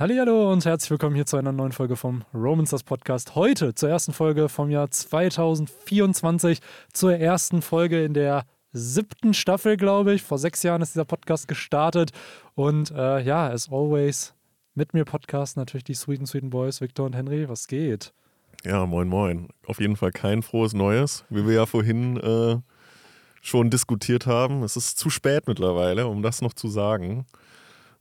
Hallo und herzlich willkommen hier zu einer neuen Folge vom Romans das Podcast. Heute zur ersten Folge vom Jahr 2024, zur ersten Folge in der siebten Staffel, glaube ich. Vor sechs Jahren ist dieser Podcast gestartet und äh, ja, as always mit mir Podcast natürlich die Sweeten Sweeten Boys, Victor und Henry. Was geht? Ja, moin moin. Auf jeden Fall kein frohes Neues, wie wir ja vorhin äh, schon diskutiert haben. Es ist zu spät mittlerweile, um das noch zu sagen.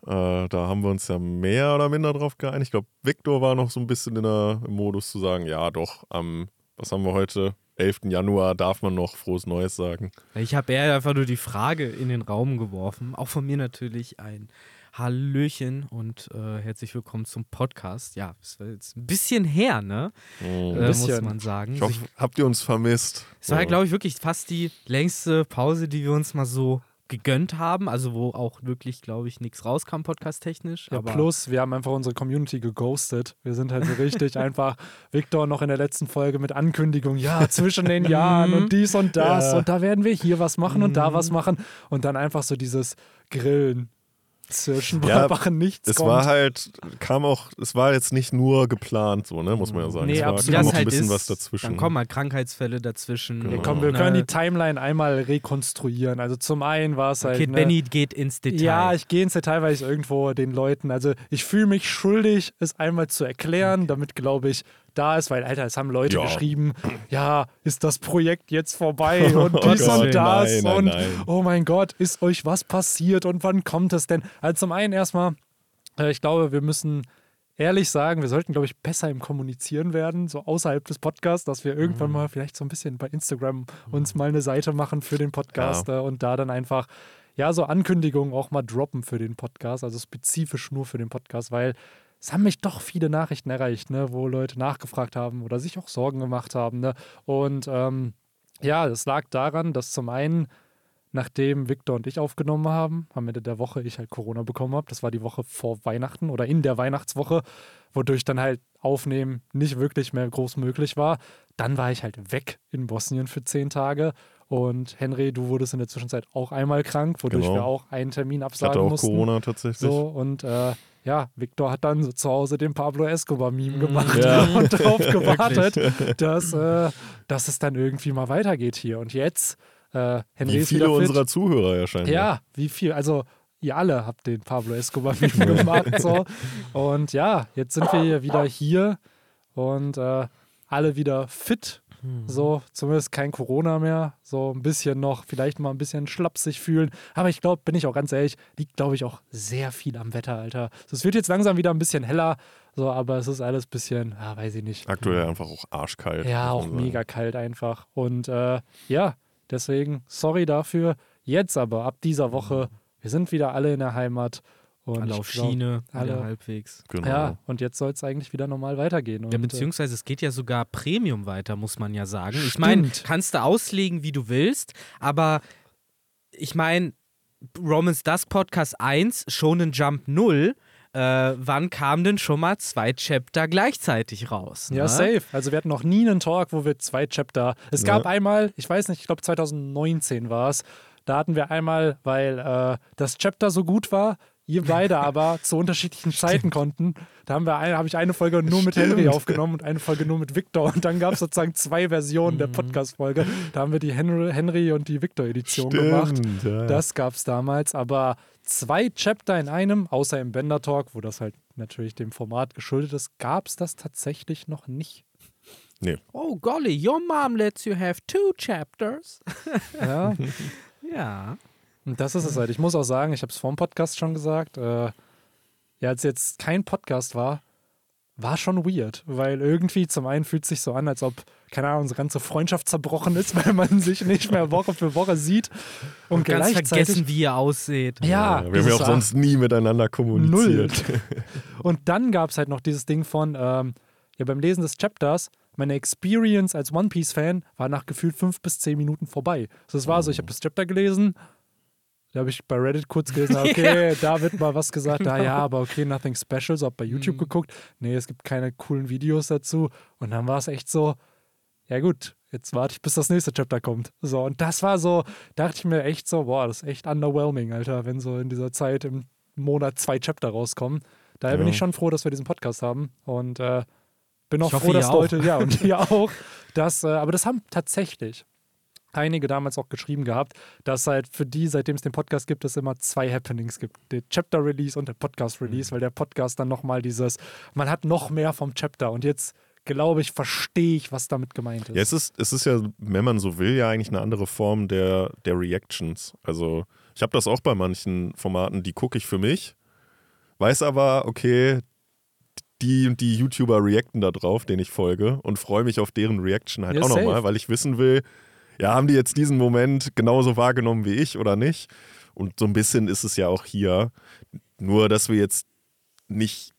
Äh, da haben wir uns ja mehr oder minder drauf geeinigt. Ich glaube, Viktor war noch so ein bisschen in der, im Modus zu sagen, ja doch, am, was haben wir heute? 11. Januar darf man noch frohes Neues sagen. Ich habe eher einfach nur die Frage in den Raum geworfen. Auch von mir natürlich ein Hallöchen und äh, herzlich willkommen zum Podcast. Ja, es war jetzt ein bisschen her, ne? Oh. Äh, muss man sagen. Ich hoffe, habt ihr uns vermisst? Es war, ja. glaube ich, wirklich fast die längste Pause, die wir uns mal so gegönnt haben, also wo auch wirklich, glaube ich, nichts rauskam, podcast-technisch. Ja, plus, wir haben einfach unsere Community geghostet. Wir sind halt so richtig einfach, Victor noch in der letzten Folge mit Ankündigung, ja, zwischen den Jahren und dies und das ja. und da werden wir hier was machen und da was mhm. machen und dann einfach so dieses Grillen zwischen ja, nichts es kommt. war halt, kam auch, es war jetzt nicht nur geplant, so, ne, muss man ja sagen. Nee, es war, kam auch ein halt bisschen ist, was dazwischen. Dann kommen halt Krankheitsfälle dazwischen. Genau. Ja, komm, wir können die Timeline einmal rekonstruieren. Also zum einen war es halt. Okay, ne, Benny geht ins Detail. Ja, ich gehe ins Detail, weil ich irgendwo den Leuten, also ich fühle mich schuldig, es einmal zu erklären, okay. damit glaube ich, da ist, weil, Alter, es haben Leute ja. geschrieben, ja, ist das Projekt jetzt vorbei und dies oh und das nein, und nein, nein. oh mein Gott, ist euch was passiert und wann kommt es denn? Also zum einen erstmal, äh, ich glaube, wir müssen ehrlich sagen, wir sollten, glaube ich, besser im Kommunizieren werden, so außerhalb des Podcasts, dass wir irgendwann mhm. mal vielleicht so ein bisschen bei Instagram uns mal eine Seite machen für den Podcast ja. und da dann einfach ja, so Ankündigungen auch mal droppen für den Podcast, also spezifisch nur für den Podcast, weil es haben mich doch viele Nachrichten erreicht, ne, wo Leute nachgefragt haben oder sich auch Sorgen gemacht haben. Ne? Und ähm, ja, es lag daran, dass zum einen, nachdem Victor und ich aufgenommen haben, am Ende der Woche ich halt Corona bekommen habe. Das war die Woche vor Weihnachten oder in der Weihnachtswoche, wodurch dann halt Aufnehmen nicht wirklich mehr groß möglich war. Dann war ich halt weg in Bosnien für zehn Tage. Und Henry, du wurdest in der Zwischenzeit auch einmal krank, wodurch genau. wir auch einen Termin absagen ich hatte auch mussten. Corona tatsächlich. So, und äh, ja, Victor hat dann so zu Hause den Pablo Escobar-Meme mhm. gemacht ja. und darauf gewartet, dass, äh, dass es dann irgendwie mal weitergeht hier. Und jetzt, äh, Henry Wie viele unserer Zuhörer erscheinen. Ja, wie viel. Also, ihr alle habt den Pablo Escobar-Meme gemacht. So. Und ja, jetzt sind wir hier wieder hier und äh, alle wieder fit hm. So, zumindest kein Corona mehr. So ein bisschen noch, vielleicht mal ein bisschen schlappsig fühlen. Aber ich glaube, bin ich auch ganz ehrlich, liegt, glaube ich, auch sehr viel am Wetter, Alter. So, es wird jetzt langsam wieder ein bisschen heller, so, aber es ist alles ein bisschen, ah, weiß ich nicht. Aktuell einfach auch arschkalt. Ja, auch mega kalt einfach. Und äh, ja, deswegen, sorry dafür. Jetzt aber, ab dieser Woche, wir sind wieder alle in der Heimat. Und alle auf Schiene, alle halbwegs. Genau. Ja, und jetzt soll es eigentlich wieder normal weitergehen. Und ja, äh, beziehungsweise es geht ja sogar Premium weiter, muss man ja sagen. Stimmt. Ich meine, kannst du auslegen, wie du willst, aber ich meine, Romans Das Podcast 1, Shonen Jump 0, äh, wann kamen denn schon mal zwei Chapter gleichzeitig raus? Ne? Ja, safe. Also wir hatten noch nie einen Talk, wo wir zwei Chapter. Es ja. gab einmal, ich weiß nicht, ich glaube 2019 war es. Da hatten wir einmal, weil äh, das Chapter so gut war, ihr beide aber zu unterschiedlichen Zeiten konnten. Da haben wir habe ich eine Folge nur mit Henry aufgenommen und eine Folge nur mit Victor. Und dann gab es sozusagen zwei Versionen mhm. der Podcast-Folge. Da haben wir die Henry, Henry und die Victor-Edition gemacht. Ja. Das gab es damals. Aber zwei Chapter in einem, außer im Bender Talk, wo das halt natürlich dem Format geschuldet ist, gab es das tatsächlich noch nicht. Nee. Oh golly, your mom lets you have two chapters. ja. ja. Und das ist es halt. Ich muss auch sagen, ich habe es vor dem Podcast schon gesagt, äh, ja, als jetzt kein Podcast war, war schon weird, weil irgendwie zum einen fühlt es sich so an, als ob, keine Ahnung, unsere ganze Freundschaft zerbrochen ist, weil man sich nicht mehr Woche für Woche sieht. Und, und ganz vergessen, wie ihr aussieht. Ja. ja wir haben ja auch sonst nie miteinander kommuniziert. Null. Und dann gab es halt noch dieses Ding von, ähm, ja, beim Lesen des Chapters, meine Experience als One Piece-Fan war nach gefühlt fünf bis zehn Minuten vorbei. Also es war so, ich habe das Chapter gelesen, da habe ich bei Reddit kurz gelesen, okay, ja. da wird mal was gesagt, genau. da ja, aber okay, nothing special. So, hab bei YouTube mhm. geguckt, nee, es gibt keine coolen Videos dazu. Und dann war es echt so, ja gut, jetzt warte ich, bis das nächste Chapter kommt. So, und das war so, dachte ich mir echt so, boah, das ist echt underwhelming, Alter, wenn so in dieser Zeit im Monat zwei Chapter rauskommen. Daher ja. bin ich schon froh, dass wir diesen Podcast haben und äh, bin auch froh, dass Leute, ja, und ihr auch, dass, äh, aber das haben tatsächlich einige damals auch geschrieben gehabt, dass halt für die, seitdem es den Podcast gibt, es immer zwei Happenings gibt. Der Chapter-Release und der Podcast-Release, mhm. weil der Podcast dann nochmal dieses, man hat noch mehr vom Chapter und jetzt glaube ich, verstehe ich, was damit gemeint ist. Ja, es ist, es ist ja, wenn man so will, ja eigentlich eine andere Form der, der Reactions. Also ich habe das auch bei manchen Formaten, die gucke ich für mich, weiß aber, okay, die und die YouTuber reacten da drauf, denen ich folge und freue mich auf deren Reaction halt ja, auch nochmal, weil ich wissen will, ja, haben die jetzt diesen Moment genauso wahrgenommen wie ich oder nicht? Und so ein bisschen ist es ja auch hier. Nur, dass wir jetzt nicht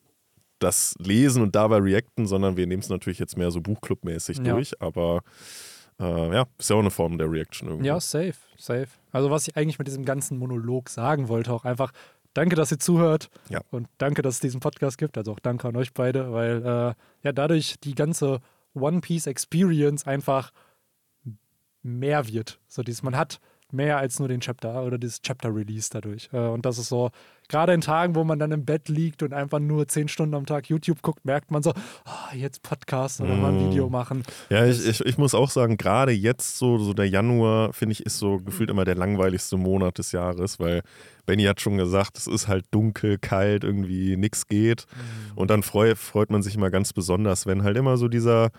das lesen und dabei reacten, sondern wir nehmen es natürlich jetzt mehr so Buchclub-mäßig ja. durch. Aber äh, ja, ist ja auch eine Form der Reaction irgendwie. Ja, safe, safe. Also, was ich eigentlich mit diesem ganzen Monolog sagen wollte, auch einfach, danke, dass ihr zuhört ja. und danke, dass es diesen Podcast gibt. Also auch danke an euch beide, weil äh, ja dadurch die ganze One Piece Experience einfach mehr wird. So dieses, man hat mehr als nur den Chapter oder das Chapter Release dadurch. Äh, und das ist so, gerade in Tagen, wo man dann im Bett liegt und einfach nur zehn Stunden am Tag YouTube guckt, merkt man so, oh, jetzt Podcast oder mm. mal ein Video mm. machen. Ja, ich, ich, ich muss auch sagen, gerade jetzt so, so der Januar, finde ich, ist so gefühlt immer der langweiligste Monat des Jahres, weil Benny hat schon gesagt, es ist halt dunkel, kalt, irgendwie nichts geht. Mm. Und dann freu, freut man sich immer ganz besonders, wenn halt immer so dieser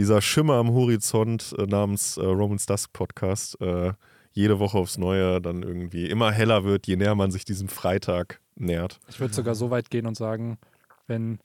dieser Schimmer am Horizont äh, namens äh, Romans Dusk Podcast äh, jede Woche aufs Neue dann irgendwie immer heller wird, je näher man sich diesem Freitag nähert. Ich würde sogar so weit gehen und sagen, wenn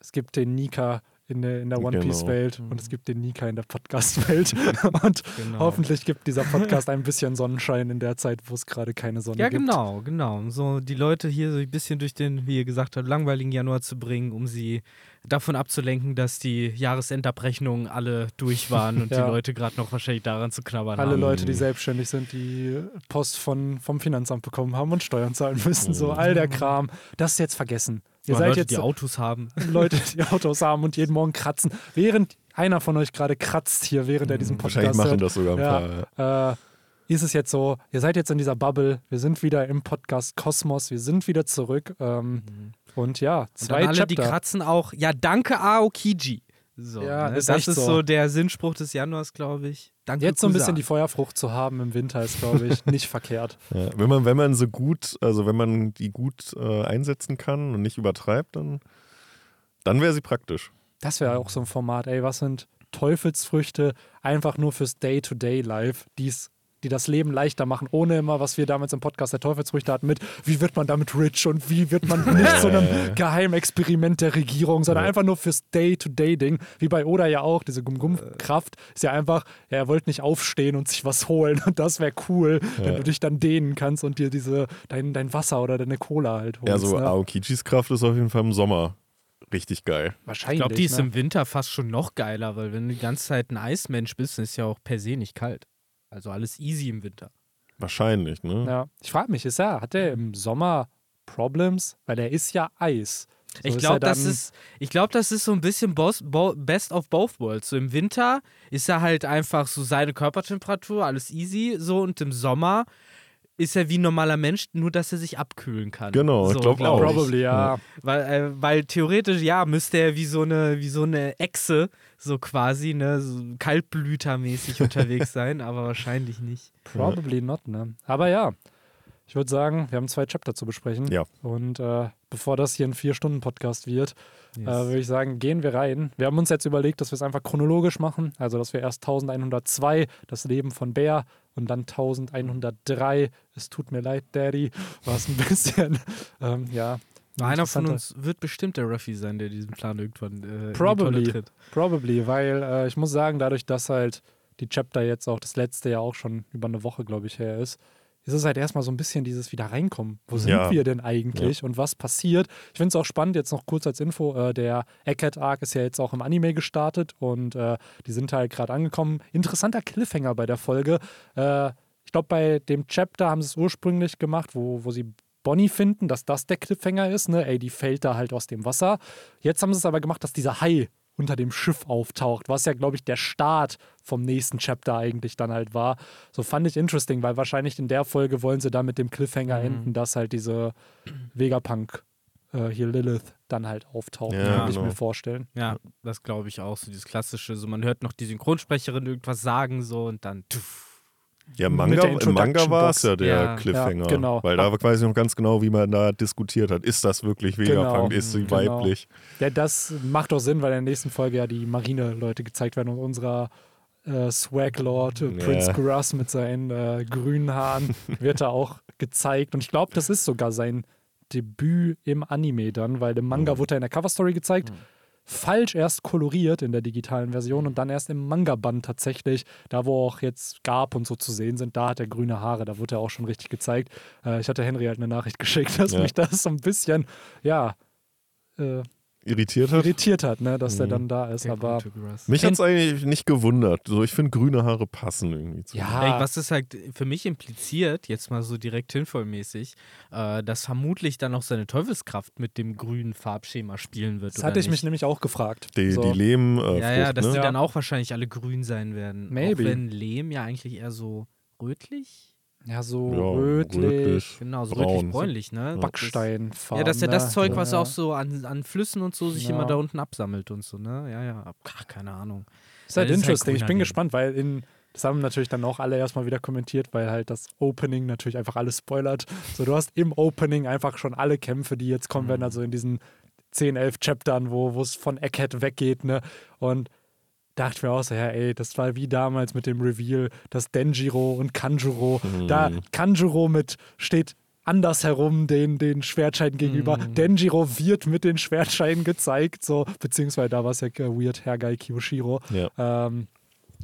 es gibt den Nika in der, in der One genau. und es gibt den Nika in der Podcast-Welt. und genau. hoffentlich gibt dieser Podcast ein bisschen Sonnenschein in der Zeit, wo es gerade keine Sonne ja, gibt. Ja, genau, genau. So die Leute hier so ein bisschen durch den, wie ihr gesagt habt, langweiligen Januar zu bringen, um sie davon abzulenken, dass die Jahresendabrechnungen alle durch waren und ja. die Leute gerade noch wahrscheinlich daran zu knabbern alle haben. Alle Leute, die selbstständig sind, die Post von, vom Finanzamt bekommen haben und Steuern zahlen müssen. So all der Kram. Das ist jetzt vergessen. Ihr seid Leute, jetzt die Autos haben. Leute, die Autos haben und jeden Morgen kratzen. Während einer von euch gerade kratzt hier, während er diesen Podcast Wahrscheinlich machen das sogar ein ja, paar. Äh, ist es jetzt so, ihr seid jetzt in dieser Bubble, wir sind wieder im Podcast Kosmos, wir sind wieder zurück. Ähm, mhm. Und ja, zwei und alle, Chapter. die kratzen auch, ja, danke Aokiji. So, ja, ne? ist das ist so. so. der Sinnspruch des Januars, glaube ich. Danke, Jetzt so ein bisschen die Feuerfrucht zu haben im Winter ist, glaube ich, nicht verkehrt. Ja, wenn man, wenn man so gut, also wenn man die gut äh, einsetzen kann und nicht übertreibt, dann, dann wäre sie praktisch. Das wäre auch so ein Format, ey, was sind Teufelsfrüchte einfach nur fürs Day-to-Day-Life, die es die das Leben leichter machen, ohne immer, was wir damals im Podcast der Teufelsfrüchte hatten, mit wie wird man damit rich und wie wird man nicht zu einem Geheimexperiment der Regierung, sondern einfach nur fürs Day-to-Day-Ding, wie bei Oda ja auch, diese Gum-Gum-Kraft ist ja einfach, ja, er wollte nicht aufstehen und sich was holen und das wäre cool, ja. wenn du dich dann dehnen kannst und dir diese, dein, dein Wasser oder deine Cola halt holst. Ja, so ne? Aokichis Kraft ist auf jeden Fall im Sommer richtig geil. Wahrscheinlich. Ich glaube, die ist ne? im Winter fast schon noch geiler, weil wenn du die ganze Zeit ein Eismensch bist, ist ja auch per se nicht kalt. Also alles easy im Winter. Wahrscheinlich, ne? Ja. Ich frage mich, ist er, hat er im Sommer Problems? Weil er ist ja Eis. So ich glaube, das ist, ich glaube, das ist so ein bisschen Boss, Bo, Best of Both Worlds. So im Winter ist er halt einfach so seine Körpertemperatur, alles easy, so und im Sommer ist er wie ein normaler Mensch, nur dass er sich abkühlen kann. Genau, so, ich glaube glaub auch. Probably, ja. Weil, äh, weil theoretisch, ja, müsste er wie so eine, wie so eine Echse, so quasi, ne, so kaltblütermäßig unterwegs sein, aber wahrscheinlich nicht. Probably ja. not, ne. Aber ja, ich würde sagen, wir haben zwei Chapter zu besprechen. Ja. Und äh, bevor das hier ein Vier-Stunden-Podcast wird, yes. äh, würde ich sagen, gehen wir rein. Wir haben uns jetzt überlegt, dass wir es einfach chronologisch machen. Also, dass wir erst 1102, das Leben von Bär, und dann 1103, es tut mir leid, Daddy, war es ein bisschen, ähm, ja. Einer von uns wird bestimmt der Ruffy sein, der diesen Plan irgendwann äh, probably. Probably, weil äh, ich muss sagen, dadurch, dass halt die Chapter jetzt auch das letzte ja auch schon über eine Woche, glaube ich, her ist, ist es halt erstmal so ein bisschen dieses wieder reinkommen. Wo sind ja. wir denn eigentlich ja. und was passiert? Ich finde es auch spannend, jetzt noch kurz als Info, äh, der Eckhead Arc ist ja jetzt auch im Anime gestartet und äh, die sind halt gerade angekommen. Interessanter Cliffhanger bei der Folge. Äh, ich glaube, bei dem Chapter haben sie es ursprünglich gemacht, wo, wo sie Bonnie finden, dass das der Cliffhanger ist. Ne? Ey, die fällt da halt aus dem Wasser. Jetzt haben sie es aber gemacht, dass dieser Hai unter dem Schiff auftaucht, was ja, glaube ich, der Start vom nächsten Chapter eigentlich dann halt war. So fand ich interesting, weil wahrscheinlich in der Folge wollen sie da mit dem Cliffhanger mhm. enden, dass halt diese Vegapunk äh, hier Lilith dann halt auftauchen, Ja, könnte ich genau. mir vorstellen. Ja, das glaube ich auch. So dieses klassische, so man hört noch die Synchronsprecherin irgendwas sagen so und dann. Tuff. Ja, Manga, der im Manga war es ja der Ja. Cliffhanger. Ja, genau. Weil da weiß ich noch ganz genau, wie man da diskutiert hat. Ist das wirklich Vegapunk? Genau. Ist sie Genau. weiblich? Ja, das macht doch Sinn, weil in der nächsten Folge ja die Marine-Leute gezeigt werden und unserer äh, Swag-Lord äh, Ja. Prince Grass mit seinen äh, grünen Haaren wird da auch gezeigt. Und ich glaube, das ist sogar sein Debüt im Anime dann, weil im Mhm. Manga wurde er in der Coverstory gezeigt. Falsch erst koloriert in der digitalen Version und dann erst im Manga-Band tatsächlich, da wo auch jetzt Gab und so zu sehen sind, da hat er grüne Haare, da wurde er auch schon richtig gezeigt. Äh, ich hatte Henry halt eine Nachricht geschickt, dass Ja. mich das so ein bisschen, ja, äh, Irritiert hat? irritiert hat, ne, dass der Mhm. dann da ist. Der Aber. Mich hat es eigentlich nicht gewundert. So, ich finde, grüne Haare passen irgendwie zu. ja, Ey, was das halt für mich impliziert, jetzt mal so direkt hinvollmäßig, äh, dass vermutlich dann auch seine Teufelskraft mit dem grünen Farbschema spielen wird. das oder hatte ich mich nämlich auch gefragt. Die, so. die Lehm. Äh, Ja, ja, Frucht, dass ne? die Ja. dann auch wahrscheinlich alle grün sein werden. Maybe. Auch wenn Lehm ja eigentlich eher so rötlich. Ja, so Ja, rötlich, rötlich. Genau, so Braun. rötlich-bräunlich, ne? Backsteinfarben. Ja, das ist ja das Zeug, was ja. auch so an, an Flüssen und so sich Ja. immer da unten absammelt und so, ne? Ja, ja. Ach, keine Ahnung. Ist halt Das ist halt interesting. ich bin gespannt, weil in. Das haben natürlich dann auch alle erstmal wieder kommentiert, weil halt das Opening natürlich einfach alles spoilert. So, du hast im Opening einfach schon alle Kämpfe, die jetzt kommen Mhm. werden, also in diesen 10, 11 Chaptern, wo wo es von Egghead weggeht, ne? Und dachte ich mir auch so, ja, ey, das war wie damals mit dem Reveal, dass Denjiro und Kanjuro, da Kanjuro mit steht anders herum den, den Schwertscheiden gegenüber. Mhm. Denjiro wird mit den Schwertscheiden gezeigt, so, beziehungsweise da war es ja weird, Hergai Kiyoshiro. Ja. Ähm,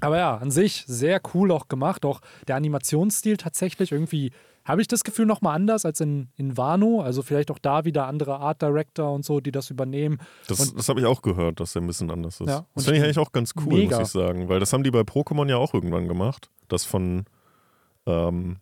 aber ja, an sich sehr cool auch gemacht. Auch der Animationsstil tatsächlich irgendwie, habe ich das Gefühl, nochmal anders als in, in Wano. Also vielleicht auch da wieder andere Art Director und so, die das übernehmen. Das, Und- das habe ich auch gehört, dass der ein bisschen anders ist. Ja, das finde ich eigentlich auch ganz cool, mega. muss ich sagen. Weil das haben die bei Pokémon ja auch irgendwann gemacht. Das von ähm,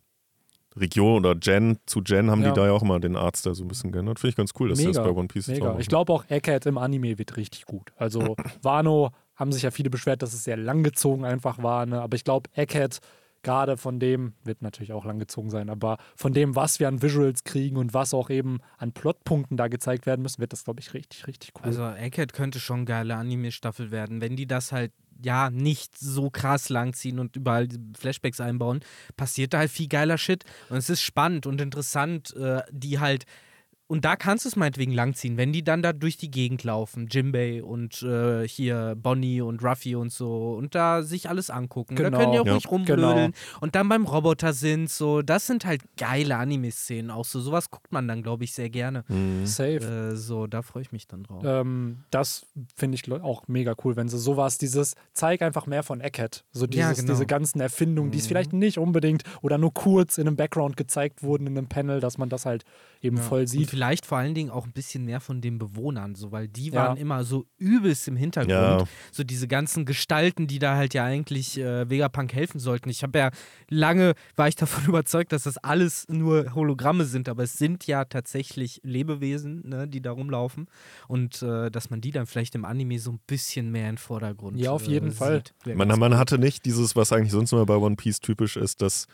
Region oder Gen zu Gen haben Ja. die da ja auch mal den Arzt da so ein bisschen geändert. Finde ich ganz cool, dass die das bei One Piece Mega. Ich glaube auch Egghead im Anime wird richtig gut. Also Wano haben sich ja viele beschwert, dass es sehr langgezogen einfach war. Ne? Aber ich glaube, Egghead, gerade von dem, wird natürlich auch langgezogen sein, aber von dem, was wir an Visuals kriegen und was auch eben an Plotpunkten da gezeigt werden müssen, wird das, glaube ich, richtig, richtig cool. Also Egghead könnte schon geile Anime-Staffel werden, wenn die das halt ja nicht so krass langziehen und überall Flashbacks einbauen, passiert da halt viel geiler Shit und es ist spannend und interessant, äh, die halt und da kannst du es meinetwegen langziehen, wenn die dann da durch die Gegend laufen, Jimbei und äh, hier Bonnie und Ruffy und so und da sich alles angucken. Da Genau. können die auch Ja. ruhig rumblödeln und dann beim Roboter sind, so, das sind halt geile Anime-Szenen auch so. Sowas guckt man dann, glaube ich, sehr gerne. Mhm. Safe. Äh, so, da freue ich mich dann drauf. Ähm, das finde ich auch mega cool, wenn sie sowas, dieses, zeig einfach mehr von Egghead. So dieses, Ja, genau. diese ganzen Erfindungen, die es Mhm. vielleicht nicht unbedingt oder nur kurz in einem Background gezeigt wurden, in einem Panel, dass man das halt eben voll Und sieht. vielleicht vor allen Dingen auch ein bisschen mehr von den Bewohnern, so, weil die Ja. waren immer so übelst im Hintergrund. Ja. So diese ganzen Gestalten, die da halt ja eigentlich äh, Vegapunk helfen sollten. Ich habe ja lange, war ich davon überzeugt, dass das alles nur Hologramme sind, aber es sind ja tatsächlich Lebewesen, ne, die da rumlaufen. Und äh, dass man die dann vielleicht im Anime so ein bisschen mehr in den Vordergrund Ja, auf jeden äh, Fall. Man, man hatte nicht dieses, was eigentlich sonst immer bei One Piece typisch ist, dass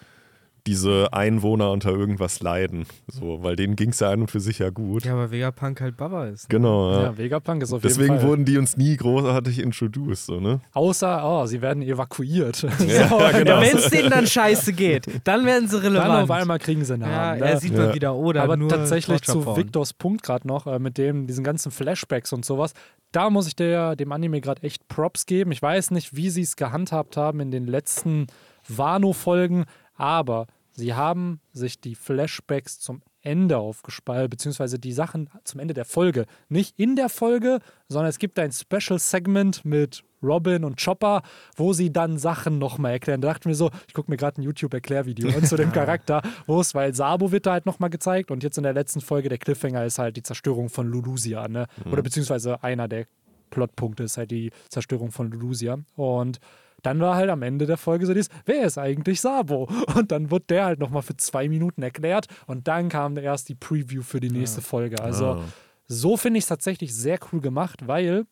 diese Einwohner unter irgendwas leiden. So, weil denen ging es ja an und für sich ja gut. Ja, aber Vegapunk halt Baba ist. ne? Genau, ja. Ja, Vegapunk ist auf Deswegen jeden Fall. wurden die uns nie großartig introduced, so, ne? Außer, oh, sie werden evakuiert. Ja, so, genau. Ja, wenn es denen dann scheiße geht, dann werden sie relevant. Dann auf einmal kriegen sie einen ja, Namen. er ne? sieht man Ja. wieder, oder Aber nur tatsächlich zu. Victors Punkt gerade noch, äh, mit dem, diesen ganzen Flashbacks und sowas, da muss ich der, dem Anime gerade echt Props geben. Ich weiß nicht, wie sie es gehandhabt haben in den letzten Wano-Folgen, aber sie haben sich die Flashbacks zum Ende aufgespalten, beziehungsweise die Sachen zum Ende der Folge. Nicht in der Folge, sondern es gibt ein Special Segment mit Robin und Chopper, wo sie dann Sachen nochmal erklären. Da dachte ich mir so, ich gucke mir gerade ein YouTube-Erklärvideo zu dem Charakter, wo es, weil Sabo wird da halt nochmal gezeigt und jetzt in der letzten Folge der Cliffhanger ist halt die Zerstörung von Lulusia, ne? Oder beziehungsweise einer der Plotpunkte ist halt die Zerstörung von Lulusia. Und dann war halt am Ende der Folge so dies, wer ist eigentlich Sabo? Und dann wurde der halt nochmal für zwei Minuten erklärt und dann kam erst die Preview für die nächste Folge. Also Ah. so finde ich es tatsächlich sehr cool gemacht, weil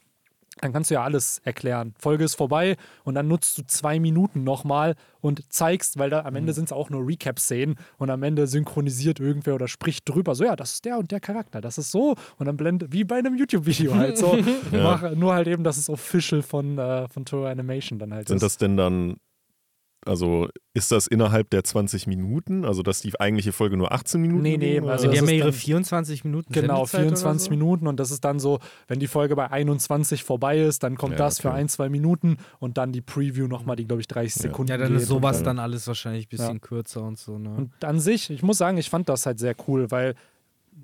dann kannst du ja alles erklären. Folge ist vorbei und dann nutzt du zwei Minuten nochmal und zeigst, weil da am Ende mhm. sind es auch nur Recap-Szenen und am Ende synchronisiert irgendwer oder spricht drüber, so ja, das ist der und der Charakter, das ist so und dann blendet, wie bei einem YouTube-Video halt so, ja. Mach, nur halt eben, das ist official von, äh, von Tour Animation dann halt Sind ist. das denn dann also ist das innerhalb der 20 Minuten? Also dass die eigentliche Folge nur 18 Minuten Nee, nee, also die haben ja ihre 24 Minuten Genau, 24 so? Minuten und das ist dann so, wenn die Folge bei 21 vorbei ist, dann kommt ja, das okay. für ein, zwei Minuten und dann die Preview nochmal, die glaube ich 30 ja. Sekunden Ja, dann ist sowas dann, dann alles wahrscheinlich ein bisschen ja. kürzer und so. Ne? Und an sich, ich muss sagen, ich fand das halt sehr cool, weil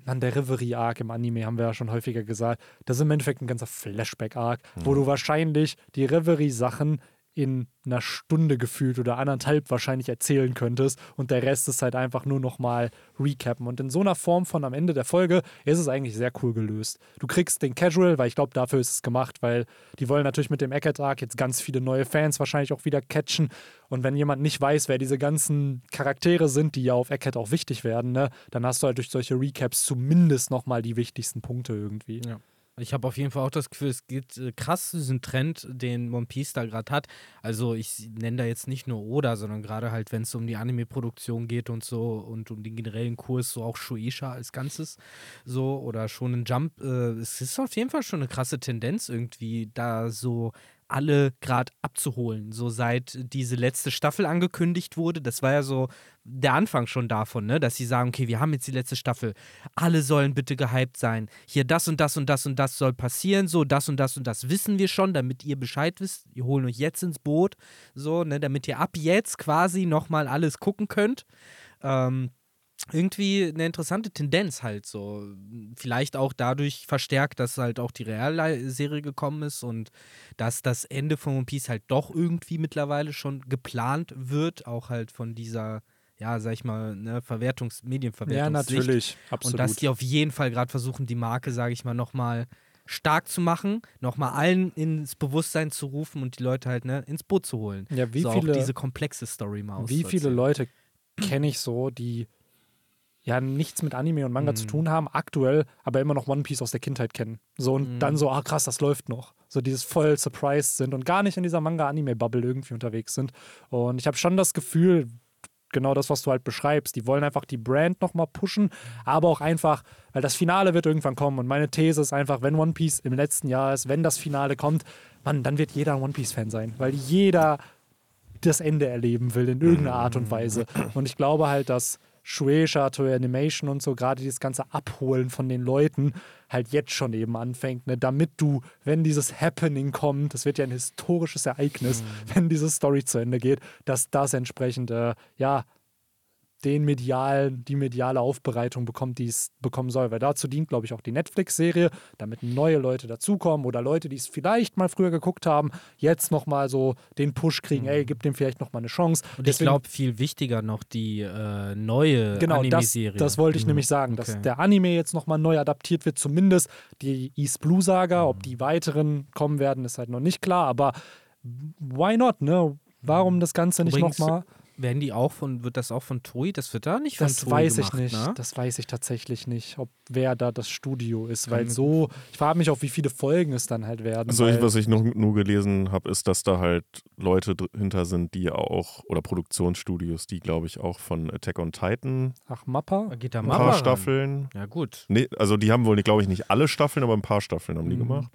an der Reverie-Arc im Anime haben wir ja schon häufiger gesagt, das ist im Endeffekt ein ganzer Flashback-Arc, mhm. wo du wahrscheinlich die Reverie-Sachen in einer Stunde gefühlt oder anderthalb wahrscheinlich erzählen könntest und der Rest ist halt einfach nur nochmal recappen. Und in so einer Form von am Ende der Folge ist es eigentlich sehr cool gelöst. Du kriegst den Casual, weil ich glaube, dafür ist es gemacht, weil die wollen natürlich mit dem Eckert Arc jetzt ganz viele neue Fans wahrscheinlich auch wieder catchen. Und wenn jemand nicht weiß, wer diese ganzen Charaktere sind, die ja auf Eckert auch wichtig werden, ne, dann hast du halt durch solche Recaps zumindest nochmal die wichtigsten Punkte irgendwie. Ja. Ich habe auf jeden Fall auch das Gefühl, es geht äh, krass diesen Trend, den One Piece da gerade hat. Also ich nenne da jetzt nicht nur Oda, sondern gerade halt, wenn es um die Anime-Produktion geht und so und um den generellen Kurs, so auch Shueisha als Ganzes so oder schon ein Jump. Äh, es ist auf jeden Fall schon eine krasse Tendenz irgendwie, da so alle gerade abzuholen. So seit diese letzte Staffel angekündigt wurde, das war ja so der Anfang schon davon, ne, dass sie sagen, okay, wir haben jetzt die letzte Staffel, alle sollen bitte gehypt sein. Hier das und das und das und das soll passieren, so das und das und das wissen wir schon, damit ihr Bescheid wisst. Wir holen euch jetzt ins Boot, so, ne, damit ihr ab jetzt quasi nochmal alles gucken könnt. Ähm, irgendwie eine interessante Tendenz halt so. Vielleicht auch dadurch verstärkt, dass halt auch die Realserie gekommen ist und dass das Ende von One Piece halt doch irgendwie mittlerweile schon geplant wird, auch halt von dieser, ja, sag ich mal, ne, Verwertungs-, Medienverwertungs- Ja, natürlich, absolut. Und dass die auf jeden Fall gerade versuchen, die Marke, sag ich mal, nochmal stark zu machen, nochmal allen ins Bewusstsein zu rufen und die Leute halt ne, ins Boot zu holen. Ja, wie so viele, auch diese komplexe Story mal Wie viele Leute kenne ich so, die ja nichts mit Anime und Manga mhm. zu tun haben, aktuell aber immer noch One Piece aus der Kindheit kennen. So und mhm. dann so, ah krass, das läuft noch. So dieses voll surprised sind und gar nicht in dieser Manga-Anime-Bubble irgendwie unterwegs sind. Und ich habe schon das Gefühl, genau das, was du halt beschreibst. Die wollen einfach die Brand nochmal pushen, aber auch einfach, weil das Finale wird irgendwann kommen. Und meine These ist einfach, wenn One Piece im letzten Jahr ist, wenn das Finale kommt, Mann, dann wird jeder ein One Piece-Fan sein, weil jeder das Ende erleben will in irgendeiner Art und Weise. Und ich glaube halt, dass Shueisha, Toei Animation und so, gerade dieses ganze Abholen von den Leuten halt jetzt schon eben anfängt, ne? damit du, wenn dieses Happening kommt, das wird ja ein historisches Ereignis, mhm. wenn diese Story zu Ende geht, dass das entsprechend, äh, ja, den medialen, die mediale Aufbereitung bekommt, die es bekommen soll. Weil dazu dient, glaube ich, auch die Netflix-Serie, damit neue Leute dazukommen oder Leute, die es vielleicht mal früher geguckt haben, jetzt nochmal so den Push kriegen, mhm. ey, gib dem vielleicht nochmal eine Chance. Und Deswegen, ich glaube, viel wichtiger noch die äh, neue genau, Anime-Serie. Das, das wollte ich mhm. nämlich sagen, dass okay. der Anime jetzt nochmal neu adaptiert wird, zumindest die East Blue Saga. Mhm. Ob die weiteren kommen werden, ist halt noch nicht klar, aber why not, ne? Warum das Ganze nicht nochmal? Werden die auch von, wird das auch von Toei? Das wird da nicht von das Toei weiß gemacht, ich nicht. Ne? Das weiß ich tatsächlich nicht, ob wer da das Studio ist, weil so, ich frage mich auch, wie viele Folgen es dann halt werden. Also ich, was ich noch nur gelesen habe, ist, dass da halt Leute hinter sind, die auch, oder Produktionsstudios, die glaube ich auch von Attack on Titan. Ach, Mappa? Geht da ein paar Mappa Staffeln. Ran. Ja, gut. Nee, also die haben wohl, glaube ich, nicht alle Staffeln, aber ein paar Staffeln haben die mhm. gemacht.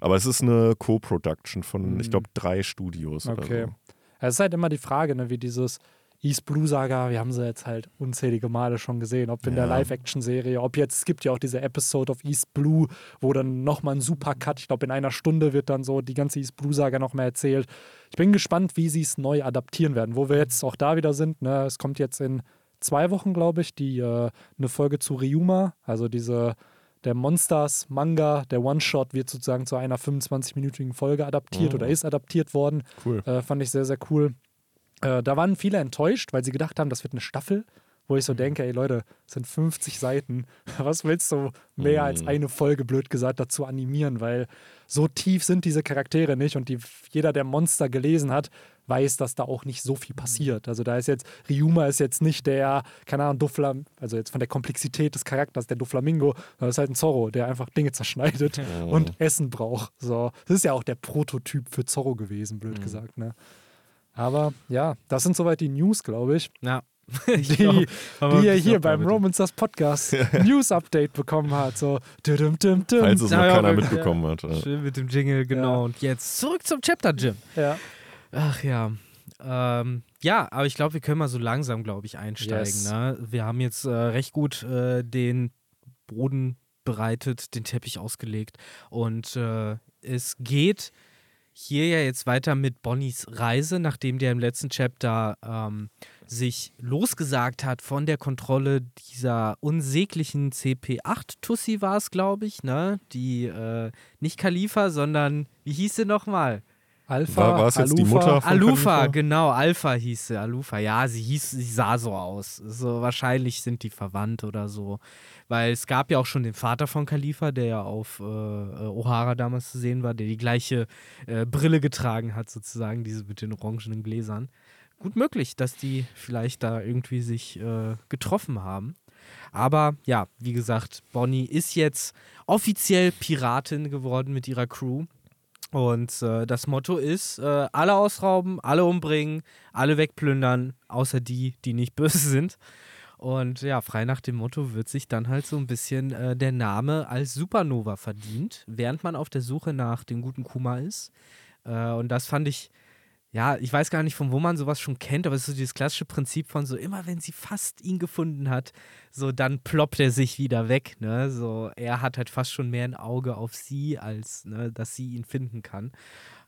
Aber es ist eine Co-Production von, mhm. ich glaube, drei Studios okay. oder so. Es ist halt immer die Frage, ne, wie dieses East Blue Saga, wir haben sie jetzt halt unzählige Male schon gesehen, ob in ja. der Live-Action-Serie, ob jetzt, es gibt ja auch diese Episode of East Blue, wo dann nochmal ein Super-Cut, ich glaube in einer Stunde wird dann so die ganze East Blue Saga nochmal erzählt. Ich bin gespannt, wie sie es neu adaptieren werden, wo wir jetzt auch da wieder sind. Ne? Es kommt jetzt in zwei Wochen, glaube ich, die, äh, eine Folge zu Ryuma, also diese der Monsters Manga, der One-Shot wird sozusagen zu einer 25-minütigen Folge adaptiert oh. oder ist adaptiert worden. Cool. Äh, fand ich sehr, sehr cool. Äh, da waren viele enttäuscht, weil sie gedacht haben, das wird eine Staffel, wo ich so mhm. denke, ey Leute, es sind 50 Seiten. Was willst du mehr als mhm. eine Folge, blöd gesagt, dazu animieren? Weil so tief sind diese Charaktere nicht und die, jeder, der Monster gelesen hat, weiß, dass da auch nicht so viel passiert. Also da ist jetzt, Ryuma ist jetzt nicht der, keine Ahnung, Doflam, also jetzt von der Komplexität des Charakters, der Doflamingo, das ist halt ein Zorro, der einfach Dinge zerschneidet oh. und Essen braucht. So, das ist ja auch der Prototyp für Zorro gewesen, blöd mhm. gesagt. Ne? Aber ja, das sind soweit die News, glaube ich. Ja. die, die er hier beim Romans das Podcast News Update bekommen hat. So, düm, düm, düm. Falls es noch ja, keiner mitbekommen hat. Schön mit dem Jingle, genau. Ja. Und jetzt zurück zum Chapter Jim. Ja. Ach ja. Ähm, ja, aber ich glaube, wir können mal so langsam, glaube ich, einsteigen. Yes. Ne? Wir haben jetzt äh, recht gut äh, den Boden bereitet, den Teppich ausgelegt. Und äh, es geht hier ja jetzt weiter mit Bonnies Reise, nachdem der im letzten Chapter ähm, sich losgesagt hat von der Kontrolle dieser unsäglichen CP8-Tussi war es, glaube ich, ne? Die äh, nicht Khalifa, sondern wie hieß sie nochmal? Alpha, war, war es jetzt die Mutter von Alufa, Khalifa? genau, Alpha hieß sie, Alufa. Ja, sie hieß, sie sah so aus. So, wahrscheinlich sind die verwandt oder so. Weil es gab ja auch schon den Vater von Khalifa, der ja auf äh, O'Hara damals zu sehen war, der die gleiche äh, Brille getragen hat, sozusagen, diese mit den orangenen Gläsern. Gut möglich, dass die vielleicht da irgendwie sich äh, getroffen haben. Aber ja, wie gesagt, Bonnie ist jetzt offiziell Piratin geworden mit ihrer Crew. Und äh, das Motto ist, äh, alle ausrauben, alle umbringen, alle wegplündern, außer die, die nicht böse sind. Und ja, frei nach dem Motto wird sich dann halt so ein bisschen äh, der Name als Supernova verdient, während man auf der Suche nach dem guten Kuma ist. Äh, und das fand ich ja, ich weiß gar nicht, von wo man sowas schon kennt, aber es ist so dieses klassische Prinzip von so, immer wenn sie fast ihn gefunden hat, so dann ploppt er sich wieder weg, ne? So, er hat halt fast schon mehr ein Auge auf sie, als ne, dass sie ihn finden kann.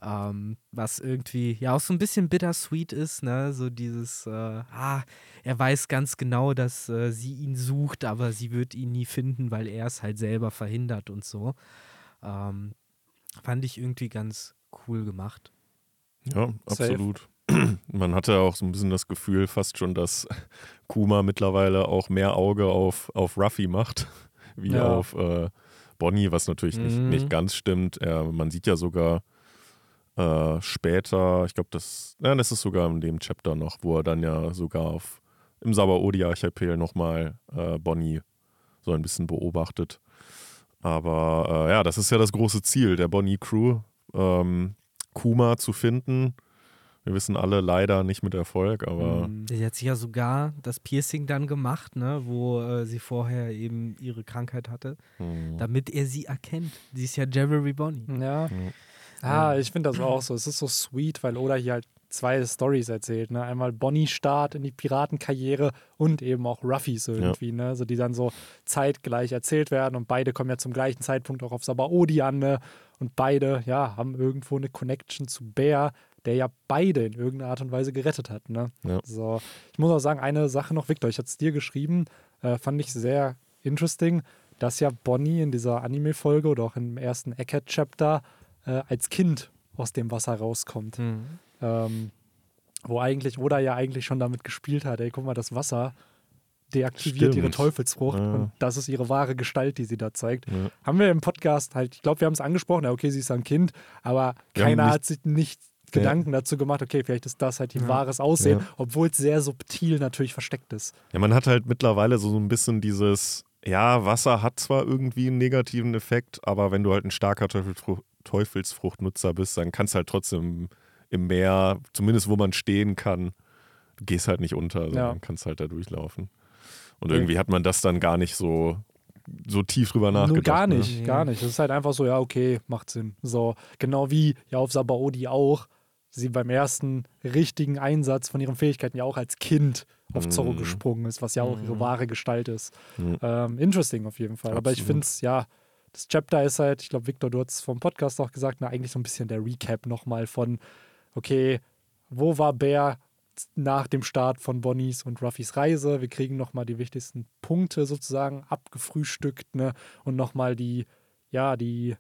Ähm, was irgendwie ja auch so ein bisschen bittersweet ist, ne? So dieses, äh, ah, er weiß ganz genau, dass äh, sie ihn sucht, aber sie wird ihn nie finden, weil er es halt selber verhindert und so. Ähm, fand ich irgendwie ganz cool gemacht. Ja, absolut. Safe. Man hatte auch so ein bisschen das Gefühl fast schon, dass Kuma mittlerweile auch mehr Auge auf, auf Ruffy macht, wie ja. auf äh, Bonnie, was natürlich mhm. nicht, nicht ganz stimmt. Er, man sieht ja sogar äh, später, ich glaube, das, ja, das ist sogar in dem Chapter noch, wo er dann ja sogar auf im Sabaody-Archipel nochmal äh, Bonnie so ein bisschen beobachtet. Aber äh, ja, das ist ja das große Ziel der Bonnie-Crew. Ähm, Kuma zu finden. Wir wissen alle leider nicht mit Erfolg, aber. Mhm. Sie hat sich ja sogar das Piercing dann gemacht, ne, wo äh, sie vorher eben ihre Krankheit hatte, mhm. damit er sie erkennt. Sie ist ja Jerry Bonnie. Ja. Mhm. Ah, ich finde das auch so. Es ist so sweet, weil Oda hier halt zwei Stories erzählt. Ne? Einmal Bonnie Start in die Piratenkarriere und eben auch Ruffys irgendwie, ja. ne? So, die dann so zeitgleich erzählt werden und beide kommen ja zum gleichen Zeitpunkt auch auf Sabaody an, ne? Und beide, ja, haben irgendwo eine Connection zu Bär, der ja beide in irgendeiner Art und Weise gerettet hat. Ne? Ja. So, ich muss auch sagen, eine Sache noch, Victor, ich hatte es dir geschrieben, äh, fand ich sehr interesting, dass ja Bonnie in dieser Anime-Folge oder auch im ersten Eckhead-Chapter äh, als Kind aus dem Wasser rauskommt. Mhm. Ähm, wo eigentlich, Oda ja eigentlich schon damit gespielt hat, ey, guck mal, das Wasser deaktiviert Stimmt. ihre Teufelsfrucht ja. und das ist ihre wahre Gestalt, die sie da zeigt. Ja. Haben wir im Podcast halt, ich glaube, wir haben es angesprochen, ja, okay, sie ist ein Kind, aber wir keiner hat sich nicht Gedanken dazu gemacht, okay, vielleicht ist das halt ihr wahres Aussehen, obwohl es sehr subtil natürlich versteckt ist. Ja, man hat halt mittlerweile so ein bisschen dieses, ja, Wasser hat zwar irgendwie einen negativen Effekt, aber wenn du halt ein starker Teufelsfrucht, Teufelsfruchtnutzer bist, dann kannst du halt trotzdem im Meer, zumindest wo man stehen kann, gehst halt nicht unter, sondern ja. kannst halt da durchlaufen. Und irgendwie hat man das dann gar nicht so, so tief drüber nachgedacht. Nur gar ne? nicht, ne? gar nicht. Es ist halt einfach so, ja, okay, macht Sinn. So, genau wie ja auf Sabaody auch, sie beim ersten richtigen Einsatz von ihren Fähigkeiten ja auch als Kind auf Zorro mm. gesprungen ist, was ja auch ihre mhm. wahre Gestalt ist. Mm. Ähm, interesting auf jeden Fall. Absolut. Aber ich finde es, ja, das Chapter ist halt, ich glaube, Victor, du hast es vom Podcast auch gesagt, na, eigentlich so ein bisschen der Recap nochmal von, okay, wo war Bär nach dem Start von Bonnies und Ruffys Reise. Wir kriegen nochmal die wichtigsten Punkte sozusagen abgefrühstückt, ne? Und nochmal die, ja, die,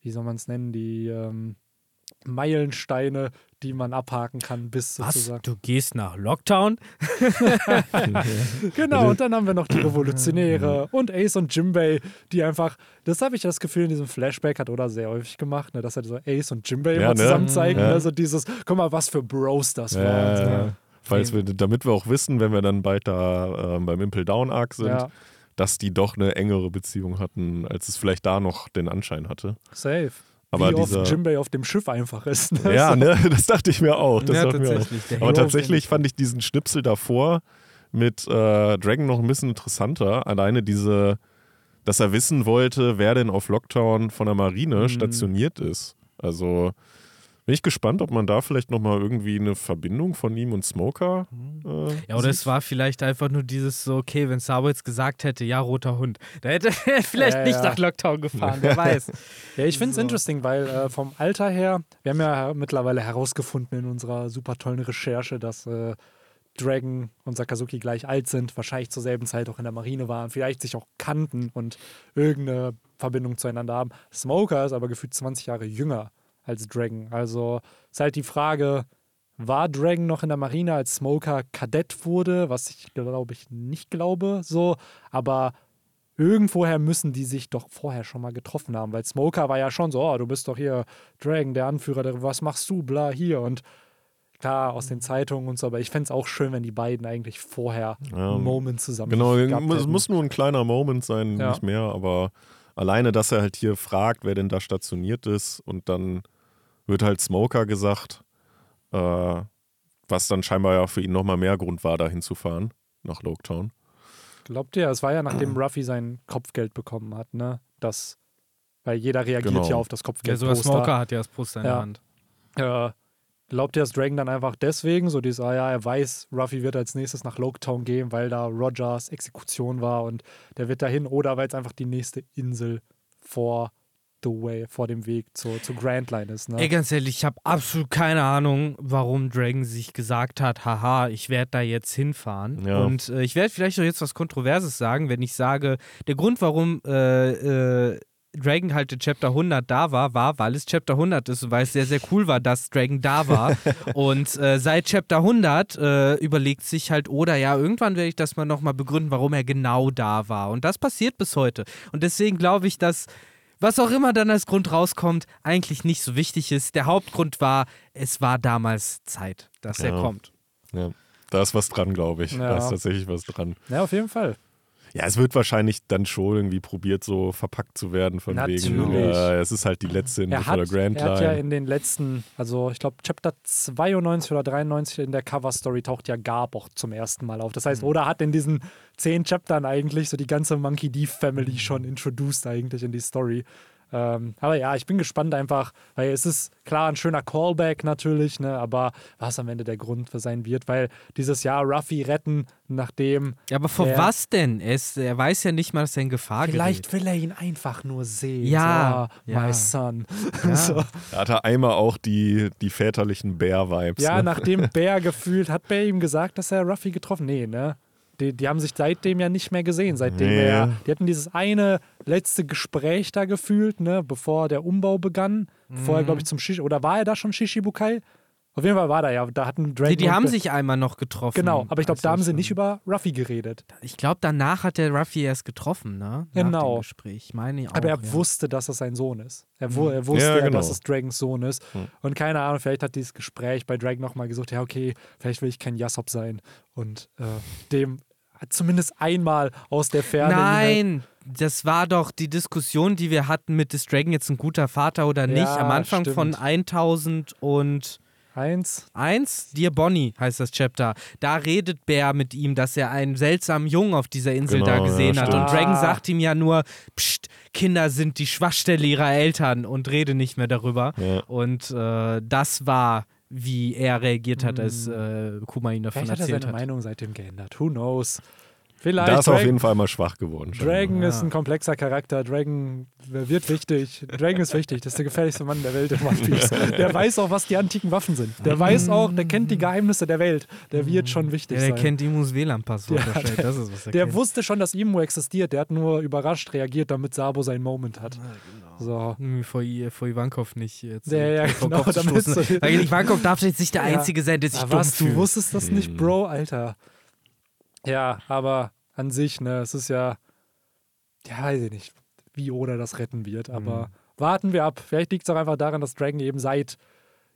wie soll man es nennen, die, ähm, Meilensteine, die man abhaken kann, bis Was? sozusagen. Du gehst nach Lockdown? genau, und dann haben wir noch die Revolutionäre und Ace und Jimbei, die einfach, das habe ich das Gefühl in diesem Flashback hat oder sehr häufig gemacht, ne, dass er so Ace und Jimbei Ja, immer ne? zusammen zeigen. Ja. Also dieses, guck mal, was für Bros das waren. Ja, So. Falls wir, damit wir auch wissen, wenn wir dann bald da ähm, beim Impel Down Arc sind, Ja. dass die doch eine engere Beziehung hatten, als es vielleicht da noch den Anschein hatte. Safe. Aber Wie dieser- oft Jimbei auf dem Schiff einfach ist. Ne? Ja, ne, das dachte ich mir auch. Das Ja, dachte ich mir auch. tatsächlich, Aber tatsächlich fand ich diesen Schnipsel davor mit äh, Dragon noch ein bisschen interessanter. Alleine diese, dass er wissen wollte, wer denn auf Lockdown von der Marine Mhm. stationiert ist. Also bin ich gespannt, ob man da vielleicht nochmal irgendwie eine Verbindung von ihm und Smoker. Äh, Ja, oder es war vielleicht einfach nur dieses so, okay, wenn Sabo jetzt gesagt hätte, ja, roter Hund, da hätte er vielleicht Ja, nicht ja. nach Lockdown gefahren, wer weiß. Ja, ich finde es So. interesting, weil äh, vom Alter her, wir haben ja mittlerweile herausgefunden in unserer super tollen Recherche, dass äh, Dragon und Sakazuki gleich alt sind, wahrscheinlich zur selben Zeit auch in der Marine waren, vielleicht sich auch kannten und irgendeine Verbindung zueinander haben. Smoker ist aber gefühlt 20 Jahre jünger als Dragon. Also ist halt die Frage, war Dragon noch in der Marine, als Smoker Kadett wurde, was ich glaube ich nicht glaube, so, aber irgendwoher müssen die sich doch vorher schon mal getroffen haben, weil Smoker war ja schon so, oh, du bist doch hier Dragon, der Anführer, der, was machst du, bla, hier und klar, aus den Zeitungen und so, aber ich fände es auch schön, wenn die beiden eigentlich vorher Ja. einen Moment zusammen Genau, es muss nur ein kleiner Moment sein, Ja. nicht mehr, aber alleine, dass er halt hier fragt, wer denn da stationiert ist und dann wird halt Smoker gesagt, äh, was dann scheinbar ja für ihn nochmal mehr Grund war, da hinzufahren, nach Loketown. Glaubt ihr, es war ja nachdem Ruffy sein Kopfgeld bekommen hat, ne? Das, weil jeder reagiert Genau. ja auf das Ja, Kopfgeld. sogar Smoker hat ja das Poster in Ja. der Hand. Äh, glaubt ihr, dass Dragon dann einfach deswegen, so dieses, ah ja, er weiß, Ruffy wird als nächstes nach Loketown gehen, weil da Rogers Exekution war und der wird dahin, oder weil es einfach die nächste Insel vor the way, vor dem Weg zur, zur Grand Line ist, ne? Ey, ganz ehrlich, ich habe absolut keine Ahnung, warum Dragon sich gesagt hat, haha, ich werde da jetzt hinfahren. Ja. Und äh, ich werde vielleicht auch jetzt was Kontroverses sagen, wenn ich sage, der Grund, warum äh, äh, Dragon halt in Chapter 100 da war, war, weil es Chapter 100 ist und weil es sehr, sehr cool war, dass Dragon da war. und äh, seit Chapter 100 äh, überlegt sich halt, oder ja, irgendwann werde ich das mal nochmal begründen, warum er genau da war. Und das passiert bis heute. Und deswegen glaube ich, dass was auch immer dann als Grund rauskommt, eigentlich nicht so wichtig ist. Der Hauptgrund war, es war damals Zeit, dass er Ja. kommt. Ja. Da ist was dran, glaube ich. Ja. Da ist tatsächlich was dran. Ja, auf jeden Fall. Ja, es wird wahrscheinlich dann schon irgendwie probiert, so verpackt zu werden, von wegen, Natürlich. äh, es ist halt die letzte hat, der Grand er hat ja Line. in den letzten, also ich glaube Chapter 92 oder 93 in der Cover-Story taucht ja Garb auch zum ersten Mal auf. Das heißt, Oda hat in diesen zehn Chaptern eigentlich so die ganze Monkey D Family schon introduced eigentlich in die Story. Ähm, aber ja, ich bin gespannt einfach, weil es ist klar ein schöner Callback natürlich, ne, aber was am Ende der Grund für sein wird, weil dieses Jahr Ruffy retten, nachdem Ja, aber vor was denn? Er, ist, er weiß ja nicht mal, dass er in Gefahr vielleicht gerät. will er ihn einfach nur sehen. Ja, so, ja. my son. Ja. so. Da hat er einmal auch die, die väterlichen Bär-Vibes. Ja, ne? nachdem Bär gefühlt, hat Bär ihm gesagt, dass er Ruffy getroffen Nee, ne? Die, die haben sich seitdem ja nicht mehr gesehen. Seitdem Nee. er, die hatten dieses eine letzte Gespräch da gefühlt, ne, bevor der Umbau begann. Bevor Mhm. er, glaube ich, zum Shishi, oder war er da schon Shishibukai? Auf jeden Fall war da ja. Da hatten Dragon Die, die und haben sich einmal noch getroffen. Genau, aber ich glaube, als da haben sie nicht über Ruffy geredet. Ich glaube, danach hat der Ruffy erst getroffen, ne? Nach Genau. dem Gespräch. Ich meine auch, Aber er ja. wusste, dass das sein Sohn ist. Er, wu er wusste Ja, ja, genau. dass es Dragons Sohn ist. Hm. Und keine Ahnung, vielleicht hat dieses Gespräch bei Dragon nochmal gesagt, ja, okay, vielleicht will ich kein Yasop sein. Und äh, dem zumindest einmal aus der Ferne. halt- Nein, das war doch die Diskussion, die wir hatten mit ist Dragon jetzt ein guter Vater oder nicht. Ja, Am Anfang von stimmt. 1001, Eins. Dear Bonnie heißt das Chapter. Da redet Bär mit ihm, dass er einen seltsamen Jungen auf dieser Insel Genau, da ja, gesehen hat. Und. Dragon Ah. sagt ihm ja nur, Psst, Kinder sind die Schwachstelle ihrer Eltern und rede nicht mehr darüber. Ja. Und äh, das war, wie er reagiert hat, als äh, Kuma ihn davon Vielleicht hat er erzählt seine hat. Meinung seitdem geändert. Who knows? Vielleicht. Da ist er auf Dragon- jeden Fall mal schwach geworden. Dragon Ja. ist ein komplexer Charakter. Dragon wird wichtig. Dragon ist wichtig. Das ist der gefährlichste Mann der Welt in One Piece. Der weiß auch, was die antiken Waffen sind. Der weiß auch, der kennt die Geheimnisse der Welt. Der wird schon wichtig Der sein. kennt Imus WLAN-Passwort Ja, wahrscheinlich. Das ist, was er Der kennt. wusste schon, dass Imu existiert. Der hat nur überrascht reagiert, damit Sabo seinen Moment hat. So. Hm, vor, vor Ivankov nicht jetzt. Ja, ja, vor genau. Damit so- Weil Ivankov darf jetzt nicht der Ja. Einzige sein, der sich dumm was, du wusstest das nicht, Hm. Bro, Alter. Ja, aber an sich, ne, es ist ja, ja, weiß ich nicht, wie Oda das retten wird, aber Hm. warten wir ab. Vielleicht liegt es auch einfach daran, dass Dragon eben seit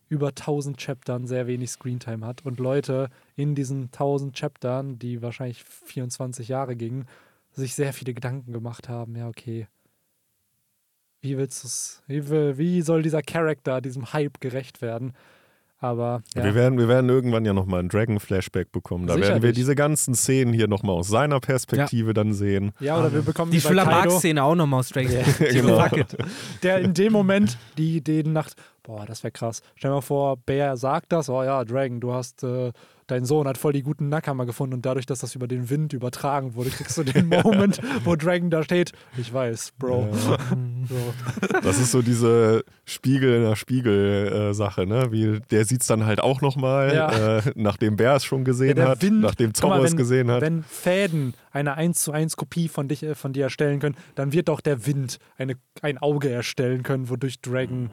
über 1000 Chaptern sehr wenig Screentime hat und Leute in diesen 1000 Chaptern, die wahrscheinlich 24 Jahre gingen, sich sehr viele Gedanken gemacht haben. Ja, okay. Wie willst du es, wie, will- wie soll dieser Charakter diesem Hype gerecht werden? Aber ja. Wir, werden, wir werden irgendwann ja nochmal ein Dragon-Flashback bekommen. Da werden wir Sicherlich. diese ganzen Szenen hier nochmal aus seiner Perspektive dann sehen. Ja, oder wir bekommen Die Kaido, Schlamark-Szene auch nochmal aus Dragon Ball. genau. Der in dem Moment die Idee Nacht, boah, das wäre krass. Stell dir mal vor, Bär sagt das, oh ja, Dragon, du hast, äh, dein Sohn hat voll die guten Nackheimer gefunden und dadurch, dass das über den Wind übertragen wurde, kriegst du den Moment, wo Dragon da steht. Ich weiß, Bro. So. Das ist so diese Spiegel in der Spiegel-Sache, ne? Wie, der sieht es dann halt auch nochmal, Ja. äh, nachdem Bär es schon gesehen der hat, Wind- nachdem Zorro es gesehen hat. Wenn Fäden eine 1 zu 1 Kopie von, dich, äh, von dir erstellen können, dann wird doch der Wind eine, ein Auge erstellen können, wodurch Dragon.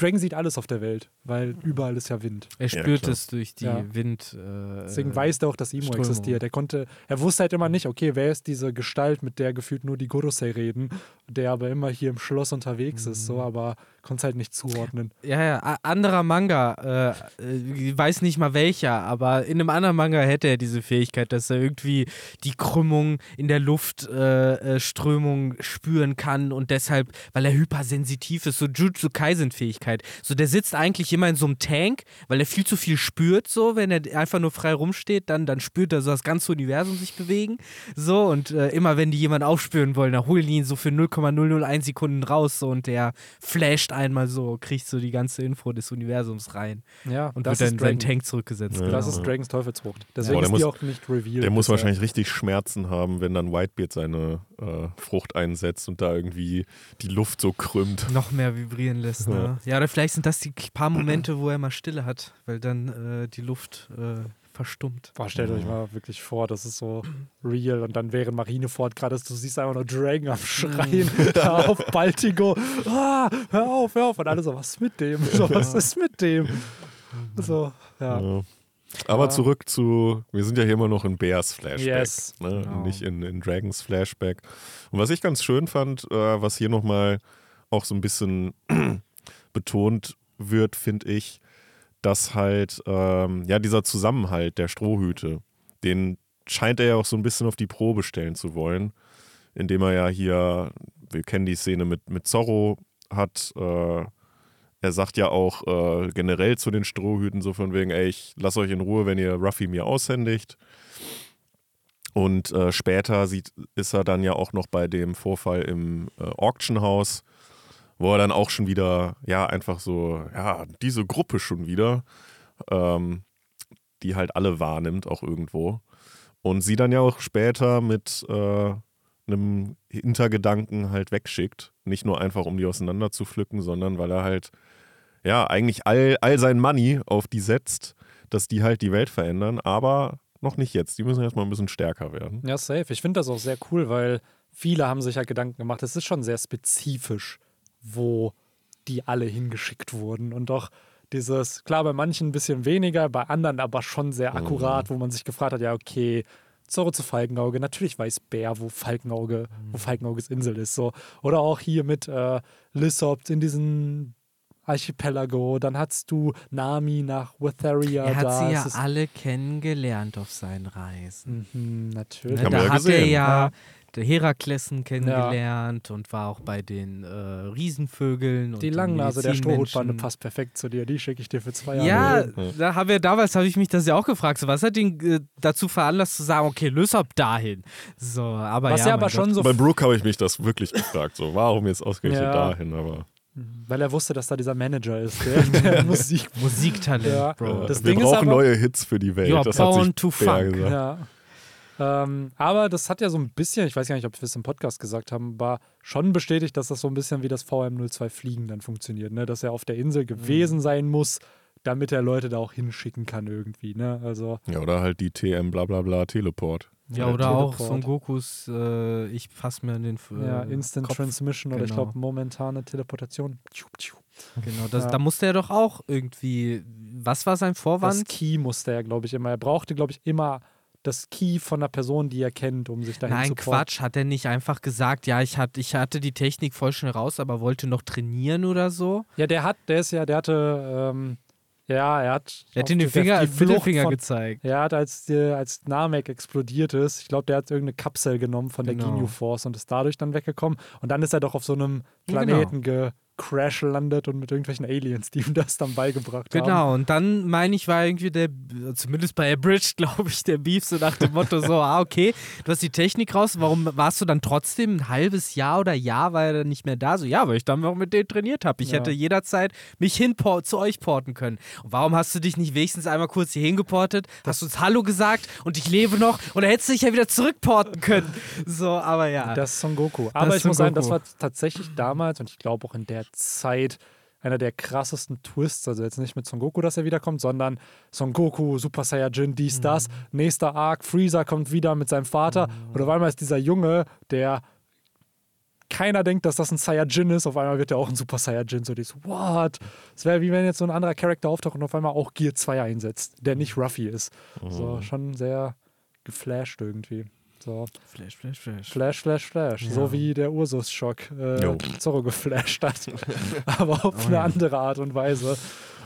Dragon sieht alles auf der Welt, weil überall ist ja Wind. Er spürt klar. es durch die Ja. Wind. Äh, Deswegen weiß er auch, dass Imo Strömung. existiert. Er konnte, er wusste halt immer nicht, okay, wer ist diese Gestalt, mit der gefühlt nur die Gorosei reden, der aber immer hier im Schloss unterwegs ist, Mhm. so, aber konnte es halt nicht zuordnen. Ja, ja, anderer Manga, äh, äh, ich weiß nicht mal welcher, aber in einem anderen Manga hätte er diese Fähigkeit, dass er irgendwie die Krümmung in der Luftströmung äh, Strömung spüren kann und deshalb, weil er hypersensitiv ist, so Jujutsu Kaisen-Fähigkeit. So, der sitzt eigentlich immer in so einem Tank, weil er viel zu viel spürt, so, wenn er einfach nur frei rumsteht, dann, dann spürt er so das ganze Universum sich bewegen. So, und äh, immer wenn die jemanden aufspüren wollen, dann holen die ihn so für 0,001 Sekunden raus, so, und der flasht einmal so, kriegt so die ganze Info des Universums rein Ja, und das wird ist dann seinen Dragon. Tank zurückgesetzt. Ja. Das ist Dragons Teufelsfrucht. Deswegen Boah, der ist die muss- auch nicht revealed. Der muss wahrscheinlich richtig Schmerzen haben, wenn dann Whitebeard seine äh, Frucht einsetzt und da irgendwie die Luft so krümmt. noch mehr vibrieren lässt. Ne? Ja, oder vielleicht sind das die paar Momente, wo er mal Stille hat, weil dann äh, die Luft äh, verstummt. Boah, stellt euch mal wirklich vor, das ist so real und dann während Marineford gerade ist, du siehst einfach nur Dragon am Schreien da auf Baltigo. Ah, hör auf, hör auf. Und alle so, was ist mit dem? So, was ist mit dem? So, ja. Ja. Aber Ja. zurück zu, wir sind ja hier immer noch in Bears Flashback, Yes. ne? Genau. nicht in, in Dragons Flashback. Und was ich ganz schön fand, äh, was hier nochmal auch so ein bisschen betont wird, finde ich, dass halt, ähm, ja, dieser Zusammenhalt der Strohhüte, den scheint er ja auch so ein bisschen auf die Probe stellen zu wollen, indem er ja hier, wir kennen die Szene mit, mit Zorro, hat, äh, er sagt ja auch äh, generell zu den Strohhüten so von wegen, ey, ich lass euch in Ruhe, wenn ihr Ruffy mir aushändigt. Und äh, später sieht, ist er dann ja auch noch bei dem Vorfall im äh, Auction-Haus, wo er dann auch schon wieder, ja, einfach so, ja, diese Gruppe schon wieder, ähm, die halt alle wahrnimmt, auch irgendwo. Und sie dann ja auch später mit äh, einem Hintergedanken halt wegschickt. Nicht nur einfach, um die auseinander zu pflücken, sondern weil er halt, ja, eigentlich all, all sein Money auf die setzt, dass die halt die Welt verändern, aber noch nicht jetzt. Die müssen erstmal ein bisschen stärker werden. Ja, safe. Ich finde das auch sehr cool, weil viele haben sich ja Gedanken gemacht. Es ist schon sehr spezifisch, wo die alle hingeschickt wurden. Und doch dieses, klar, bei manchen ein bisschen weniger, bei anderen aber schon sehr akkurat, wo man sich gefragt hat, ja, okay, Zorro zu Falkenauge, natürlich weiß Bär, wo Falkenauge, wo Falkenauges Insel ist. So. Oder auch hier mit äh, Lissop in diesen Archipelago, dann hattest du Nami nach Witheria er hat da. sie ja alle kennengelernt auf seinen Reisen. Mhm, natürlich. Ne, Haben wir da ja hat er gesehen. ja Ja. Der Heraklessen kennengelernt und war auch bei den äh, Riesenvögeln. und Die Langnase der Strohhutbande passt perfekt zu dir. Die schicke ich dir für zwei Jahre. Ja, Ja. da haben wir damals habe ich mich das ja auch gefragt. So, was hat ihn äh, dazu veranlasst zu sagen, okay, Lysop dahin. So, aber Was ja, ja aber schon Gott. so, Bei Brooke habe ich mich das wirklich gefragt, so warum jetzt ausgerechnet Ja. dahin, aber weil er wusste, dass da dieser Manager ist, der, der Musik. Musiktalent, Ja. Bro. Das wir Ding ist brauchen aber- neue Hits für die Welt. You are das hat sich born to funk. gesagt. Ja. Ähm, aber das hat ja so ein bisschen, ich weiß gar nicht, ob wir es im Podcast gesagt haben, war schon bestätigt, dass das so ein bisschen wie das VM02 Fliegen dann funktioniert, ne? dass er auf der Insel gewesen sein muss, damit er Leute da auch hinschicken kann irgendwie. Ne? Also, Ja, oder halt die TM blablabla Teleport. Ja, oder, oder auch Son Gokus, äh, ich fasse mir in den äh, Ja, Instant Kopf. Transmission oder genau. ich glaube momentane Teleportation. Genau, das, ja. da musste er doch auch irgendwie, was war sein Vorwand? Das Key musste er, glaube ich, immer. Er brauchte, glaube ich, immer das Key von einer Person, die er kennt, um sich dahin Nein, zu Nein, Quatsch. Hat er nicht einfach gesagt, ja, ich, hat, ich hatte die Technik voll schnell raus, aber wollte noch trainieren oder so? Ja, der hat, der ist ja, der hatte, ähm, ja, er hat. Er hat ihn den Finger, die Mittelfinger von, gezeigt. Er hat, als, als Namek explodiert ist, ich glaube, der hat irgendeine Kapsel genommen von der genau. Ginyu Force und ist dadurch dann weggekommen. Und dann ist er doch auf so einem genau. Planeten genau. Crash landet und mit irgendwelchen Aliens, die ihm das dann beigebracht genau, haben. Genau, und dann meine ich, war irgendwie der, zumindest bei Abridged, glaube ich, der Beef so nach dem Motto: so, ah, okay, du hast die Technik raus, warum warst du dann trotzdem ein halbes Jahr oder Jahr, war er dann nicht mehr da? So, ja, weil ich dann auch mit denen trainiert habe. Ich ja. hätte jederzeit mich hin zu euch porten können. Und warum hast du dich nicht wenigstens einmal kurz hier hingeportet, hast uns Hallo gesagt und ich lebe noch und dann hättest du dich ja wieder zurückporten können. So, aber ja. Das ist Son Goku. Aber ich muss sagen, das war tatsächlich damals und ich glaube auch in der Zeit einer der krassesten Twists. Also jetzt nicht mit Son Goku, dass er wiederkommt, sondern Son Goku, Super Saiyajin, dies, mhm. das. Nächster Arc, Freezer kommt wieder mit seinem Vater. Mhm. Und auf einmal ist dieser Junge, der keiner denkt, dass das ein Saiyajin ist. Auf einmal wird er auch ein Super Saiyajin. So dieses, what? Es wäre wie wenn jetzt so ein anderer Charakter auftaucht und auf einmal auch Gear 2 einsetzt, der nicht Ruffy ist. Mhm. So, schon sehr geflasht irgendwie. So. Flash, Flash, Flash. Flash, Flash, Flash. Ja. So wie der Ursus-Schock äh, Zorro geflasht hat. aber auf oh, eine ja. andere Art und Weise.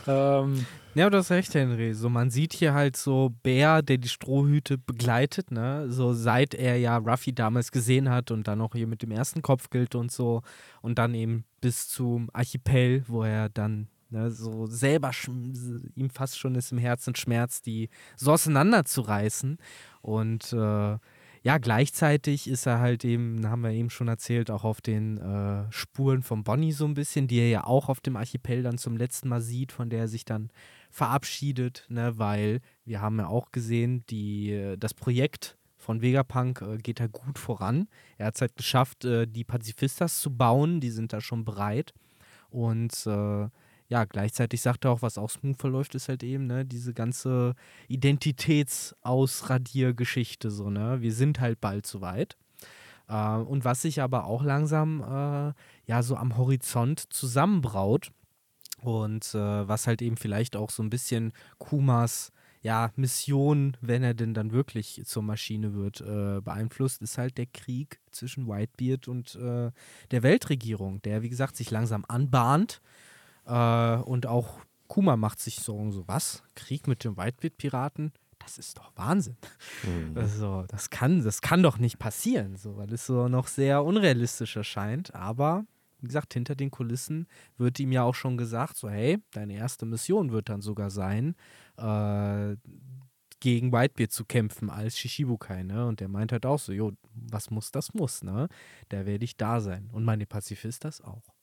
Ähm, ja, du hast recht, Henry. So, man sieht hier halt so Bär, der die Strohhüte begleitet, ne? So seit er ja Ruffy damals gesehen hat und dann auch hier mit dem ersten Kopfgeld und so. Und dann eben bis zum Archipel, wo er dann ne, so selber ihm fast schon ist im Herzen Schmerz, die so auseinanderzureißen. Und äh, ja, gleichzeitig ist er halt eben, haben wir eben schon erzählt, auch auf den äh, Spuren von Bonnie so ein bisschen, die er ja auch auf dem Archipel dann zum letzten Mal sieht, von der er sich dann verabschiedet, ne, weil wir haben ja auch gesehen, die, äh, das Projekt von Vegapunk äh, geht da gut voran. Er hat es halt geschafft, äh, die Pazifistas zu bauen, die sind da schon bereit. Und äh, ja, gleichzeitig sagt er auch, was auch smooth verläuft, ist halt eben, ne, diese ganze Identitätsausradiergeschichte, so, ne? Wir sind halt bald soweit. Äh, und was sich aber auch langsam äh, ja so am Horizont zusammenbraut und äh, was halt eben vielleicht auch so ein bisschen Kumas ja, Mission, wenn er denn dann wirklich zur Maschine wird, äh, beeinflusst, ist halt der Krieg zwischen Whitebeard und äh, der Weltregierung, der, wie gesagt, sich langsam anbahnt. Äh, und auch Kuma macht sich Sorgen, so was? Krieg mit den Whitebeard-Piraten? Das ist doch Wahnsinn. Mhm. Also, das kann, das kann doch nicht passieren, so, weil es so noch sehr unrealistisch erscheint. Aber, wie gesagt, hinter den Kulissen wird ihm ja auch schon gesagt, so, hey, deine erste Mission wird dann sogar sein, äh, gegen Whitebeard zu kämpfen als Shishibukai, ne? Und der meint halt auch so, jo, was muss, das muss, ne? Da werde ich da sein. Und meine Pazifist das auch.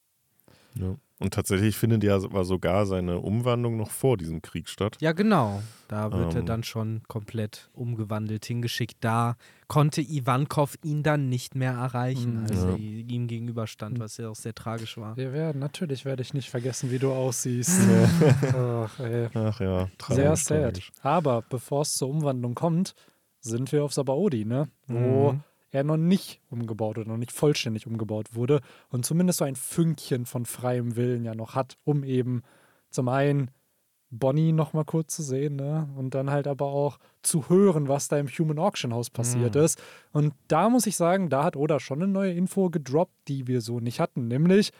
Ja. Und tatsächlich findet ja sogar seine Umwandlung noch vor diesem Krieg statt. Ja, genau. Da wird ähm. er dann schon komplett umgewandelt, hingeschickt. Da konnte Ivankov ihn dann nicht mehr erreichen, mhm. als ja. er ihm gegenüberstand, was ja auch sehr tragisch war. Wir werden, natürlich werde ich nicht vergessen, wie du aussiehst. Ach, Ach, ja, tragisch, Sehr sad. Tragisch. Aber bevor es zur Umwandlung kommt, sind wir auf Sabaody, ne? Wo mhm er noch nicht umgebaut oder noch nicht vollständig umgebaut wurde und zumindest so ein Fünkchen von freiem Willen ja noch hat, um eben zum einen Bonnie noch mal kurz zu sehen ne? und dann halt aber auch zu hören, was da im Human Auction House passiert mhm. ist. Und da muss ich sagen, da hat Oda schon eine neue Info gedroppt, die wir so nicht hatten, nämlich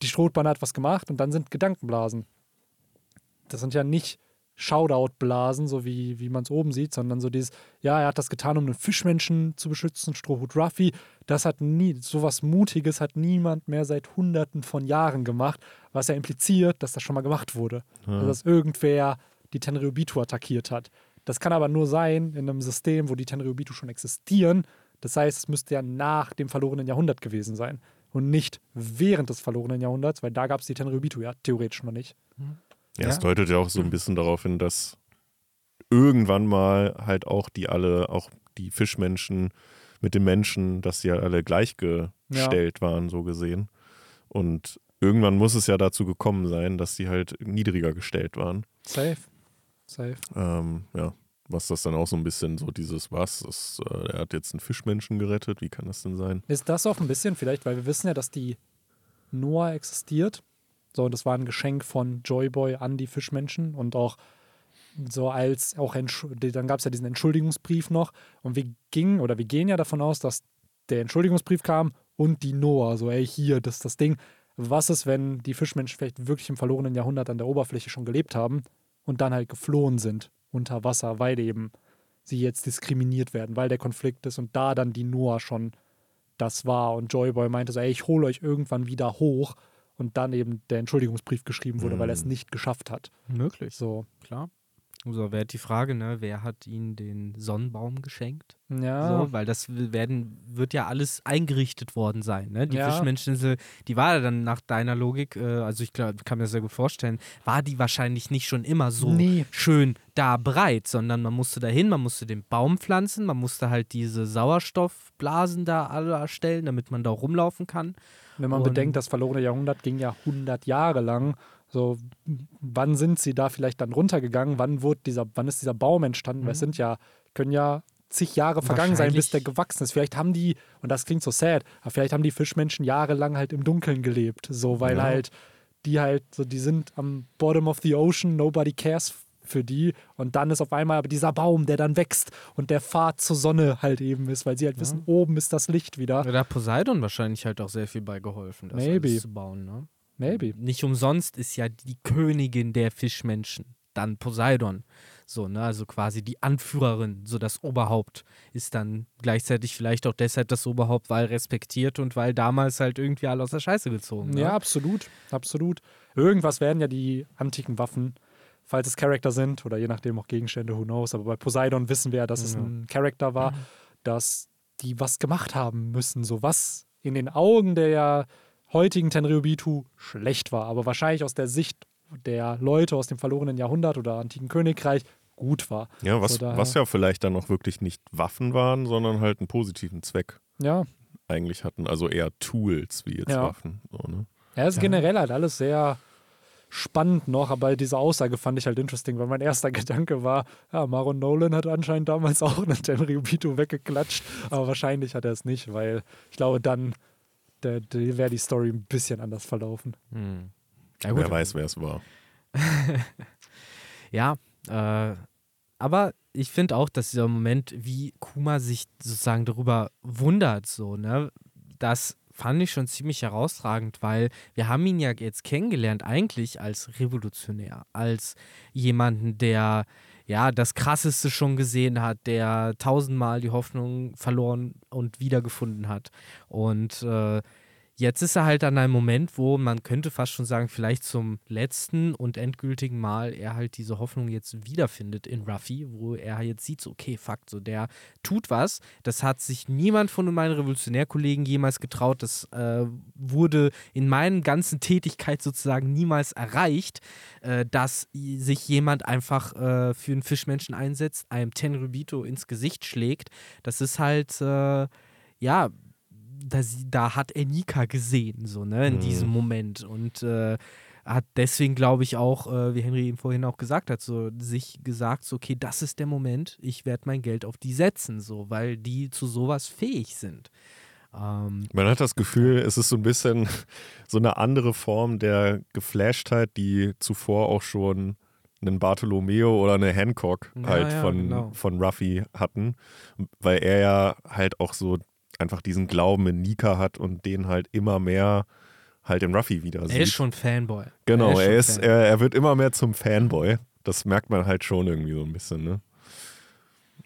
die Strohbahn hat was gemacht und dann sind Gedankenblasen. Das sind ja nicht Shoutout-Blasen, so wie, wie man es oben sieht, sondern so dieses, ja, er hat das getan, um einen Fischmenschen zu beschützen, Strohhut Ruffy. Das hat nie, sowas Mutiges hat niemand mehr seit hunderten von Jahren gemacht, was ja impliziert, dass das schon mal gemacht wurde. Ja. Also, dass irgendwer die Tenryubitu attackiert hat. Das kann aber nur sein in einem System, wo die Tenryubitu schon existieren. Das heißt, es müsste ja nach dem verlorenen Jahrhundert gewesen sein und nicht während des verlorenen Jahrhunderts, weil da gab es die Tenryubitu ja theoretisch noch nicht. Mhm. Ja, es deutet ja auch so ein bisschen darauf hin, dass irgendwann mal halt auch die alle, auch die Fischmenschen mit den Menschen, dass sie ja alle gleichgestellt ja. waren, so gesehen. Und irgendwann muss es ja dazu gekommen sein, dass sie halt niedriger gestellt waren. Safe. Safe. Ähm, ja. Was das dann auch so ein bisschen so dieses, was, das, äh, er hat jetzt einen Fischmenschen gerettet, wie kann das denn sein? Ist das auch ein bisschen vielleicht, weil wir wissen ja, dass die Noah existiert. So, das war ein Geschenk von Joyboy an die Fischmenschen und auch so als auch dann gab es ja diesen Entschuldigungsbrief noch und wir gingen oder wir gehen ja davon aus, dass der Entschuldigungsbrief kam und die Noah, so ey hier, das ist das Ding. Was ist, wenn die Fischmenschen vielleicht wirklich im verlorenen Jahrhundert an der Oberfläche schon gelebt haben und dann halt geflohen sind unter Wasser, weil eben sie jetzt diskriminiert werden, weil der Konflikt ist und da dann die Noah schon das war und Joyboy meinte so, ey, ich hole euch irgendwann wieder hoch und dann eben der Entschuldigungsbrief geschrieben wurde, mhm. weil er es nicht geschafft hat. Möglich. So. Klar. So wäre die Frage, ne, wer hat ihnen den Sonnenbaum geschenkt? Ja. So, weil das werden, wird ja alles eingerichtet worden sein. Ne? Die ja. Fischmenscheninsel, die war dann nach deiner Logik, äh, also ich glaub, kann mir das sehr gut vorstellen, war die wahrscheinlich nicht schon immer so nee. schön da breit, sondern man musste dahin, man musste den Baum pflanzen, man musste halt diese Sauerstoffblasen da alle erstellen, damit man da rumlaufen kann. Wenn man Und bedenkt, das verlorene Jahrhundert ging ja 100 Jahre lang so, wann sind sie da vielleicht dann runtergegangen? Wann wurde dieser, wann ist dieser Baum entstanden? Mhm. Weil es mhm. sind ja, können ja zig Jahre vergangen sein, bis der gewachsen ist. Vielleicht haben die, und das klingt so sad, aber vielleicht haben die Fischmenschen jahrelang halt im Dunkeln gelebt. So, weil ja. halt die halt, so, die sind am Bottom of the Ocean, nobody cares für die. Und dann ist auf einmal aber dieser Baum, der dann wächst und der Pfad zur Sonne halt eben ist, weil sie halt ja. wissen, oben ist das Licht wieder. Ja, da hat Poseidon wahrscheinlich halt auch sehr viel bei geholfen, das Maybe. zu bauen, ne? Maybe. Nicht umsonst ist ja die Königin der Fischmenschen dann Poseidon. So, ne, also quasi die Anführerin, so das Oberhaupt ist dann gleichzeitig vielleicht auch deshalb das Oberhaupt, weil respektiert und weil damals halt irgendwie alle aus der Scheiße gezogen. Ne? Ja, absolut, absolut. Irgendwas werden ja die antiken Waffen, falls es Charakter sind oder je nachdem auch Gegenstände, who knows. Aber bei Poseidon wissen wir ja, dass es ein Charakter war, dass die was gemacht haben müssen. So was in den Augen der heutigen Tenryubitu schlecht war, aber wahrscheinlich aus der Sicht der Leute aus dem verlorenen Jahrhundert oder antiken Königreich gut war. Ja, was, so was ja vielleicht dann auch wirklich nicht Waffen waren, sondern halt einen positiven Zweck ja. eigentlich hatten. Also eher Tools wie jetzt ja. Waffen. So, ne? Ja, es ist ja. generell halt alles sehr spannend noch, aber diese Aussage fand ich halt interesting, weil mein erster Gedanke war, ja, Maron Nolan hat anscheinend damals auch einen Tenryubito weggeklatscht, aber wahrscheinlich hat er es nicht, weil ich glaube, dann da, da wäre die Story ein bisschen anders verlaufen. Hm. Ja, wer weiß, wer es war. ja, äh, aber ich finde auch, dass dieser Moment, wie Kuma sich sozusagen darüber wundert, so, ne, das fand ich schon ziemlich herausragend, weil wir haben ihn ja jetzt kennengelernt eigentlich als Revolutionär, als jemanden, der ja das Krasseste schon gesehen hat, der tausendmal die Hoffnung verloren und wiedergefunden hat. Und äh, Jetzt ist er halt an einem Moment, wo man könnte fast schon sagen, vielleicht zum letzten und endgültigen Mal er halt diese Hoffnung jetzt wiederfindet in Ruffy, wo er jetzt sieht, so, okay, fuck, so der tut was. Das hat sich niemand von meinen Revolutionärkollegen jemals getraut. Das äh, wurde in meinen ganzen Tätigkeit sozusagen niemals erreicht, äh, dass sich jemand einfach äh, für einen Fischmenschen einsetzt, einem Tenrubito ins Gesicht schlägt. Das ist halt, äh, ja, da, da hat er Nika gesehen, so, ne, in mhm. diesem Moment. Und äh, hat deswegen, glaube ich, auch, äh, wie Henry eben vorhin auch gesagt hat, so sich gesagt, so, okay, das ist der Moment, ich werde mein Geld auf die setzen, so, weil die zu sowas fähig sind. Ähm, Man hat das Gefühl, es ist so ein bisschen so eine andere Form der Geflashtheit, die zuvor auch schon einen Bartolomeo oder eine Hancock ja, halt ja, von, genau. von Ruffy hatten, weil er ja halt auch so einfach diesen Glauben in Nika hat und den halt immer mehr halt in Ruffy wieder sieht. Er ist schon Fanboy. Genau, er, ist, er, ist er, er, wird immer mehr zum Fanboy. Das merkt man halt schon irgendwie so ein bisschen, ne?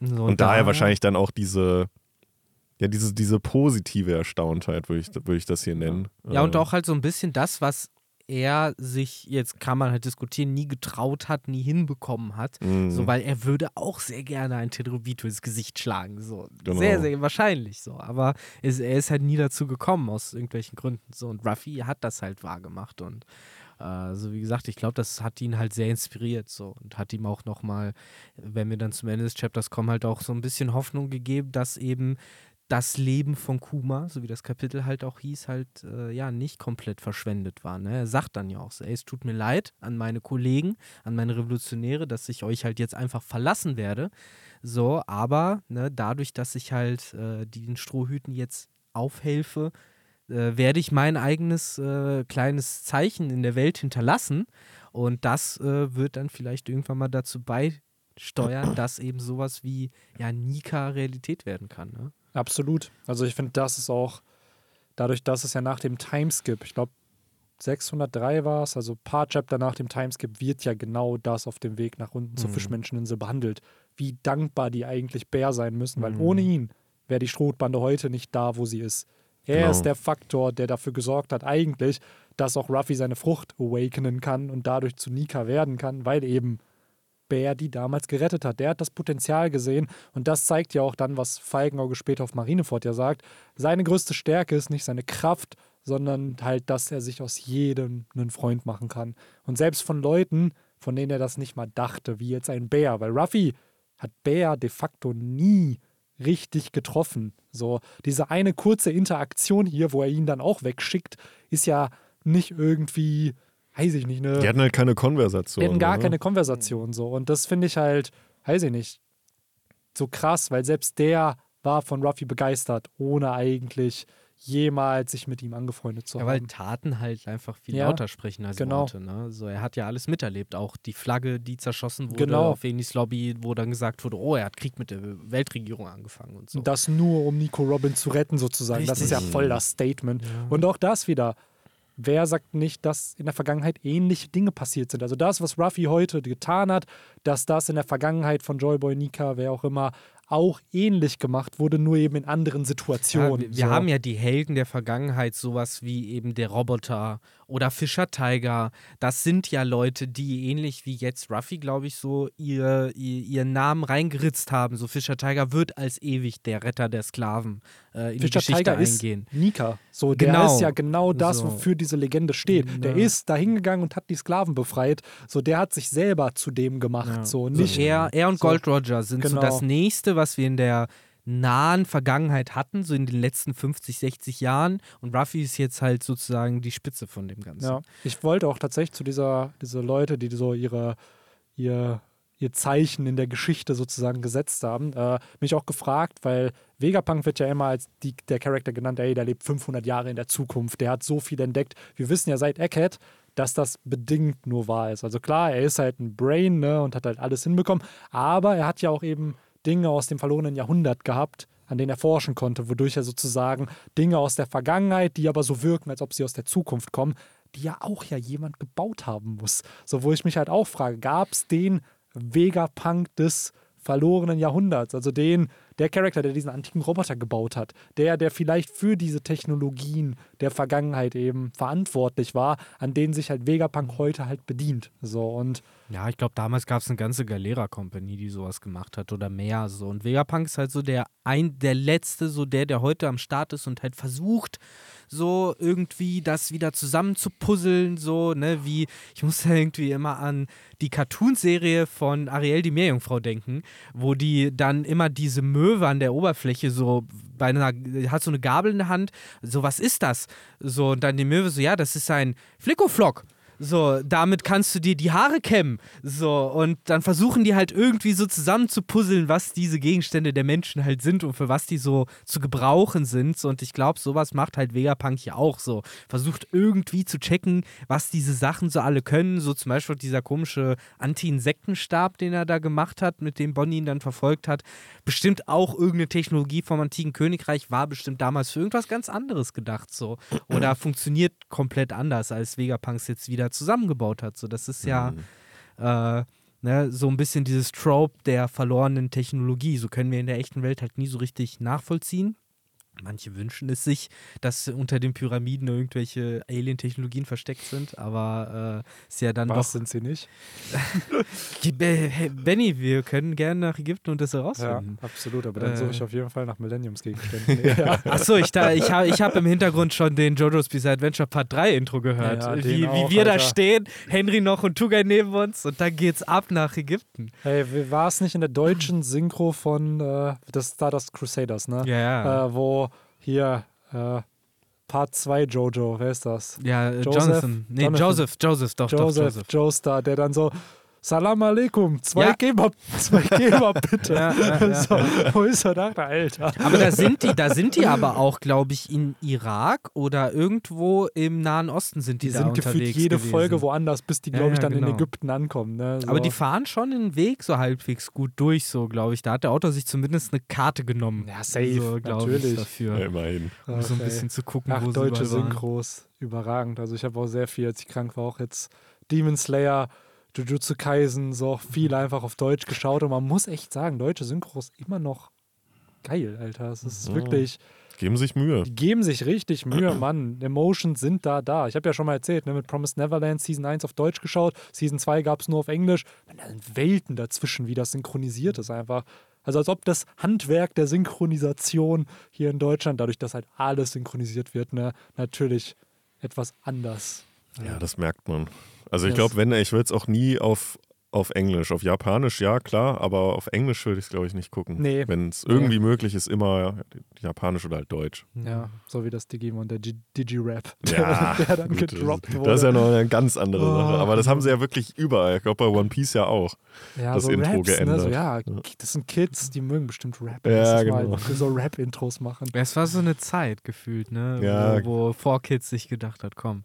So, und da daher wahrscheinlich dann auch diese, ja, diese, diese positive Erstauntheit, würde ich, würd ich das hier nennen. Ja, und äh. auch halt so ein bisschen das, was er sich, jetzt kann man halt diskutieren, nie getraut hat, nie hinbekommen hat. Mhm. So, weil er würde auch sehr gerne ein Tedrovito ins Gesicht schlagen. So. Genau. Sehr, sehr wahrscheinlich so. Aber es, er ist halt nie dazu gekommen, aus irgendwelchen Gründen. So. Und Ruffy hat das halt wahrgemacht. Und äh, so wie gesagt, ich glaube, das hat ihn halt sehr inspiriert. So. Und hat ihm auch nochmal, wenn wir dann zum Ende des Chapters kommen, halt auch so ein bisschen Hoffnung gegeben, dass eben das Leben von Kuma, so wie das Kapitel halt auch hieß, halt äh, ja nicht komplett verschwendet war. Ne? Er sagt dann ja auch so, ey, es tut mir leid an meine Kollegen, an meine Revolutionäre, dass ich euch halt jetzt einfach verlassen werde. So, aber ne, dadurch, dass ich halt äh, den Strohhüten jetzt aufhelfe, äh, werde ich mein eigenes äh, kleines Zeichen in der Welt hinterlassen. Und das äh, wird dann vielleicht irgendwann mal dazu beisteuern, dass eben sowas wie ja, Nika Realität werden kann. Ne? Absolut. Also ich finde, das ist auch dadurch, dass es ja nach dem Timeskip, ich glaube 603 war es, also ein paar Chapter nach dem Timeskip, wird ja genau das auf dem Weg nach unten mhm. zur Fischmenscheninsel behandelt. Wie dankbar die eigentlich Bär sein müssen, weil mhm. ohne ihn wäre die Strohbande heute nicht da, wo sie ist. Er genau. ist der Faktor, der dafür gesorgt hat, eigentlich, dass auch Ruffy seine Frucht awakenen kann und dadurch zu Nika werden kann, weil eben Bär die damals gerettet hat. Der hat das Potenzial gesehen und das zeigt ja auch dann, was Falkenauge später auf Marineford ja sagt. Seine größte Stärke ist nicht seine Kraft, sondern halt, dass er sich aus jedem einen Freund machen kann. Und selbst von Leuten, von denen er das nicht mal dachte, wie jetzt ein Bär, weil Ruffy hat Bär de facto nie richtig getroffen. So, diese eine kurze Interaktion hier, wo er ihn dann auch wegschickt, ist ja nicht irgendwie weiß ich nicht, ne? Die hatten halt keine Konversation. Die hatten gar ne? keine Konversation so. Und das finde ich halt, weiß ich nicht, so krass, weil selbst der war von Ruffy begeistert, ohne eigentlich jemals sich mit ihm angefreundet zu ja, haben. weil Taten halt einfach viel ja, lauter sprechen als genau. Worte. Ne? So, er hat ja alles miterlebt, auch die Flagge, die zerschossen wurde genau. auf Venis Lobby, wo dann gesagt wurde, oh, er hat Krieg mit der Weltregierung angefangen und so. Das nur, um Nico Robin zu retten sozusagen. Richtig. Das ist ja voll das Statement. Ja. Und auch das wieder, wer sagt nicht, dass in der Vergangenheit ähnliche Dinge passiert sind? Also das, was Ruffy heute getan hat, dass das in der Vergangenheit von Joyboy, Nika, wer auch immer, auch ähnlich gemacht wurde, nur eben in anderen Situationen. Ja, wir, wir haben ja die Helden der Vergangenheit, sowas wie eben der Roboter oder Fischer Tiger. Das sind ja Leute, die ähnlich wie jetzt Ruffy, glaube ich, so ihr, ihr, ihren Namen reingeritzt haben. So Fischer Tiger wird als ewig der Retter der Sklaven äh, in Fischer die Geschichte Tiger eingehen. Ist Nika. So, der genau. ist ja genau das, so. wofür diese Legende steht. Genau. Der ist da hingegangen und hat die Sklaven befreit. So, der hat sich selber zu dem gemacht. Ja. So, nicht, er, er und so. Gold Roger sind genau. so das nächste, was wir in der nahen Vergangenheit hatten, so in den letzten 50, 60 Jahren. Und Ruffy ist jetzt halt sozusagen die Spitze von dem Ganzen. Ja, ich wollte auch tatsächlich zu dieser, diese Leute, die so ihre, ihr, ihr Zeichen in der Geschichte sozusagen gesetzt haben, äh, mich auch gefragt, weil Vegapunk wird ja immer als die, der Charakter genannt, ey, der lebt 500 Jahre in der Zukunft, der hat so viel entdeckt. Wir wissen ja seit Egghead, dass das bedingt nur wahr ist. Also klar, er ist halt ein Brain ne, und hat halt alles hinbekommen, aber er hat ja auch eben Dinge aus dem verlorenen Jahrhundert gehabt, an denen er forschen konnte, wodurch er sozusagen Dinge aus der Vergangenheit, die aber so wirken, als ob sie aus der Zukunft kommen, die ja auch ja jemand gebaut haben muss. So, wo ich mich halt auch frage, gab es den Vegapunk des verlorenen Jahrhunderts, also den, der Charakter, der diesen antiken Roboter gebaut hat, der, der vielleicht für diese Technologien der Vergangenheit eben verantwortlich war, an denen sich halt Vegapunk heute halt bedient. So und ja, ich glaube, damals gab es eine ganze Galera-Company, die sowas gemacht hat oder mehr. So. Und Vegapunk ist halt so der ein, der letzte, so der, der heute am Start ist und halt versucht, so irgendwie das wieder zusammenzupuzzeln, so, ne, wie, ich muss irgendwie immer an die Cartoonserie von Ariel die Meerjungfrau denken, wo die dann immer diese Möwe an der Oberfläche so bei einer, hat so eine Gabel in der Hand, so, was ist das? So, und dann die Möwe so, ja, das ist ein Flickoflock. So, damit kannst du dir die Haare kämmen. So, und dann versuchen die halt irgendwie so zusammen zu puzzeln, was diese Gegenstände der Menschen halt sind und für was die so zu gebrauchen sind. Und ich glaube, sowas macht halt Vegapunk ja auch so. Versucht irgendwie zu checken, was diese Sachen so alle können. So zum Beispiel dieser komische Anti-Insektenstab, den er da gemacht hat, mit dem Bonnie ihn dann verfolgt hat. Bestimmt auch irgendeine Technologie vom antiken Königreich, war bestimmt damals für irgendwas ganz anderes gedacht. So. Oder funktioniert komplett anders, als Vegapunks jetzt wieder wieder zusammengebaut hat. So, das ist ja mhm. äh, ne, so ein bisschen dieses Trope der verlorenen Technologie. So können wir in der echten Welt halt nie so richtig nachvollziehen. Manche wünschen es sich, dass unter den Pyramiden irgendwelche Alien-Technologien versteckt sind, aber äh, ist ja dann Was doch. sind sie nicht? Hey, Benny, wir können gerne nach Ägypten und das Ja, herausfinden. absolut. Aber dann Äh. suche ich auf jeden Fall nach Millenniumsgegenständen. ja. Achso, ich, da, ich habe ich hab im Hintergrund schon den JoJo's Bizarre Adventure Part 3 Intro gehört. Ja, ja, wie, auch, wir da Alter. stehen, Henry noch und Tugay neben uns und dann geht's ab nach Ägypten. Hey, war es nicht in der deutschen Synchro von äh, das Stardust Crusaders, ne? Ja, ja. Äh, wo hier äh, Part 2 Jojo, wer ist das? ja, äh, Joseph? Jonathan. Nee, Jonathan. Joseph, Joseph, doch, Joseph, doch, Joseph. Joestar, der dann so Salam alaikum, zwei Ja. Geber, zwei Geber bitte. Ja, ja, ja, so, wo ist er da, Alter? Aber da sind die, da sind die aber auch, glaube ich, in Irak oder irgendwo im Nahen Osten sind die, Die da sind unterwegs gefühlt jede gewesen. Folge woanders, bis die, glaube ich, ja, dann in genau. Ägypten ankommen. Ne? So. Aber die fahren schon den Weg so halbwegs gut durch, so glaube ich. Da hat der Autor sich zumindest eine Karte genommen. Ja, safe, so, glaub Ich, natürlich. dafür, Ja, immerhin. um so ein bisschen zu gucken, Ach, wo sie deutsche überall waren. Synchros, überragend. Also ich habe auch sehr viel, als ich krank war, auch jetzt Demon Slayer, Jujutsu Kaisen, so auch viel einfach auf Deutsch geschaut. Und man muss echt sagen, deutsche Synchros immer noch geil, Alter. Es ist Ja. wirklich, Geben sich Mühe. die geben sich richtig Mühe, Mann. Emotions sind da, da. Ich habe ja schon mal erzählt, ne, mit Promised Neverland Season 1 auf Deutsch geschaut, Season 2 gab es nur auf Englisch. Man, da sind Welten dazwischen, wie das synchronisiert ist einfach. Also als ob das Handwerk der Synchronisation hier in Deutschland, dadurch, dass halt alles synchronisiert wird, ne, natürlich etwas anders. Ja, das merkt man. Also ich glaube, wenn, ich würde es auch nie auf, auf Englisch. Auf Japanisch, ja, klar, aber auf Englisch würde ich es, glaube ich, nicht gucken. Nee. Wenn es irgendwie möglich ist, immer Japanisch oder halt Deutsch. Ja, so wie das Digimon, der Digi-Rap, der, Ja, der dann gut, gedroppt wurde. Das ist ja noch eine ganz andere Oh. Sache. Aber das haben sie ja wirklich überall. Ich glaube, bei One Piece ja auch. ja, das so Intro Raps, Ne? geändert. So, ja, das sind Kids, die mögen bestimmt Rap. Ja, genau. mal so Rap-Intros machen. Es war so eine Zeit gefühlt, ne? Ja. Wo, wo 4Kids sich gedacht hat, komm,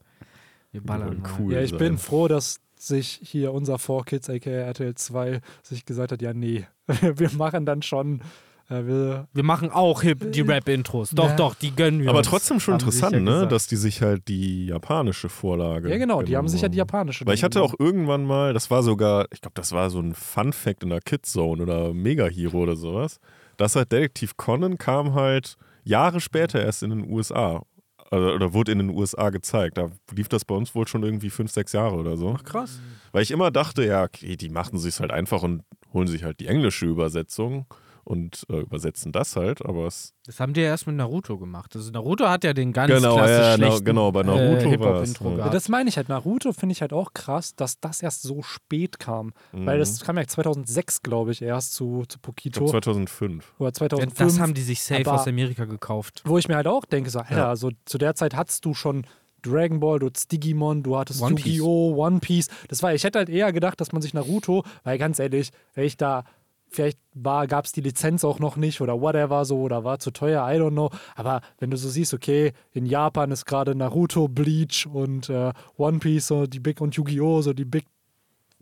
wir ballern mal. Cool. Ja, ich sein. bin froh, dass sich hier unser 4Kids, aka RTL 2, sich gesagt hat, ja, nee, wir machen dann schon, äh, wir, Wir machen auch Hip die Rap-Intros. Doch, Ja. doch, die gönnen wir Aber uns. trotzdem schon haben interessant, ja ne? gesagt. dass die sich halt die japanische Vorlage. ja genau, die haben sich ja die japanische. Weil ich hatte auch irgendwann mal, das war sogar, ich glaube, das war so ein Fun-Fact in der Kids Zone oder Mega Hero oder sowas, dass halt Detektiv Conan kam halt Jahre später erst in den USA. Also, oder wurde in den USA gezeigt. Da lief das bei uns wohl schon irgendwie fünf, sechs Jahre oder so. Ach, krass. Weil ich immer dachte, ja, okay, die machen sich halt einfach und holen sich halt die englische Übersetzung und äh, übersetzen das halt, aber es Das haben die ja erst mit Naruto gemacht. Also Naruto hat ja den ganz Genau, klassisch ja, genau, bei Naruto äh, war's, Hip-Hop-Intro ja. Ja, das meine ich halt. Naruto finde ich halt auch krass, dass das erst so spät kam. Weil Mhm. das kam ja 2006, glaube ich, erst zu, zu Pokito. glaub, 2005. oder Ja, 2005. das haben die sich safe aber- aus Amerika gekauft. Wo ich mir halt auch denke, so, Alter, Ja. also zu der Zeit hattest du schon Dragon Ball, du hattest Digimon, du hattest One Piece. Yu-Gi-Oh!, One Piece. Das war, ich hätte halt eher gedacht, dass man sich Naruto, weil ganz ehrlich, wenn ich da, vielleicht gab es die Lizenz auch noch nicht oder whatever so oder war zu teuer, I don't know. Aber wenn du so siehst, okay, in Japan ist gerade Naruto, Bleach und äh, One Piece so die Big und Yu-Gi-Oh! so die Big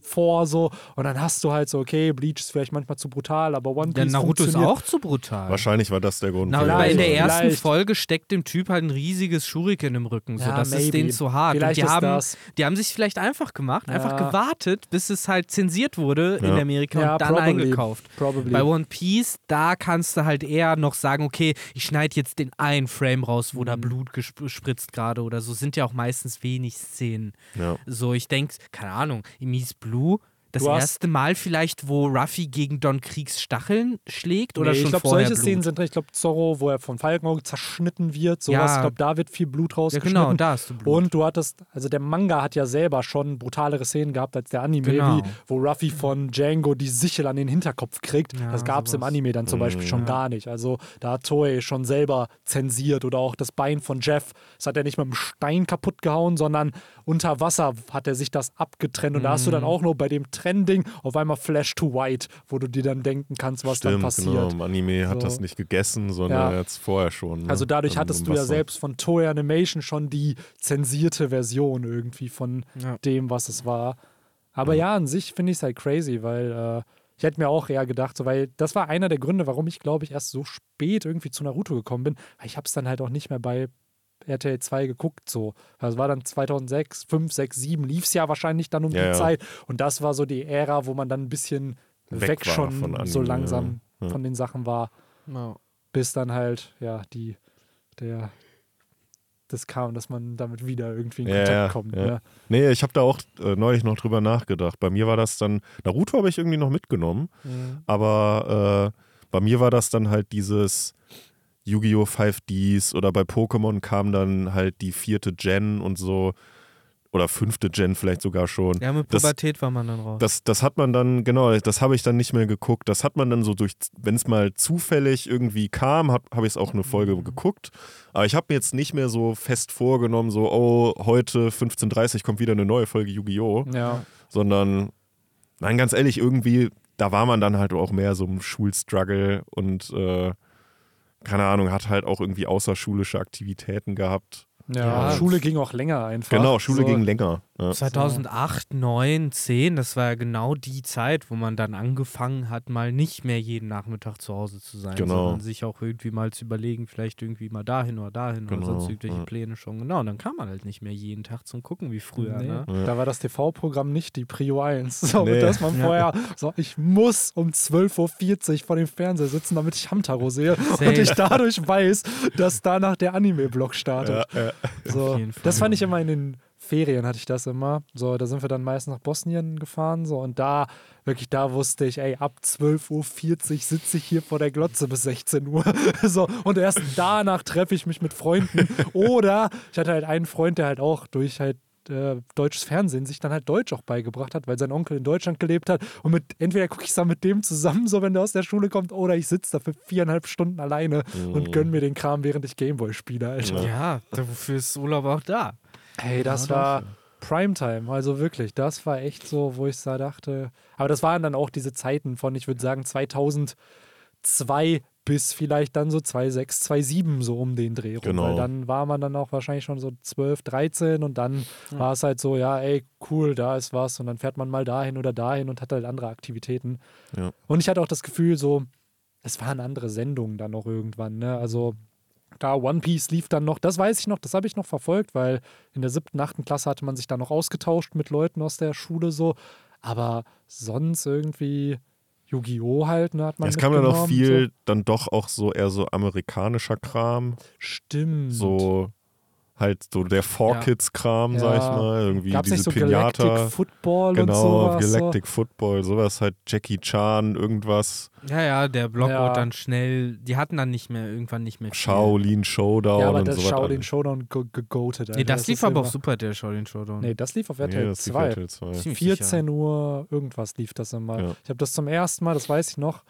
Four so und dann hast du halt so, okay, Bleach ist vielleicht manchmal zu brutal, aber One Der Piece Naruto ist auch zu brutal. Wahrscheinlich war das der Grund. Na, aber in der ersten vielleicht. Folge steckt dem Typ halt ein riesiges Schuriken im Rücken. So, Ja, das ist maybe. denen zu hart. Und die ist haben, das. die haben sich vielleicht einfach gemacht, einfach Ja. gewartet, bis es halt zensiert wurde in Ja. Amerika Ja, und dann probably. eingekauft. Probably. Bei One Piece, da kannst du halt eher noch sagen, okay, ich schneide jetzt den einen Frame raus, wo da Mhm. Blut gesp- spritzt gerade oder so. Sind ja auch meistens wenig Szenen. Ja. So, ich denke, keine Ahnung, in Mies Blue, das erste Mal vielleicht, wo Ruffy gegen Don Kriegs Stacheln schlägt oder nee, schon ich glaube, vorher solche Blut? Szenen sind drin. Ich glaube, Zorro, wo er vom Falkenauge zerschnitten wird, sowas. Ja. Ich glaube, da wird viel Blut Ja, rausgeschnitten. genau, da hast du Blut. Und du hattest, also der Manga hat ja selber schon brutalere Szenen gehabt als der Anime, Genau. wie, wo Ruffy von Django die Sichel an den Hinterkopf kriegt. Ja, das gab es im. Anime dann zum Beispiel schon Ja. gar nicht. Also da hat Toei schon selber zensiert oder auch das Bein von Jeff. Das hat er nicht mit einem Stein kaputt gehauen, sondern unter Wasser hat er sich das abgetrennt. Und da hast du Mhm. dann auch nur bei dem Trending auf einmal Flash to White, wo du dir dann denken kannst, was dann Stimmt, passiert. genau. Im Anime hat So. das nicht gegessen, sondern Ja. jetzt vorher schon. Ne? Also dadurch Im- hattest im du ja selbst von Toei Animation schon die zensierte Version irgendwie von Ja. dem, was es war. Aber ja, an sich finde ich es halt crazy, weil äh, ich hätte mir auch eher gedacht, so, weil das war einer der Gründe, warum ich, glaube ich, erst so spät irgendwie zu Naruto gekommen bin, weil ich habe es dann halt auch nicht mehr bei RTL 2 geguckt so. Das war dann 2006, 5, 6, 7 lief es ja wahrscheinlich dann um Ja, die ja. Zeit und das war so die Ära, wo man dann ein bisschen Weg weg, war schon von so Anime, langsam ja. Ja. von den Sachen war, Ja. bis dann halt, ja, die der das kam, dass man damit wieder irgendwie in Kontakt ja, kommt. Ja. Ne? Nee, ich habe da auch äh, neulich noch drüber nachgedacht. Bei mir war das dann, Naruto habe ich irgendwie noch mitgenommen, mhm. aber äh, bei mir war das dann halt dieses Yu-Gi-Oh! 5Ds oder bei Pokémon kam dann halt die vierte Gen und so oder fünfte Gen vielleicht sogar schon. Ja, mit Pubertät das, war man dann raus. Das, das hat man dann, genau, das habe ich dann nicht mehr geguckt. Das hat man dann so durch, wenn es mal zufällig irgendwie kam, habe hab ich es auch eine Folge mhm. geguckt. Aber ich habe mir jetzt nicht mehr so fest vorgenommen, so, oh, heute 15.30 Uhr kommt wieder eine neue Folge Yu-Gi-Oh! Ja. Sondern, nein, ganz ehrlich, irgendwie, da war man dann halt auch mehr so im Schulstruggle und äh, keine Ahnung, hat halt auch irgendwie außerschulische Aktivitäten gehabt. Ja, ja, Schule ging auch länger einfach. Genau, Schule so. ging länger. Ja. 2008, 9, 10, das war ja genau die Zeit, wo man dann angefangen hat, mal nicht mehr jeden Nachmittag zu Hause zu sein, genau. sondern sich auch irgendwie mal zu überlegen, vielleicht irgendwie mal dahin oder dahin genau. oder sonst irgendwelche ja. Pläne schon. Genau, und dann kam man halt nicht mehr jeden Tag zum Gucken wie früher. Nee. Ne? Da war das TV-Programm nicht die Prio 1, so, nee. dass man vorher so, ich muss um 12.40 Uhr vor dem Fernseher sitzen, damit ich Hamtaro sehe Same. und ich dadurch weiß, dass danach der Anime-Blog startet. So, das fand ich immer in den Ferien hatte ich das immer. So, da sind wir dann meist nach Bosnien gefahren. So, und da, wirklich, da wusste ich, ey, ab 12.40 Uhr sitze ich hier vor der Glotze bis 16 Uhr. so, und erst danach treffe ich mich mit Freunden. Oder ich hatte halt einen Freund, der halt auch durch halt äh, deutsches Fernsehen sich dann halt Deutsch auch beigebracht hat, weil sein Onkel in Deutschland gelebt hat. Und mit entweder gucke ich es dann mit dem zusammen, so wenn der aus der Schule kommt, oder ich sitze da für viereinhalb Stunden alleine mhm. und gönne mir den Kram, während ich Gameboy spiele, Alter. Ja, dafür ist Urlaub auch da. Hey, das ja, war Primetime, also wirklich, das war echt so, wo ich da dachte. Aber das waren dann auch diese Zeiten von, ich würde sagen, 2002 bis vielleicht dann so 2006, 2007 so um den Dreh rum. Genau. Weil dann war man dann auch wahrscheinlich schon so 12, 13 und dann ja. war es halt so, ja, ey, cool, da ist was und dann fährt man mal dahin oder dahin und hat halt andere Aktivitäten. Ja. Und ich hatte auch das Gefühl, so, es waren andere Sendungen dann noch irgendwann, ne? Also da One Piece lief dann noch, das weiß ich noch, das habe ich noch verfolgt, weil in der siebten, achten Klasse hatte man sich da noch ausgetauscht mit Leuten aus der Schule so. Aber sonst irgendwie Yu-Gi-Oh! halt, ne, hat man Es kam dann auch viel, so. dann doch auch so eher so amerikanischer Kram. Stimmt. So halt so der Four Kids Kram, ja. sag ich mal, irgendwie Gab's diese nicht so Pinata, Galactic Football genau, und sowas, Galactic so. Football, sowas halt Jackie Chan, irgendwas. Ja, ja, der Blog ja. wurde dann schnell, die hatten dann nicht mehr irgendwann nicht mehr. Viel. Shaolin Showdown ja, aber und das sowas. Shaolin Showdown gegoatet. Nee, das, das lief aber auf Super, der Shaolin Showdown. Nee, das lief auf RTL nee, 2. RTL 2. 14 Uhr irgendwas lief das immer. Ja. Ich habe das zum ersten Mal, das weiß ich noch,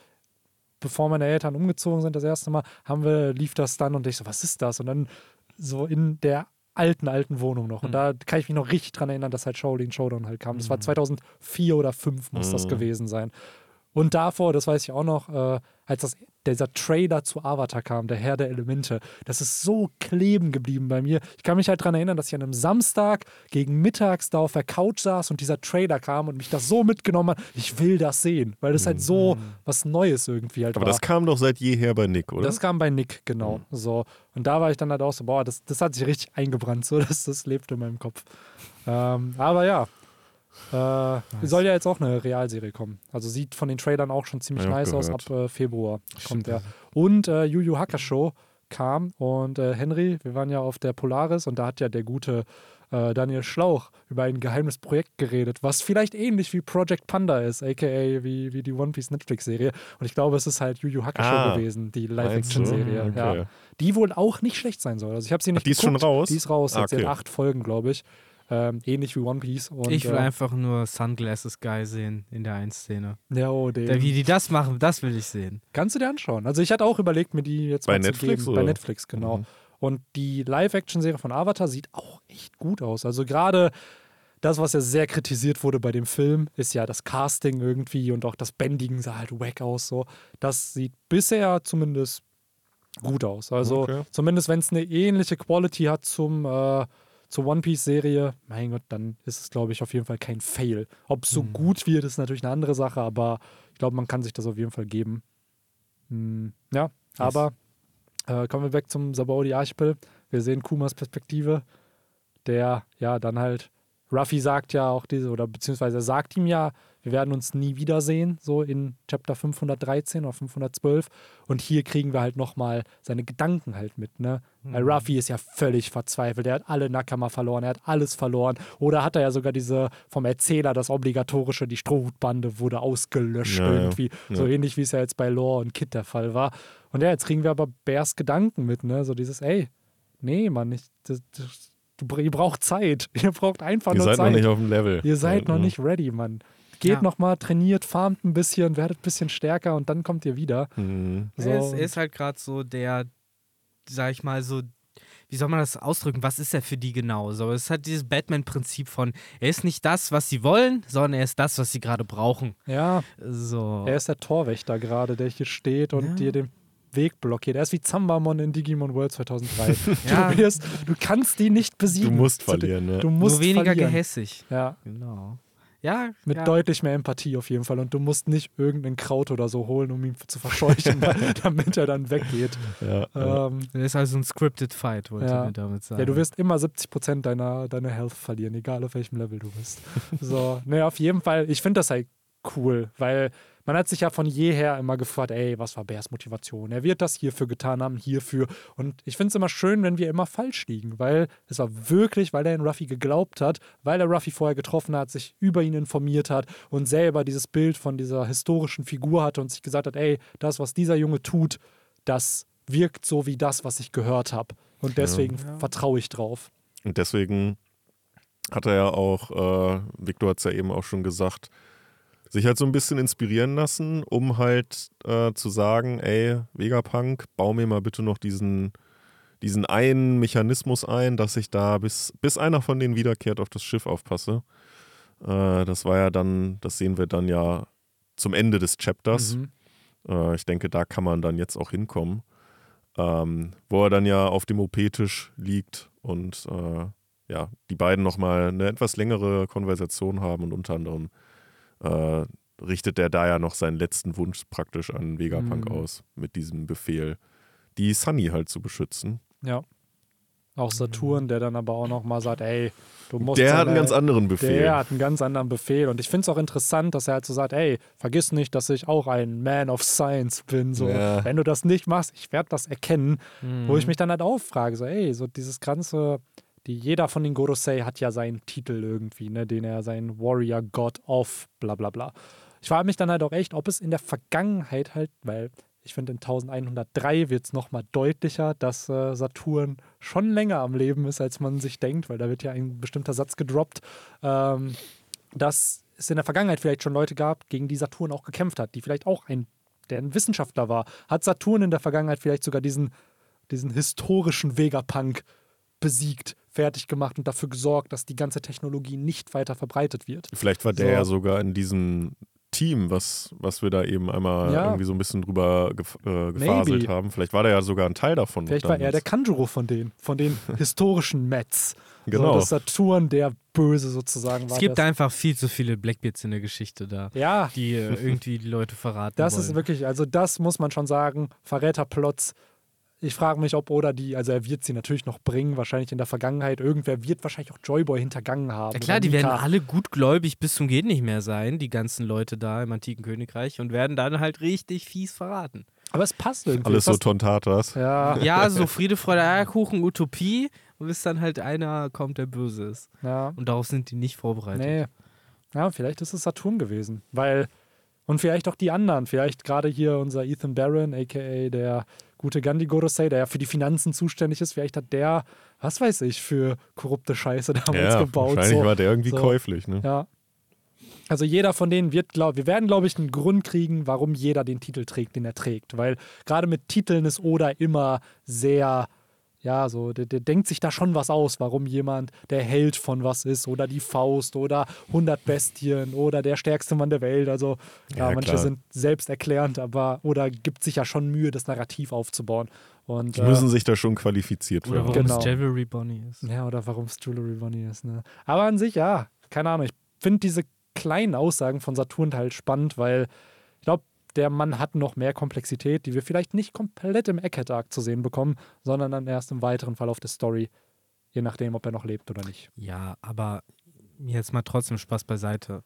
bevor meine Eltern umgezogen sind, das erste Mal, haben wir, lief das dann und ich so, was ist das? Und dann so in der alten, alten Wohnung noch. Und mhm. da kann ich mich noch richtig dran erinnern, dass halt Shaolin Showdown halt kam. Das war 2004 mhm. oder 2005 muss mhm. das gewesen sein. Und davor, das weiß ich auch noch, äh, als das, dieser Trailer zu Avatar kam, der Herr der Elemente, das ist so kleben geblieben bei mir. Ich kann mich halt daran erinnern, dass ich an einem Samstag gegen mittags da auf der Couch saß und dieser Trailer kam und mich das so mitgenommen hat, ich will das sehen, weil das halt so mhm. was Neues irgendwie halt Aber war. das kam doch seit jeher bei Nick, oder? Das kam bei Nick, genau. Mhm. So. Und da war ich dann halt auch so, boah, das, das hat sich richtig eingebrannt, so, das, das lebt in meinem Kopf. Ähm, aber ja, äh, nice. Soll ja jetzt auch eine Realserie kommen. Also sieht von den Trailern auch schon ziemlich ja, nice aus. Ab äh, Februar kommt der. Und äh, Yu Yu Hakusho kam und äh, Henry, wir waren ja auf der Polaris und da hat ja der gute äh, Daniel Schlauch über ein geheimes Projekt geredet, was vielleicht ähnlich wie Project Panda ist, aka wie, wie die One Piece Netflix-Serie. Und ich glaube, es ist halt Yu Yu Hakusho ah, gewesen, die Live-Action-Serie. Okay. Ja. Die wohl auch nicht schlecht sein soll. Also ich habe sie nicht Ach, Die geguckt. ist schon raus? Die ist raus, ah, okay. jetzt in acht Folgen, glaube ich. Ähm, ähnlich wie One Piece. Und, ich will äh, einfach nur Sunglasses Guy sehen in der Ein-Szene. Ja, oh, den. Wie die das machen, das will ich sehen. Kannst du dir anschauen. Also ich hatte auch überlegt, mir die jetzt Bei mal Netflix, zu geben. Oder? Bei Netflix, genau. Mhm. Und die Live-Action-Serie von Avatar sieht auch echt gut aus. Also gerade das, was ja sehr kritisiert wurde bei dem Film, ist ja das Casting irgendwie und auch das Bändigen sah halt wack aus. So. Das sieht bisher zumindest gut aus. Also okay. zumindest wenn es eine ähnliche Quality hat zum äh, zur One Piece-Serie, mein Gott, dann ist es, glaube ich, auf jeden Fall kein Fail. Ob es so mhm. gut wird, ist natürlich eine andere Sache, aber ich glaube, man kann sich das auf jeden Fall geben. Hm, ja, yes. aber äh, kommen wir weg zum Sabaudi Archipel. Wir sehen Kumas Perspektive, der ja dann halt Ruffy sagt ja auch diese, oder beziehungsweise sagt ihm ja, wir werden uns nie wiedersehen, so in Chapter 513 oder 512. Und hier kriegen wir halt nochmal seine Gedanken halt mit, ne? Mhm. Weil Ruffy ist ja völlig verzweifelt. Er hat alle Nakama verloren, er hat alles verloren. Oder hat er ja sogar diese vom Erzähler, das obligatorische, die Strohhutbande wurde ausgelöscht ja, irgendwie. Ja. So ähnlich wie es ja jetzt bei Lore und Kid der Fall war. Und ja, jetzt kriegen wir aber Bears Gedanken mit, ne? So dieses, ey, nee, Mann, ich, das, das, ihr braucht Zeit. Ihr braucht einfach ihr nur Zeit. Ihr seid noch nicht auf dem Level. Ihr seid ja, noch nicht ready, Mann. Geht ja. nochmal, trainiert, farmt ein bisschen, werdet ein bisschen stärker und dann kommt ihr wieder. Mhm. So. Er, ist, ist halt gerade so der, sag ich mal, so wie soll man das ausdrücken? Was ist er für die genau? So, es hat dieses Batman-Prinzip von, er ist nicht das, was sie wollen, sondern er ist das, was sie gerade brauchen. Ja. So. Er ist der Torwächter gerade, der hier steht und ja. dir den Weg blockiert. Er ist wie Zambamon in Digimon World 2003. ja. du, wirst, du kannst die nicht besiegen. Du musst verlieren, ja. Du musst Nur weniger verlieren. gehässig. Ja. Genau. Ja, mit ja. deutlich mehr Empathie auf jeden Fall. Und du musst nicht irgendein Kraut oder so holen, um ihn zu verscheuchen, damit er dann weggeht. Ja, ähm, das ist also ein scripted Fight, wollte ja. ich damit sagen. Ja, du wirst immer 70 Prozent deiner, deiner Health verlieren, egal auf welchem Level du bist. so, naja, auf jeden Fall, ich finde das halt cool, weil man hat sich ja von jeher immer gefragt, ey, was war Bears Motivation? Er wird das hierfür getan haben, hierfür. Und ich finde es immer schön, wenn wir immer falsch liegen, weil es war wirklich, weil er in Ruffy geglaubt hat, weil er Ruffy vorher getroffen hat, sich über ihn informiert hat und selber dieses Bild von dieser historischen Figur hatte und sich gesagt hat, ey, das, was dieser Junge tut, das wirkt so wie das, was ich gehört habe. Und deswegen ja. vertraue ich drauf. Und deswegen hat er ja auch, äh, Victor hat es ja eben auch schon gesagt, sich halt so ein bisschen inspirieren lassen, um halt äh, zu sagen, ey, Vegapunk, bau mir mal bitte noch diesen, diesen einen Mechanismus ein, dass ich da bis, bis einer von denen wiederkehrt auf das Schiff aufpasse. Äh, das war ja dann, das sehen wir dann ja zum Ende des Chapters. Mhm. Äh, ich denke, da kann man dann jetzt auch hinkommen. Ähm, wo er dann ja auf dem OP-Tisch liegt und äh, ja, die beiden nochmal eine etwas längere Konversation haben und unter anderem äh, richtet er da ja noch seinen letzten Wunsch praktisch an Vegapunk mhm. aus, mit diesem Befehl, die Sunny halt zu beschützen. Ja. Auch Saturn, der dann aber auch nochmal sagt, ey, du musst. Der seine, hat einen ganz anderen Befehl. Der hat einen ganz anderen Befehl. Und ich finde es auch interessant, dass er halt so sagt, ey, vergiss nicht, dass ich auch ein Man of Science bin. So, ja. wenn du das nicht machst, ich werde das erkennen. Mhm. Wo ich mich dann halt auch frage, so, ey, so dieses ganze die, jeder von den Gorosei hat ja seinen Titel irgendwie, ne, den er sein Warrior God of bla bla bla. Ich frage mich dann halt auch echt, ob es in der Vergangenheit halt, weil ich finde in 1103 wird es nochmal deutlicher, dass äh, Saturn schon länger am Leben ist, als man sich denkt, weil da wird ja ein bestimmter Satz gedroppt, ähm, dass es in der Vergangenheit vielleicht schon Leute gab, gegen die Saturn auch gekämpft hat, die vielleicht auch ein, der ein Wissenschaftler war. Hat Saturn in der Vergangenheit vielleicht sogar diesen, diesen historischen Vegapunk besiegt, fertig gemacht und dafür gesorgt, dass die ganze Technologie nicht weiter verbreitet wird. Vielleicht war der so. ja sogar in diesem Team, was, was wir da eben einmal ja. irgendwie so ein bisschen drüber gef äh, gefaselt Maybe. haben. Vielleicht war der ja sogar ein Teil davon. Vielleicht war er der Kanjuro von denen, von den historischen Mets. Genau. So, das Saturn der Böse sozusagen war. Es gibt einfach viel zu viele Blackbeards in der Geschichte da, ja. die äh, irgendwie die Leute verraten. Das wollen. ist wirklich, also das muss man schon sagen, Verräterplots ich frage mich, ob Oda die, also er wird sie natürlich noch bringen, wahrscheinlich in der Vergangenheit. Irgendwer wird wahrscheinlich auch Joyboy hintergangen haben. Ja klar, die werden alle gutgläubig bis zum Geht nicht mehr sein, die ganzen Leute da im antiken Königreich und werden dann halt richtig fies verraten. Aber es passt irgendwie. Alles so Tontatas. Ja. ja, so Friede, Freude, Eierkuchen, Utopie, bis dann halt einer kommt, der böse ist. Ja. Und darauf sind die nicht vorbereitet. Nee. Ja, vielleicht ist es Saturn gewesen, weil und vielleicht auch die anderen, vielleicht gerade hier unser Ethan Barron, aka der gute Gandhi Gorosei, der ja für die Finanzen zuständig ist, vielleicht hat der, was weiß ich, für korrupte Scheiße damals ja, gebaut. Wahrscheinlich so. war der irgendwie so. käuflich, ne? Ja. Also jeder von denen wird, glaube wir werden, glaube ich, einen Grund kriegen, warum jeder den Titel trägt, den er trägt. Weil gerade mit Titeln ist Oda immer sehr ja, so, der, der, denkt sich da schon was aus, warum jemand der Held von was ist oder die Faust oder 100 Bestien oder der stärkste Mann der Welt. Also, ja, ja manche klar. sind selbsterklärend, aber oder gibt sich ja schon Mühe, das Narrativ aufzubauen. Und, die müssen äh, sich da schon qualifiziert werden. Oder warum genau. es Jewelry Bonnie ist. Ja, oder warum es Jewelry Bonnie ist. Ne? Aber an sich, ja, keine Ahnung. Ich finde diese kleinen Aussagen von Saturn halt spannend, weil ich glaube, der Mann hat noch mehr Komplexität, die wir vielleicht nicht komplett im Eckhead-Arc zu sehen bekommen, sondern dann erst im weiteren Verlauf der Story, je nachdem, ob er noch lebt oder nicht. Ja, aber jetzt mal trotzdem Spaß beiseite.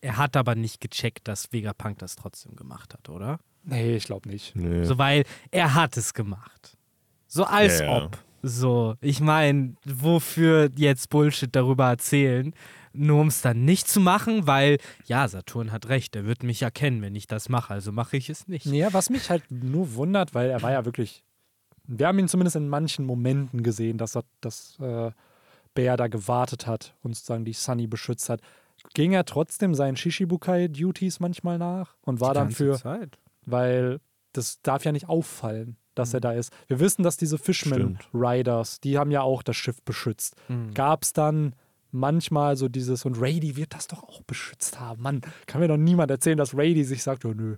Er hat aber nicht gecheckt, dass Vegapunk das trotzdem gemacht hat, oder? Nee, ich glaube nicht. Nee. So, weil er hat es gemacht. So als Ja, ja. ob. So, ich meine, wofür jetzt Bullshit darüber erzählen, nur um es dann nicht zu machen, weil, ja, Saturn hat recht, er wird mich erkennen, wenn ich das mache, also mache ich es nicht. Ja, was mich halt nur wundert, weil er war ja wirklich. Wir haben ihn zumindest in manchen Momenten gesehen, dass, er, dass äh, Bär da gewartet hat und sozusagen die Sunny beschützt hat. Ging er trotzdem seinen Shishibukai-Duties manchmal nach und war dann für, Zeit. weil das darf ja nicht auffallen, dass er da ist. Wir wissen, dass diese Fishman Stimmt. Riders, die haben ja auch das Schiff beschützt. Mhm. Gab es dann manchmal so dieses, und Rady wird das doch auch beschützt haben. Mann, kann mir doch niemand erzählen, dass Rady sich sagt, oh nö.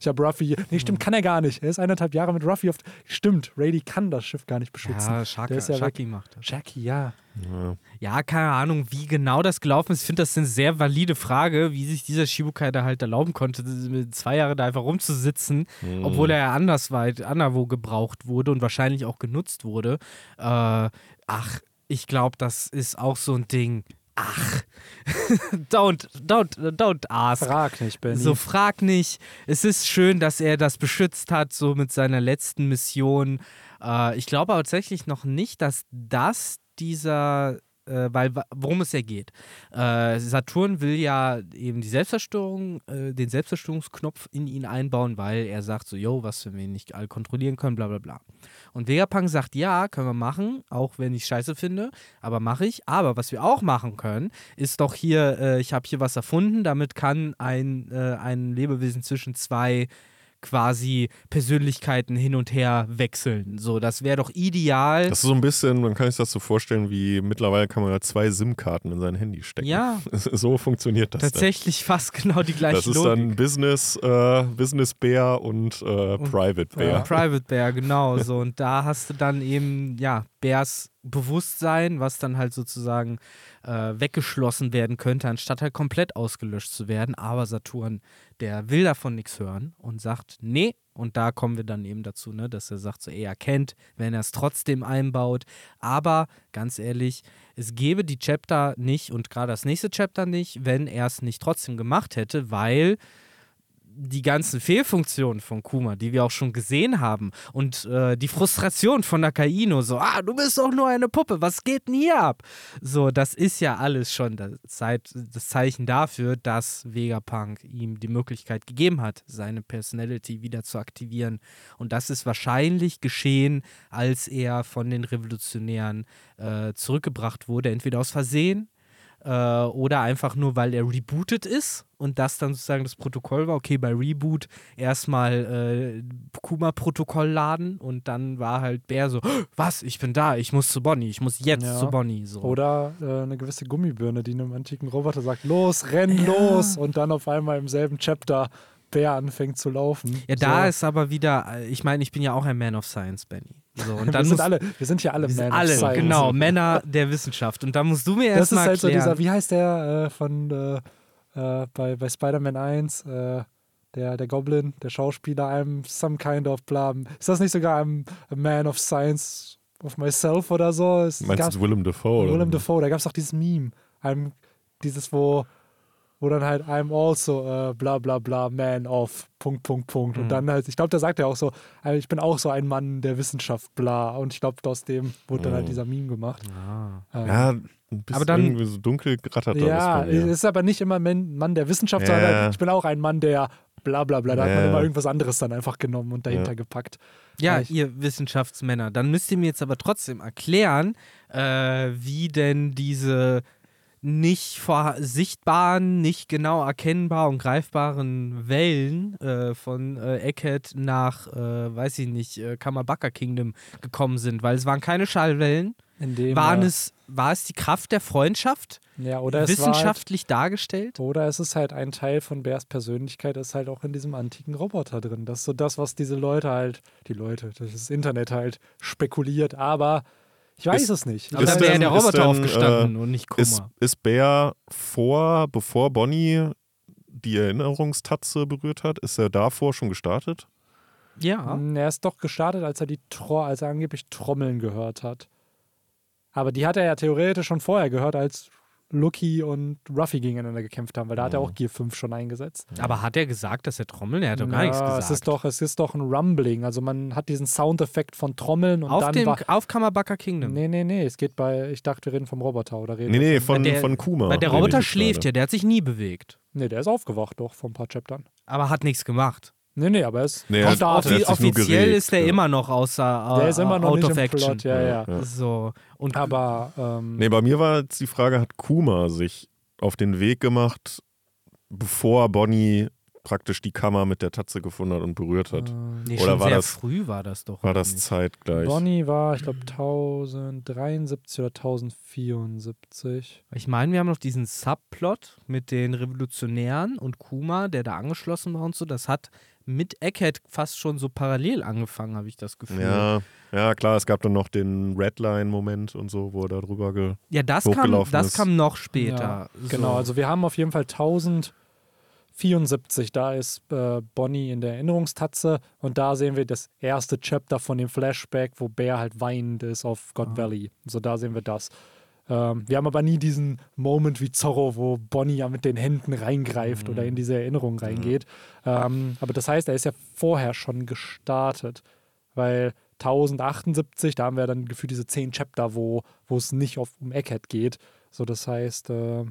Ich habe Ruffy. hier- Nee, stimmt, kann er gar nicht. Er ist eineinhalb Jahre mit Ruffy auf. Stimmt, Rady kann das Schiff gar nicht beschützen. Ja, Shaka, ja Shaki macht das. Jackie, ja. Ja. Ja, keine Ahnung, wie genau das gelaufen ist. Ich finde, das ist eine sehr valide Frage, wie sich dieser Shibukai da halt erlauben konnte, mit zwei Jahre da einfach rumzusitzen, Mhm. obwohl er ja andersweit, anderswo gebraucht wurde und wahrscheinlich auch genutzt wurde. Äh, ach, ich glaube, das ist auch so ein Ding. Ach, don't, don't, don't ask. Frag nicht, Benny. So frag nicht. Es ist schön, dass er das beschützt hat, so mit seiner letzten Mission. Äh, ich glaube tatsächlich noch nicht, dass das dieser, äh, weil worum es ja geht. Äh, Saturn will ja eben die Selbstzerstörung, äh, den Selbstzerstörungsknopf in ihn einbauen, weil er sagt so, yo, was wenn wir nicht alle kontrollieren können, bla bla bla. Und Vegapunk sagt, ja, können wir machen, auch wenn ich scheiße finde, aber mache ich. Aber was wir auch machen können, ist doch hier, äh, ich habe hier was erfunden, damit kann ein, äh, ein Lebewesen zwischen zwei quasi Persönlichkeiten hin und her wechseln. So, das wäre doch ideal. Das ist so ein bisschen, man kann sich das so vorstellen, wie mittlerweile kann man ja zwei SIM-Karten in sein Handy stecken. ja, So funktioniert das tatsächlich fast genau die dann. gleiche Das ist Logik. dann Business, äh, Business Bear und äh, Private Bear. Private Bear, genau so. Und da hast du dann eben, ja, Bears Bewusstsein, was dann halt sozusagen weggeschlossen werden könnte, anstatt halt komplett ausgelöscht zu werden. Aber Saturn, der will davon nichts hören und sagt, nee. Und da kommen wir dann eben dazu, ne, dass er sagt, so, er erkennt, wenn er es trotzdem einbaut. Aber ganz ehrlich, es gäbe die Chapter nicht und gerade das nächste Chapter nicht, wenn er es nicht trotzdem gemacht hätte, weil die ganzen Fehlfunktionen von Kuma, die wir auch schon gesehen haben und äh, die Frustration von Nakaino, so, ah, du bist doch nur eine Puppe, was geht denn hier ab? So, das ist ja alles schon das, Zeichen dafür, dass Vegapunk ihm die Möglichkeit gegeben hat, seine Personality wieder zu aktivieren. Und das ist wahrscheinlich geschehen, als er von den Revolutionären äh, zurückgebracht wurde, entweder aus Versehen äh, oder einfach nur, weil er rebootet ist und das dann sozusagen das Protokoll war. Okay, bei Reboot erstmal äh, Kuma-Protokoll laden und dann war halt Bär so, "Oh, was, ich bin da, ich muss zu Bonnie, ich muss jetzt Ja. zu Bonnie. So. Oder äh, eine gewisse Gummibirne, die einem antiken Roboter sagt, los, renn los. Und dann auf einmal im selben Chapter Bär anfängt zu laufen. ja, da so. ist aber wieder, äh, ich meine, ich bin ja auch ein Man of Science, Benny. So, und wir, dann sind alle, wir sind hier alle of alle, Science. genau, Männer der Wissenschaft. Und da musst du mir Das ist erstmal halt so erklären. dieser, wie heißt der äh, von äh, äh, bei, bei Spider-Man 1, äh, der, der Goblin, der Schauspieler, I'm some kind of blah. Ist das nicht sogar I'm a man of science of myself oder so? Es Meinst du Willem Dafoe? oder? Willem Dafoe, da gab es auch dieses Meme. I'm, dieses, wo, wo dann halt I'm also äh, bla bla bla man of Punkt, Punkt, Punkt. Mhm. Und dann halt, ich glaube, da sagt er auch so, äh, ich bin auch so ein Mann der Wissenschaft, bla. Und ich glaube, aus dem wurde dann halt Mhm. dieser Meme gemacht. Ah. Ähm, Ja, ein bisschen Aber dann- irgendwie so dunkel gerattert ja, mir. ist aber nicht immer Mann Mann der Wissenschaft, Ja. sondern halt, ich bin auch ein Mann der bla bla bla. Da hat man Ja. immer irgendwas anderes dann einfach genommen und dahinter Ja. gepackt. Ja, ich- ihr Wissenschaftsmänner, dann müsst ihr mir jetzt aber trotzdem erklären, äh, wie denn diese nicht vor sichtbaren, nicht genau erkennbar und greifbaren Wellen äh, von äh, Eckhead nach, äh, weiß ich nicht, äh, Kamabaka Kingdom gekommen sind, weil es waren keine Schallwellen. In dem, Waren äh, es, war es die Kraft der Freundschaft? ja, oder es halt, wissenschaftlich dargestellt? Oder es ist halt ein Teil von Bärs Persönlichkeit, ist halt auch in diesem antiken Roboter drin. Das ist so das, was diese Leute halt, die Leute, das Internet halt spekuliert, aber ich weiß Ist- es nicht. Aber Ist dann wäre der ist Roboter denn, aufgestanden äh, und nicht Ist, Kummer. ist Bär vor, bevor Bonnie die Erinnerungstatze berührt hat, ist er davor schon gestartet? Ja. Mm, Er ist doch gestartet, als er die Tro als er angeblich Trommeln gehört hat. Aber die hat er ja theoretisch schon vorher gehört, als Lucky und Ruffy gegeneinander gekämpft haben, weil da hat er Mhm. auch Gear 5 schon eingesetzt. Aber hat er gesagt, dass er trommeln? Er hat doch gar nichts gesagt. Es ist, doch, es ist doch ein Rumbling. Also man hat diesen Soundeffekt von Trommeln und auf, dann dem, war. auf Kamabaka Kingdom. Nee, nee, nee. Es geht bei. Ich dachte, wir reden vom Roboter oder reden Nee, nee, von, der- von Kuma. Weil der Roboter schläft gerade. ja, der hat sich nie bewegt. Nee, der ist aufgewacht doch vor ein paar Chaptern. Aber hat nichts gemacht. Nee, nee, aber er ist Nee, er hat- Offi offiziell geregt, ist der ja. immer noch außer äh, Der ist immer noch out nicht of im action. Plot, ja, ja. Ja. So. Und Aber ähm, Nee, bei mir war jetzt die Frage, hat Kuma sich auf den Weg gemacht, bevor Bonnie praktisch die Kammer mit der Tatze gefunden hat und berührt hat? nee, oder schon war sehr das- früh war das doch. War das zeitgleich? Bonnie war, ich glaube, 1073 oder 1074. Ich meine, wir haben noch diesen Subplot mit den Revolutionären und Kuma, der da angeschlossen war und so. Das hat mit Egghead fast schon so parallel angefangen, habe ich das Gefühl. Ja, ja, klar, es gab dann noch den Redline-Moment und so, wo er da drüber ge. Ja, das, kam, das ist. kam noch später. Ja, so. Genau, also wir haben auf jeden Fall 1074. Da ist äh, Bonnie in der Erinnerungstatze und da sehen wir das erste Chapter von dem Flashback, wo Bear halt weinend ist auf God Ah. Valley. So, da sehen wir das. Ähm, wir haben aber nie diesen Moment wie Zorro, wo Bonnie ja mit den Händen reingreift oder in diese Erinnerung reingeht. Ähm, aber das heißt, er ist ja vorher schon gestartet, weil 1078, da haben wir dann gefühlt diese zehn Chapter, wo wo es nicht auf, um Egghead geht. So, das heißt, äh,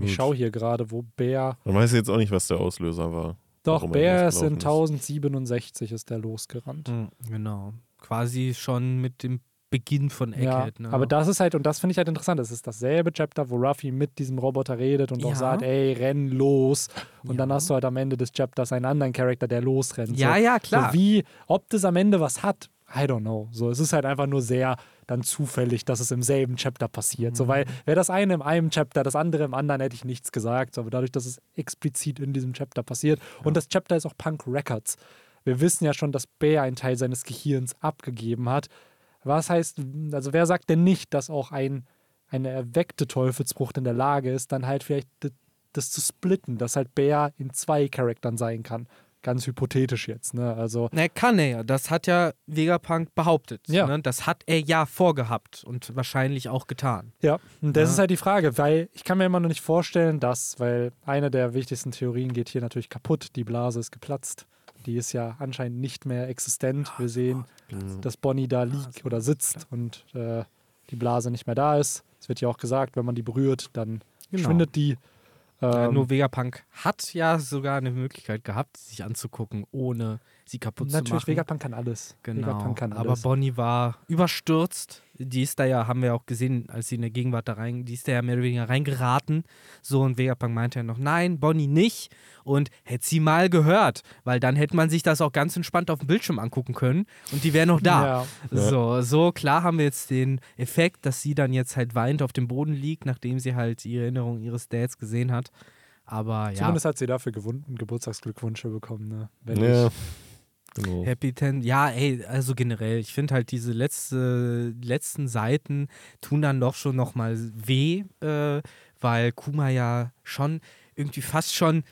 ich schaue hier gerade, wo Bär. Man weiß jetzt auch nicht, was der Auslöser war. Doch, Bär ist in losgelaufen 1067 ist der losgerannt. Mhm, Genau. Quasi schon mit dem Beginn von Ja, Egghead. ne? aber das ist halt, und das finde ich halt interessant, das ist dasselbe Chapter, wo Ruffy mit diesem Roboter redet und auch Ja. sagt, ey, renn los. Und dann Ja. hast du halt am Ende des Chapters einen anderen Charakter, der losrennt. Ja, so. ja, klar. So wie, ob das am Ende was hat, I don't know. So, es ist halt einfach nur sehr dann zufällig, dass es im selben Chapter passiert. So, Mhm. weil wäre das eine im einen Chapter, das andere im anderen, hätte ich nichts gesagt. So, aber dadurch, dass es explizit in diesem Chapter passiert. Und das Chapter ist auch Punk Records. Wir wissen ja schon, dass Bear einen Teil seines Gehirns abgegeben hat. Was heißt, also wer sagt denn nicht, dass auch ein, eine erweckte Teufelsfrucht in der Lage ist, dann halt vielleicht d- das zu splitten, dass halt Bear in zwei Charaktern sein kann. Ganz hypothetisch jetzt, ne? Also, Ne, kann er ja. Das hat ja Vegapunk behauptet. Ja. Ne? Das hat er ja vorgehabt und wahrscheinlich auch getan. ja, und das Ja. ist halt die Frage, weil ich kann mir immer noch nicht vorstellen, dass, weil eine der wichtigsten Theorien geht hier natürlich kaputt, die Blase ist geplatzt. Die ist ja anscheinend nicht mehr existent. Wir sehen, dass Bonnie da liegt oder sitzt und äh, die Blase nicht mehr da ist. Es wird ja auch gesagt, wenn man die berührt, dann Genau. schwindet die. Ähm, nur Vegapunk hat ja sogar eine Möglichkeit gehabt, sich anzugucken, ohne sie kaputt zu natürlich, machen. Vegapunk kann alles. Genau. Vegapunk kann Aber alles. Bonnie war überstürzt. Die ist da ja, haben wir auch gesehen, als sie in der Gegenwart da rein, die ist da ja mehr oder weniger reingeraten. So, und Vegapunk meinte ja noch, nein, Bonnie nicht. Und hätte sie mal gehört, weil dann hätte man sich das auch ganz entspannt auf dem Bildschirm angucken können und die wäre noch da. Ja. So, so klar haben wir jetzt den Effekt, dass sie dann jetzt halt weint auf dem Boden liegt, nachdem sie halt die Erinnerung ihres Dads gesehen hat. Aber ja, Zumindest hat sie dafür gewunden Geburtstagsglückwünsche bekommen. Ne? Wenn Ja, ich, genau. Happy Ten, ja, ey, also generell, ich finde halt diese letzte, letzten Seiten tun dann doch schon nochmal weh, äh, weil Kuma ja schon irgendwie fast schon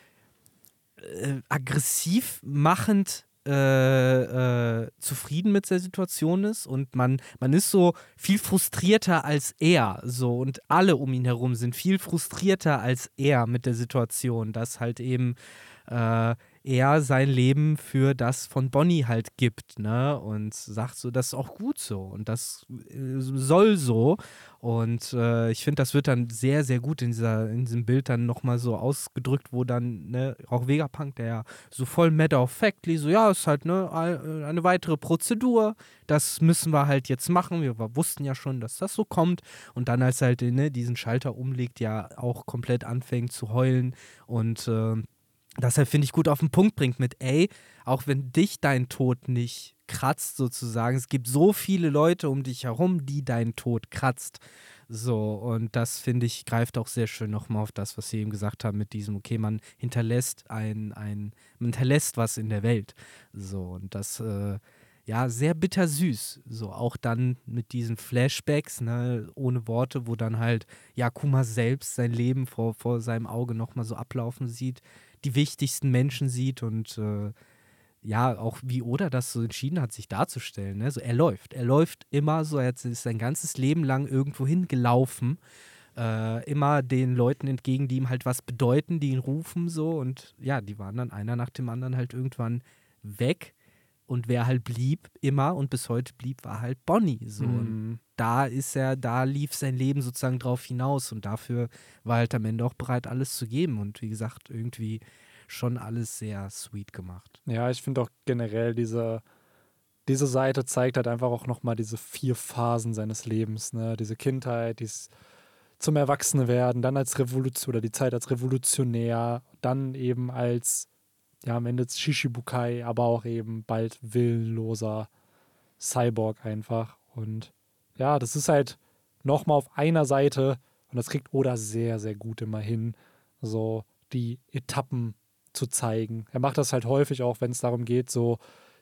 äh, aggressiv machend äh, äh, zufrieden mit der Situation ist und man, man ist so viel frustrierter als er so und alle um ihn herum sind viel frustrierter als er mit der Situation, dass halt eben äh, er sein Leben für das von Bonnie halt gibt, ne? Und sagt so, das ist auch gut so und das äh, soll so. Und äh, ich finde, das wird dann sehr, sehr gut in, dieser, in diesem Bild dann nochmal so ausgedrückt, wo dann, ne, auch Vegapunk, der ja so voll matter of factly, so, ja, ist halt, ne, ein- eine weitere Prozedur, das müssen wir halt jetzt machen. Wir wussten ja schon, dass das so kommt. Und dann, als er halt ne, diesen Schalter umlegt, ja auch komplett anfängt zu heulen und äh, das er, finde ich, gut auf den Punkt bringt mit, ey, auch wenn dich dein Tod nicht kratzt, sozusagen, es gibt so viele Leute um dich herum, die deinen Tod kratzt. So, und das, finde ich, greift auch sehr schön nochmal auf das, was Sie eben gesagt haben, mit diesem, okay, man hinterlässt ein, ein, man hinterlässt was in der Welt. So, und das, äh, ja, sehr bittersüß. So, auch dann mit diesen Flashbacks, ne, ohne Worte, wo dann halt, ja, Kuma selbst sein Leben vor, vor seinem Auge nochmal so ablaufen sieht, die wichtigsten Menschen sieht und äh, ja, auch wie Oda das so entschieden hat, sich darzustellen. Ne? So, er läuft. Er läuft immer so, er ist sein ganzes Leben lang irgendwo hingelaufen. äh, immer den Leuten entgegen, die ihm halt was bedeuten, die ihn rufen so und ja, die waren dann einer nach dem anderen halt irgendwann weg und wer halt blieb immer und bis heute blieb, war halt Bonnie so. Mhm. da ist er, da lief sein Leben sozusagen drauf hinaus und dafür war halt am Ende auch bereit, alles zu geben und wie gesagt, irgendwie schon alles sehr sweet gemacht. Ja, ich finde auch generell diese diese Seite zeigt halt einfach auch nochmal diese vier Phasen seines Lebens, ne? Diese Kindheit, dieses zum Erwachsenwerden, dann als Revolution oder die Zeit als Revolutionär, dann eben als, ja, am Ende Shishibukai, aber auch eben bald willenloser Cyborg einfach. Und ja, das ist halt nochmal auf einer Seite, und das kriegt Oda sehr, sehr gut immer hin, so die Etappen zu zeigen. Er macht das halt häufig auch, wenn es darum geht, so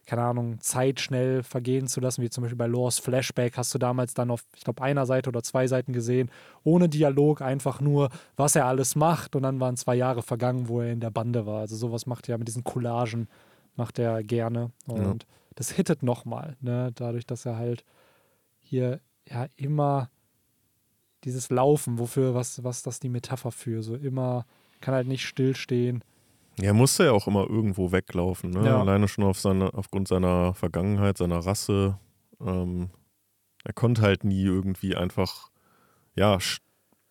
keine Ahnung, Zeit schnell vergehen zu lassen, wie zum Beispiel bei Laws Flashback, hast du damals dann auf, ich glaube, einer Seite oder zwei Seiten gesehen, ohne Dialog, einfach nur, was er alles macht und dann waren zwei Jahre vergangen, wo er in der Bande war. Also sowas macht er mit diesen Collagen, macht er gerne und ja. das hittet nochmal, ne? dadurch, dass er halt hier ja immer dieses Laufen, wofür, was, was das die Metapher für, so immer, kann halt nicht stillstehen, er musste ja auch immer irgendwo weglaufen, ne? ja. alleine schon auf seine, aufgrund seiner Vergangenheit, seiner Rasse. Ähm, er konnte halt nie irgendwie einfach ja,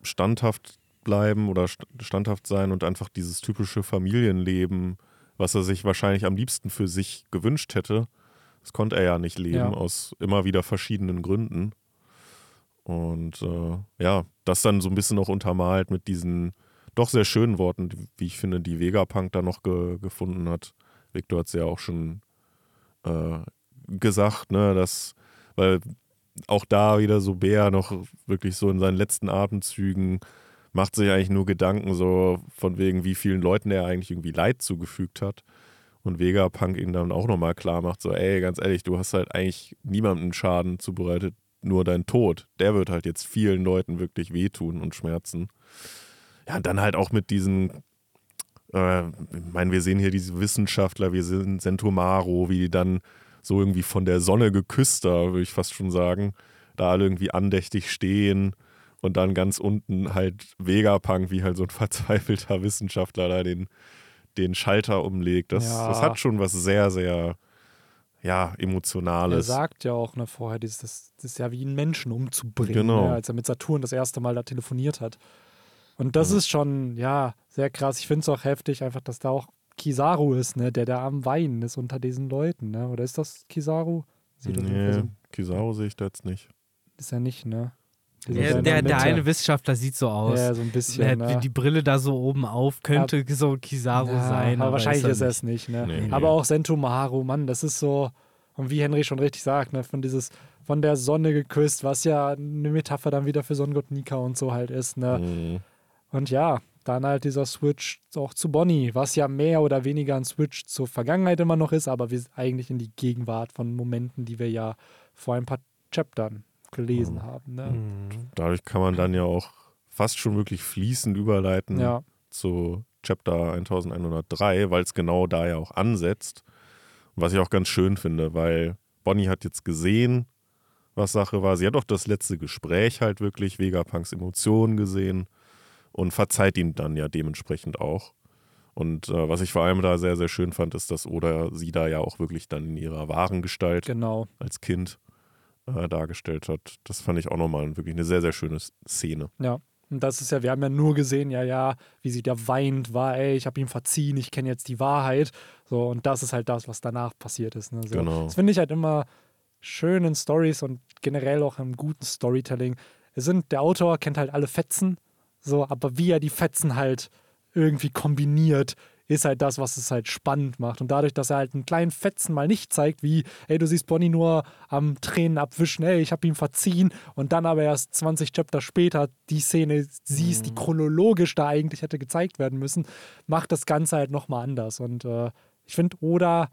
standhaft bleiben oder standhaft sein und einfach dieses typische Familienleben, was er sich wahrscheinlich am liebsten für sich gewünscht hätte, das konnte er ja nicht leben, ja. aus immer wieder verschiedenen Gründen. Und äh, ja, das dann so ein bisschen auch untermalt mit diesen doch sehr schönen Worten, wie ich finde, die Vegapunk da noch ge gefunden hat. Victor hat es ja auch schon äh, gesagt, ne, dass, weil auch da wieder so Bär noch wirklich so in seinen letzten Atemzügen macht sich eigentlich nur Gedanken so von wegen, wie vielen Leuten er eigentlich irgendwie Leid zugefügt hat. Und Vegapunk ihn dann auch nochmal klar macht, so, ey, ganz ehrlich, du hast halt eigentlich niemandem Schaden zubereitet, nur dein Tod. Der wird halt jetzt vielen Leuten wirklich wehtun und schmerzen. Ja, dann halt auch mit diesen, äh, ich meine, wir sehen hier diese Wissenschaftler, wir sehen Sentomaro, wie die dann so irgendwie von der Sonne geküsst, da würde ich fast schon sagen, da alle irgendwie andächtig stehen und dann ganz unten halt Vegapunk, wie halt so ein verzweifelter Wissenschaftler da den, den Schalter umlegt. Das, ja. das hat schon was sehr, sehr ja, Emotionales. Er sagt ja auch ne, vorher, das, das ist ja wie einen Menschen umzubringen, genau. ne, als er mit Saturn das erste Mal da telefoniert hat. Und das mhm. ist schon, ja, sehr krass. Ich finde es auch heftig, einfach, dass da auch Kizaru ist, ne, der da am Weinen ist unter diesen Leuten, ne? Oder ist das Kizaru? Sieht nee, so Kizaru sehe ich da jetzt nicht. Ist er nicht, ne? Der, der, der, eine Wissenschaftler sieht so aus. Ja, so ein bisschen. Der, ne? Die Brille da so oben auf, könnte ja, so Kizaru ja, sein. Aber, aber wahrscheinlich ist er es nicht, ne? Nee, aber nee. auch Sentomaru, Mann, das ist so, und wie Henry schon richtig sagt, ne, von dieses, von der Sonne geküsst, was ja eine Metapher dann wieder für Sonnengott Nika und so halt ist, ne? Mhm. Und ja, dann halt dieser Switch auch zu Bonnie, was ja mehr oder weniger ein Switch zur Vergangenheit immer noch ist, aber wir sind eigentlich in die Gegenwart von Momenten, die wir ja vor ein paar Chaptern gelesen mhm. haben. Ne? Mhm. Dadurch kann man dann ja auch fast schon wirklich fließend überleiten ja. zu Chapter 1103, weil es genau da ja auch ansetzt. Was ich auch ganz schön finde, weil Bonnie hat jetzt gesehen, was Sache war. Sie hat auch das letzte Gespräch halt wirklich Vegapunks Emotionen gesehen und verzeiht ihm dann ja dementsprechend auch. Und äh, was ich vor allem da sehr, sehr schön fand, ist, dass Oda sie da ja auch wirklich dann in ihrer wahren Gestalt genau. als Kind äh, dargestellt hat. Das fand ich auch nochmal wirklich eine sehr, sehr schöne Szene. Ja. Und das ist ja, wir haben ja nur gesehen, ja, ja, wie sie da weint, war, ey, ich habe ihm verziehen, ich kenne jetzt die Wahrheit. So, und das ist halt das, was danach passiert ist. Ne? So, genau. Das finde ich halt immer schön in Stories und generell auch im guten Storytelling. Es sind, der Autor kennt halt alle Fetzen so, aber wie er die Fetzen halt irgendwie kombiniert, ist halt das, was es halt spannend macht. Und dadurch, dass er halt einen kleinen Fetzen mal nicht zeigt, wie, ey, du siehst Bonnie nur am Tränen abwischen, ey, ich habe ihm verziehen und dann aber erst 20 Chapter später die Szene siehst, mhm. die chronologisch da eigentlich hätte gezeigt werden müssen, macht das Ganze halt nochmal anders. Und äh, ich finde, Oda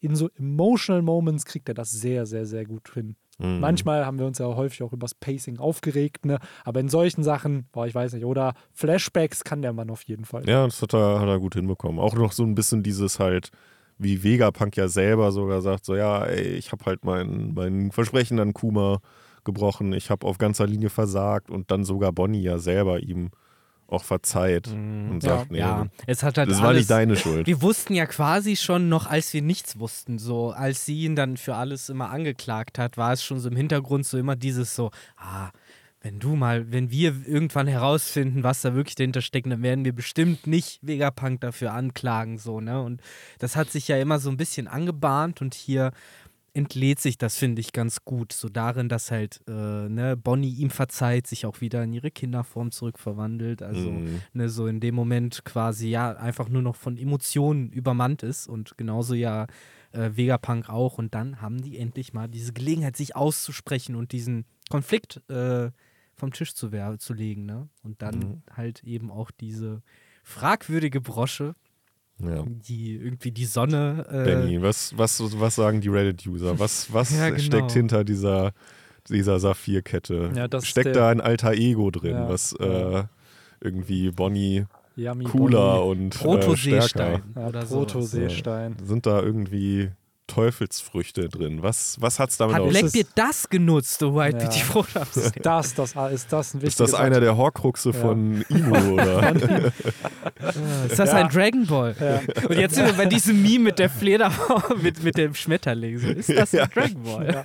in so emotional Moments kriegt er das sehr, sehr, sehr gut hin. Mhm. Manchmal haben wir uns ja häufig auch über das Pacing aufgeregt, ne? aber in solchen Sachen, boah, ich weiß nicht, oder Flashbacks kann der Mann auf jeden Fall. Ja, das hat er, hat er gut hinbekommen. Auch noch so ein bisschen dieses halt, wie Vegapunk ja selber sogar sagt, so ja, ey, ich habe halt mein, mein Versprechen an Kuma gebrochen, ich habe auf ganzer Linie versagt und dann sogar Bonnie ja selber ihm auch verzeiht mhm. und sagt, ja, nee, ja. Es hat halt das alles, war nicht deine Schuld. Wir wussten ja quasi schon noch, als wir nichts wussten, so als sie ihn dann für alles immer angeklagt hat, war es schon so im Hintergrund so immer dieses so, ah, wenn du mal, wenn wir irgendwann herausfinden, was da wirklich dahinter steckt, dann werden wir bestimmt nicht Vegapunk dafür anklagen, so, ne? Und das hat sich ja immer so ein bisschen angebahnt und hier entlädt sich das, finde ich, ganz gut. So darin, dass halt äh, ne, Bonnie ihm verzeiht, sich auch wieder in ihre Kinderform zurückverwandelt. Also mhm. ne, so in dem Moment quasi ja einfach nur noch von Emotionen übermannt ist und genauso ja äh, Vegapunk auch. Und dann haben die endlich mal diese Gelegenheit, sich auszusprechen und diesen Konflikt äh, vom Tisch zu, zu legen. Ne? Und dann mhm. halt eben auch diese fragwürdige Brosche ja. Die irgendwie die Sonne. Äh Benny, was, was, was sagen die Reddit-User? Was, was ja, genau. steckt hinter dieser, dieser Saphirkette? Ja, steckt da ein alter Ego drin, ja. was äh, irgendwie Bonnie Yummy cooler Bonnie. und Proto-Seestein äh, oder Proto-Seestein. Sind da irgendwie Teufelsfrüchte drin. Was, was hat es damit Hat Blackbeard das genutzt, du White ja. die Ist das, das, ist das ein Ist das einer der Horcruxe ja. von Imo, oder? ist das ja. ein Dragon Ball? Ja. Und jetzt sind wir bei diesem Meme mit der Fledermaus, mit, mit dem Schmetterling. Ist das ein Dragon Ball?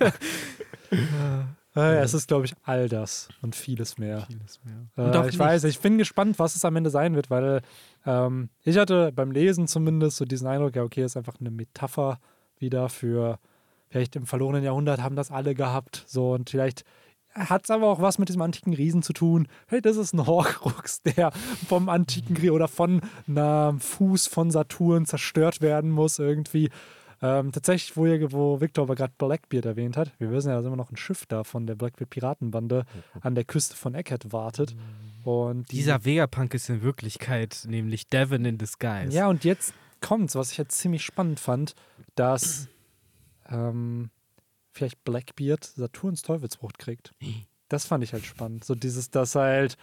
Ja. es ist, glaube ich, all das und vieles mehr. Vieles mehr. Äh, ich nicht. weiß, ich bin gespannt, was es am Ende sein wird, weil ähm, ich hatte beim Lesen zumindest so diesen Eindruck, ja, okay, ist einfach eine Metapher wieder für vielleicht im verlorenen Jahrhundert haben das alle gehabt. So und vielleicht hat es aber auch was mit diesem antiken Riesen zu tun. Hey, das ist ein Horcrux, der vom antiken Riesen oder von einem Fuß von Saturn zerstört werden muss irgendwie. Ähm, tatsächlich, wo, ihr, wo Victor aber gerade Blackbeard erwähnt hat, wir wissen ja, dass immer noch ein Schiff da von der Blackbeard Piratenbande an der Küste von Eckhead wartet. Und die, Dieser Vegapunk ist in Wirklichkeit nämlich Devon in Disguise. Ja, und jetzt kommt's, was ich jetzt ziemlich spannend fand, dass ähm, vielleicht Blackbeard Saturns Teufelsfrucht kriegt. Das fand ich halt spannend. So dieses, dass halt,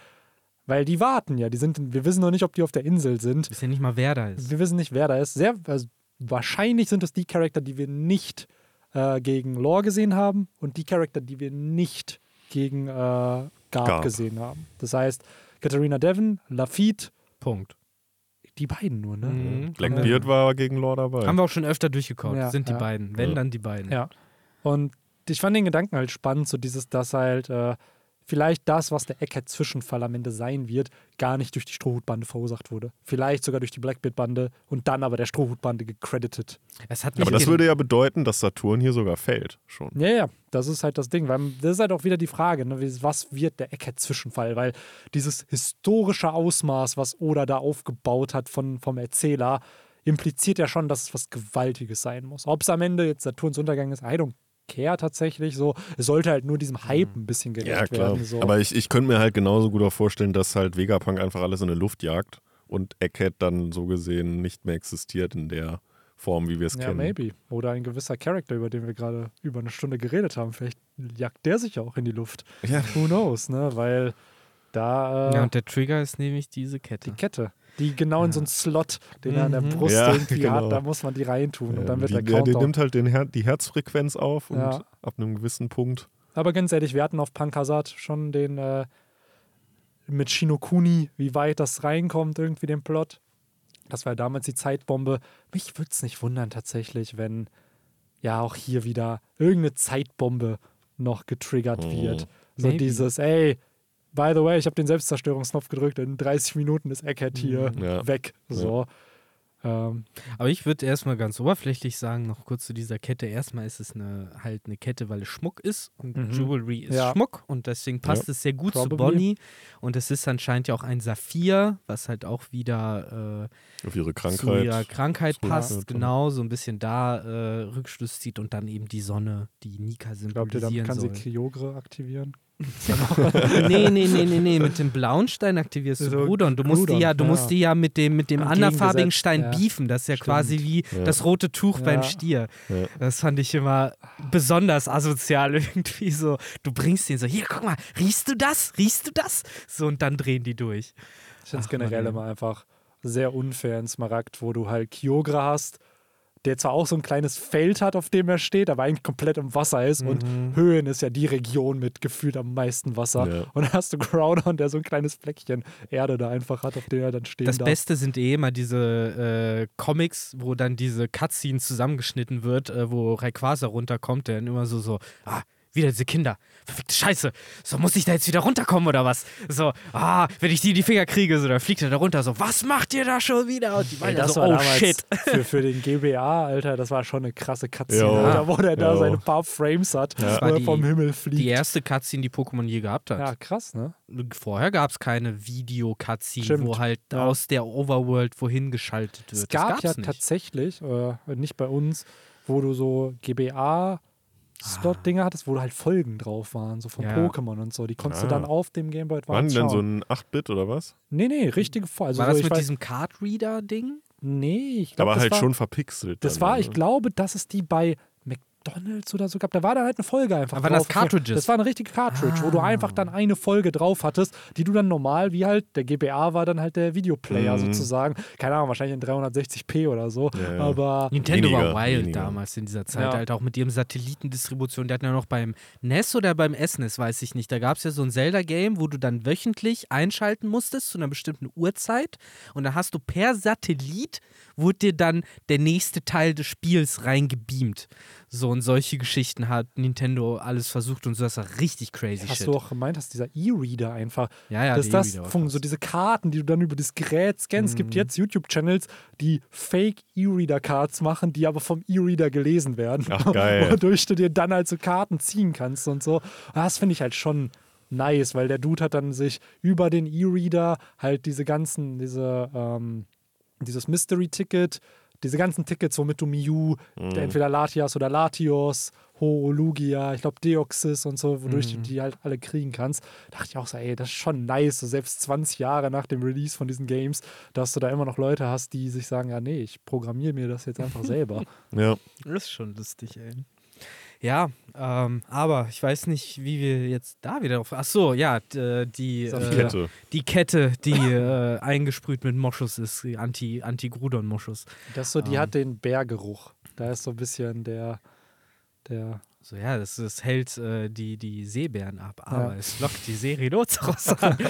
weil die warten ja, die sind, wir wissen noch nicht, ob die auf der Insel sind. Wir wissen ja nicht mal, wer da ist. Wir wissen nicht, wer da ist. Sehr, also wahrscheinlich sind es die Charakter, die wir nicht äh, gegen Lore gesehen haben und die Charakter, die wir nicht gegen äh, Garb, Garb, gesehen haben. Das heißt, Katharina Devon, Lafitte. Punkt. Die beiden nur, ne? Mhm. Blackbeard war gegen Lore dabei. Haben wir auch schon öfter durchgekaut. Ja, sind die ja. beiden. Wenn, ja. dann die beiden. Ja. Und ich fand den Gedanken halt spannend, so dieses, dass halt äh, vielleicht das, was der Eckhead-Zwischenfall am Ende sein wird, gar nicht durch die Strohhutbande verursacht wurde. Vielleicht sogar durch die Blackbeard-Bande und dann aber der Strohhutbande gecredited. aber das würde ja bedeuten, dass Saturn hier sogar fällt schon. Ja, ja, das ist halt das Ding. Weil das ist halt auch wieder die Frage, ne, was wird der Eckhead-Zwischenfall? Weil dieses historische Ausmaß, was Oda da aufgebaut hat von, vom Erzähler, impliziert ja schon, dass es was Gewaltiges sein muss. Ob es am Ende jetzt Saturns Untergang ist, I don't Care tatsächlich so. Es sollte halt nur diesem Hype mhm. ein bisschen gerecht ja, klar. werden. So. Aber ich, ich könnte mir halt genauso gut auch vorstellen, dass halt Vegapunk einfach alles in die Luft jagt und Egghead dann so gesehen nicht mehr existiert in der Form, wie wir es ja, kennen. Ja, maybe. Oder ein gewisser Charakter, über den wir gerade über eine Stunde geredet haben. Vielleicht jagt der sich auch in die Luft. Ja. Who knows, ne? Weil da. Äh, ja, und der Trigger ist nämlich diese Kette. Die Kette die genau in so einen Slot, den mhm. er an der mhm. Brust ja, irgendwie genau. hat, da muss man die reintun ja, und dann wird die, der Countdown. Der, nimmt halt den Her die Herzfrequenz auf und ja. ab einem gewissen Punkt. Aber ganz ehrlich, wir hatten auf Pankasat schon den äh, mit Shinokuni, wie weit das reinkommt, irgendwie den Plot. Das war ja damals die Zeitbombe. Mich würde es nicht wundern tatsächlich, wenn ja auch hier wieder irgendeine Zeitbombe noch getriggert mhm. wird. So Maybe. dieses, ey, by the way, ich habe den Selbstzerstörungsknopf gedrückt, in 30 Minuten ist Eckhead hier mhm. ja. weg. So. Ja. Ähm, Aber ich würde erstmal ganz oberflächlich sagen, noch kurz zu dieser Kette. Erstmal ist es eine, halt eine Kette, weil es Schmuck ist und mhm. Jewelry ist ja. Schmuck und deswegen passt es sehr gut Probably. zu Bonnie. Und es ist anscheinend ja auch ein Saphir, was halt auch wieder äh, auf ihre Krankheit, zu ihrer Krankheit passt, genau, so ein bisschen da äh, Rückschluss zieht und dann eben die Sonne, die Nika symbolisieren Glaubt ihr, dann kann soll. sie Kyogre aktivieren? nee, nee, nee, nee, nee. Mit dem blauen Stein aktivierst du so Rudon. Du musst Rudon, die ja, du ja. musst die ja mit dem, mit dem anderfarbigen Stein ja. beefen. Das ist ja Stimmt. quasi wie ja. das rote Tuch beim Stier. Das fand ich immer besonders asozial irgendwie so. Du bringst den so, hier, guck mal, riechst du das? Riechst du das? So, und dann drehen die durch. Ich finde es generell Mann. immer einfach sehr unfair in Smaragd, wo du halt Kyogre hast der zwar auch so ein kleines Feld hat, auf dem er steht, aber eigentlich komplett im Wasser ist. Mhm. Und Höhen ist ja die Region mit gefühlt am meisten Wasser. Ja. Und dann hast du Groudon, der so ein kleines Fleckchen Erde da einfach hat, auf dem er dann steht. Das darf. Beste sind eh immer diese äh, Comics, wo dann diese Cutscene zusammengeschnitten wird, äh, wo Rayquaza runterkommt, der dann immer so, so, ah, wieder diese Kinder. Verfickte Scheiße. So, muss ich da jetzt wieder runterkommen oder was? So, ah, wenn ich die in die Finger kriege, so, dann fliegt er da runter. So, was macht ihr da schon wieder? Und die meinen so, oh shit. Für, für den GBA, Alter, das war schon eine krasse Cutscene, Alter, wo der jo. da seine paar Frames hat, ja. wo er vom Himmel fliegt. Die erste Cutscene, die Pokémon je gehabt hat. Ja, krass, ne? Vorher gab es keine Video-Cutscene, wo halt ja. aus der Overworld wohin geschaltet wird. Es gab ja nicht. tatsächlich, äh, nicht bei uns, wo du so GBA Slot-Dinger hattest, wo du halt Folgen drauf waren, so von ja. Pokémon und so. Die konntest ah. du dann auf dem Gameboy Advance Waren die denn so ein 8-Bit oder was? Nee, nee, richtige Folgen. Also war das mit weiß, diesem Card-Reader-Ding? Nee, ich glaube. Aber halt war, schon verpixelt. Das war, ich glaube, dass es die bei McDonalds oder so gab. Da war da halt eine Folge einfach. Aber waren das Cartridges? Das war eine richtige Cartridge, ah. wo du ah. einfach dann eine Folge drauf hattest, die du dann normal, wie halt, der GBA war dann halt der Videoplayer mhm. sozusagen. Keine Ahnung, wahrscheinlich in 360p oder so. Ja, ja. Aber Nintendo weniger, war wild weniger. damals in dieser Zeit, ja. halt auch mit ihrem Satellitendistribution. Die hatten ja noch beim NES oder beim SNES, weiß ich nicht. Da gab es ja so ein Zelda-Game, wo du dann wöchentlich einschalten musstest zu einer bestimmten Uhrzeit. Und dann hast du per Satellit, wurde dir dann der nächste Teil des Spiels reingebeamt. So und solche Geschichten hat Nintendo alles versucht und so, das war richtig crazy Hast shit. du auch gemeint, dass dieser E-Reader einfach, ja, ja, dass das von so diese Karten, die du dann über das Gerät scannst, mhm. gibt jetzt YouTube-Channels, die Fake E-Reader-Cards machen, die aber vom E-Reader gelesen werden. Ach geil. Wodurch du dir dann halt so Karten ziehen kannst und so. Das finde ich halt schon nice, weil der Dude hat dann sich über den E-Reader halt diese ganzen, diese, ähm, dieses Mystery-Ticket diese ganzen Tickets, womit du Miu, mhm. entweder Latias oder Latios, Ho, Lugia, ich glaube Deoxys und so, wodurch mhm. du die halt alle kriegen kannst, dachte ich auch so, ey, das ist schon nice, so selbst 20 Jahre nach dem Release von diesen Games, dass du da immer noch Leute hast, die sich sagen, ja, nee, ich programmiere mir das jetzt einfach selber. ja. Das ist schon lustig, ey. Ja, ähm, aber ich weiß nicht, wie wir jetzt da wieder drauf. Ach so, ja, äh, die, äh, Kette. die Kette, die äh, eingesprüht mit Moschus ist, Anti, Anti-Grudon-Moschus. Das so, die ähm. hat den Bärgeruch. Da ist so ein bisschen der, der so, ja, das, das hält äh, die, die Seebären ab, aber ja. es lockt die Seerhinoceros an.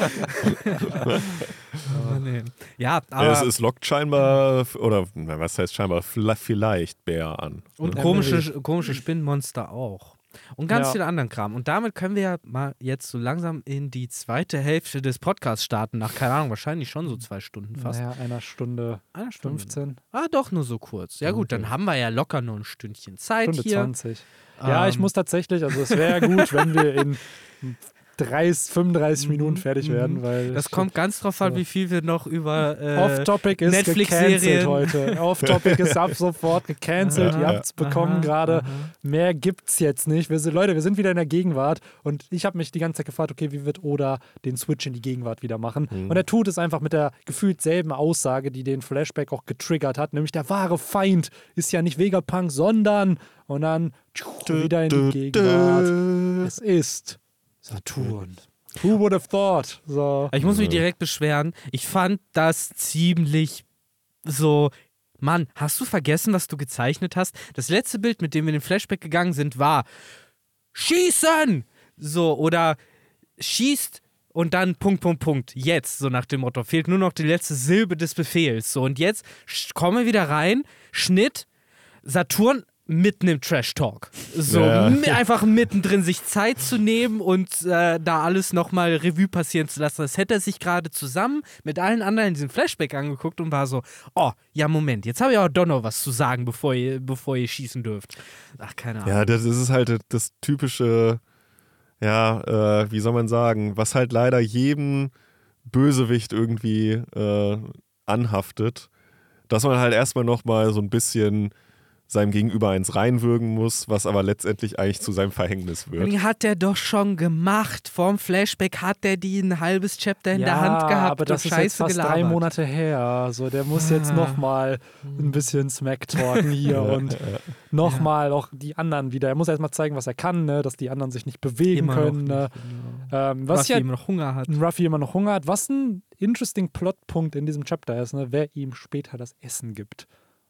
oh, nee. Ja, aber. Es, es, lockt scheinbar, oder was heißt scheinbar, vielleicht Bär an. Und ne? komische, komische Spinnenmonster auch. Und ganz ja. viel anderen Kram. Und damit können wir ja mal jetzt so langsam in die zweite Hälfte des Podcasts starten. Nach, keine Ahnung, wahrscheinlich schon so zwei Stunden fast. Naja, einer Stunde, einer Stunde 15. Ah, doch, nur so kurz. Ja, gut, dann haben wir ja locker nur ein Stündchen Zeit Stunde hier. 20. Ja, ähm. ich muss tatsächlich, also es wäre gut, wenn wir in 30, 35 Minuten mhm. fertig werden, mhm. weil das kommt ganz drauf an, wie viel wir noch über äh, Off-Topic ist gecancelt heute. Off-Topic ist ab sofort gecancelt. Ihr habt es bekommen gerade. Mehr gibt's jetzt nicht. Wir sind, Leute, wir sind wieder in der Gegenwart und ich habe mich die ganze Zeit gefragt, okay, wie wird Oda den Switch in die Gegenwart wieder machen? Mhm. Und er tut es einfach mit der gefühlt selben Aussage, die den Flashback auch getriggert hat, nämlich der wahre Feind ist ja nicht Vegapunk, sondern und dann wieder in die Gegenwart. Es ist Saturn. Who would have thought? So. Ich muss mich direkt beschweren. Ich fand das ziemlich so. Mann, hast du vergessen, was du gezeichnet hast? Das letzte Bild, mit dem wir in den Flashback gegangen sind, war Schießen! So, oder schießt und dann Punkt, Punkt, Punkt. Jetzt, so nach dem Motto. Fehlt nur noch die letzte Silbe des Befehls. So, und jetzt kommen wir wieder rein. Schnitt. Saturn mitten im Trash-Talk. So ja. einfach mittendrin sich Zeit zu nehmen und äh, da alles nochmal Revue passieren zu lassen. Das hätte er sich gerade zusammen mit allen anderen in diesem Flashback angeguckt und war so, oh, ja, Moment, jetzt habe ich auch doch noch was zu sagen, bevor ihr, bevor ihr schießen dürft. Ach, keine Ahnung. Ja, das ist halt das typische, ja, äh, wie soll man sagen, was halt leider jedem Bösewicht irgendwie äh, anhaftet, dass man halt erstmal nochmal so ein bisschen seinem Gegenüber eins reinwürgen muss, was aber letztendlich eigentlich zu seinem Verhängnis wird. Die hat er doch schon gemacht. Vorm Flashback hat er die ein halbes Chapter in ja, der Hand gehabt aber das ist Scheiße jetzt fast gelabert. drei Monate her. Also der muss ah. jetzt nochmal ein bisschen Smack talken hier und nochmal ja. auch die anderen wieder. Er muss erstmal zeigen, was er kann, ne? dass die anderen sich nicht bewegen immer können. Ne? Genau. Ähm, was Ruffy ja, immer noch Hunger hat. Ruffy immer noch Hunger hat. Was ein interesting Plotpunkt in diesem Chapter ist, ne? wer ihm später das Essen gibt.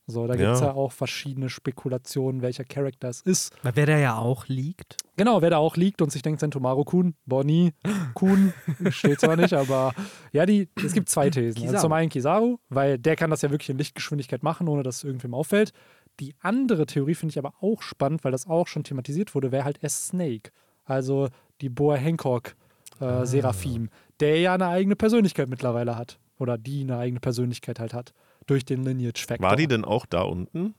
So, da gibt es ja. ja. auch verschiedene Spekulationen, welcher Charakter es ist. Weil wer da ja auch liegt. Genau, wer da auch liegt und sich denkt, Sentomaru Kun, Bonnie, Kun, steht zwar nicht, aber ja, die, es gibt zwei Thesen. Also zum einen Kizaru, weil der kann das ja wirklich in Lichtgeschwindigkeit machen, ohne dass es irgendwem auffällt. Die andere Theorie finde ich aber auch spannend, weil das auch schon thematisiert wurde, wäre halt S. Snake. Also die Boa Hancock äh, ah. Seraphim, der ja eine eigene Persönlichkeit mittlerweile hat. Oder die eine eigene Persönlichkeit halt hat durch den Lineage Factor. War die denn auch da unten?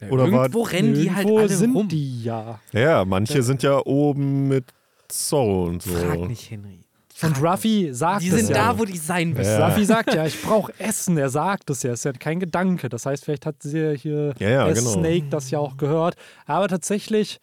Ja, Oder irgendwo war, rennen die halt alle sind rum. die ja. Ja, manche das sind ja oben mit Zorro und so. Frag nicht, Henry. Und Ruffy sagt Die sind ja. da, wo die sein müssen. Ja. Ruffy sagt ja, ich brauche Essen. Er sagt es ja. Es ist ja kein Gedanke. Das heißt, vielleicht hat sie hier ja, ja, genau. Snake das ja auch gehört. Aber tatsächlich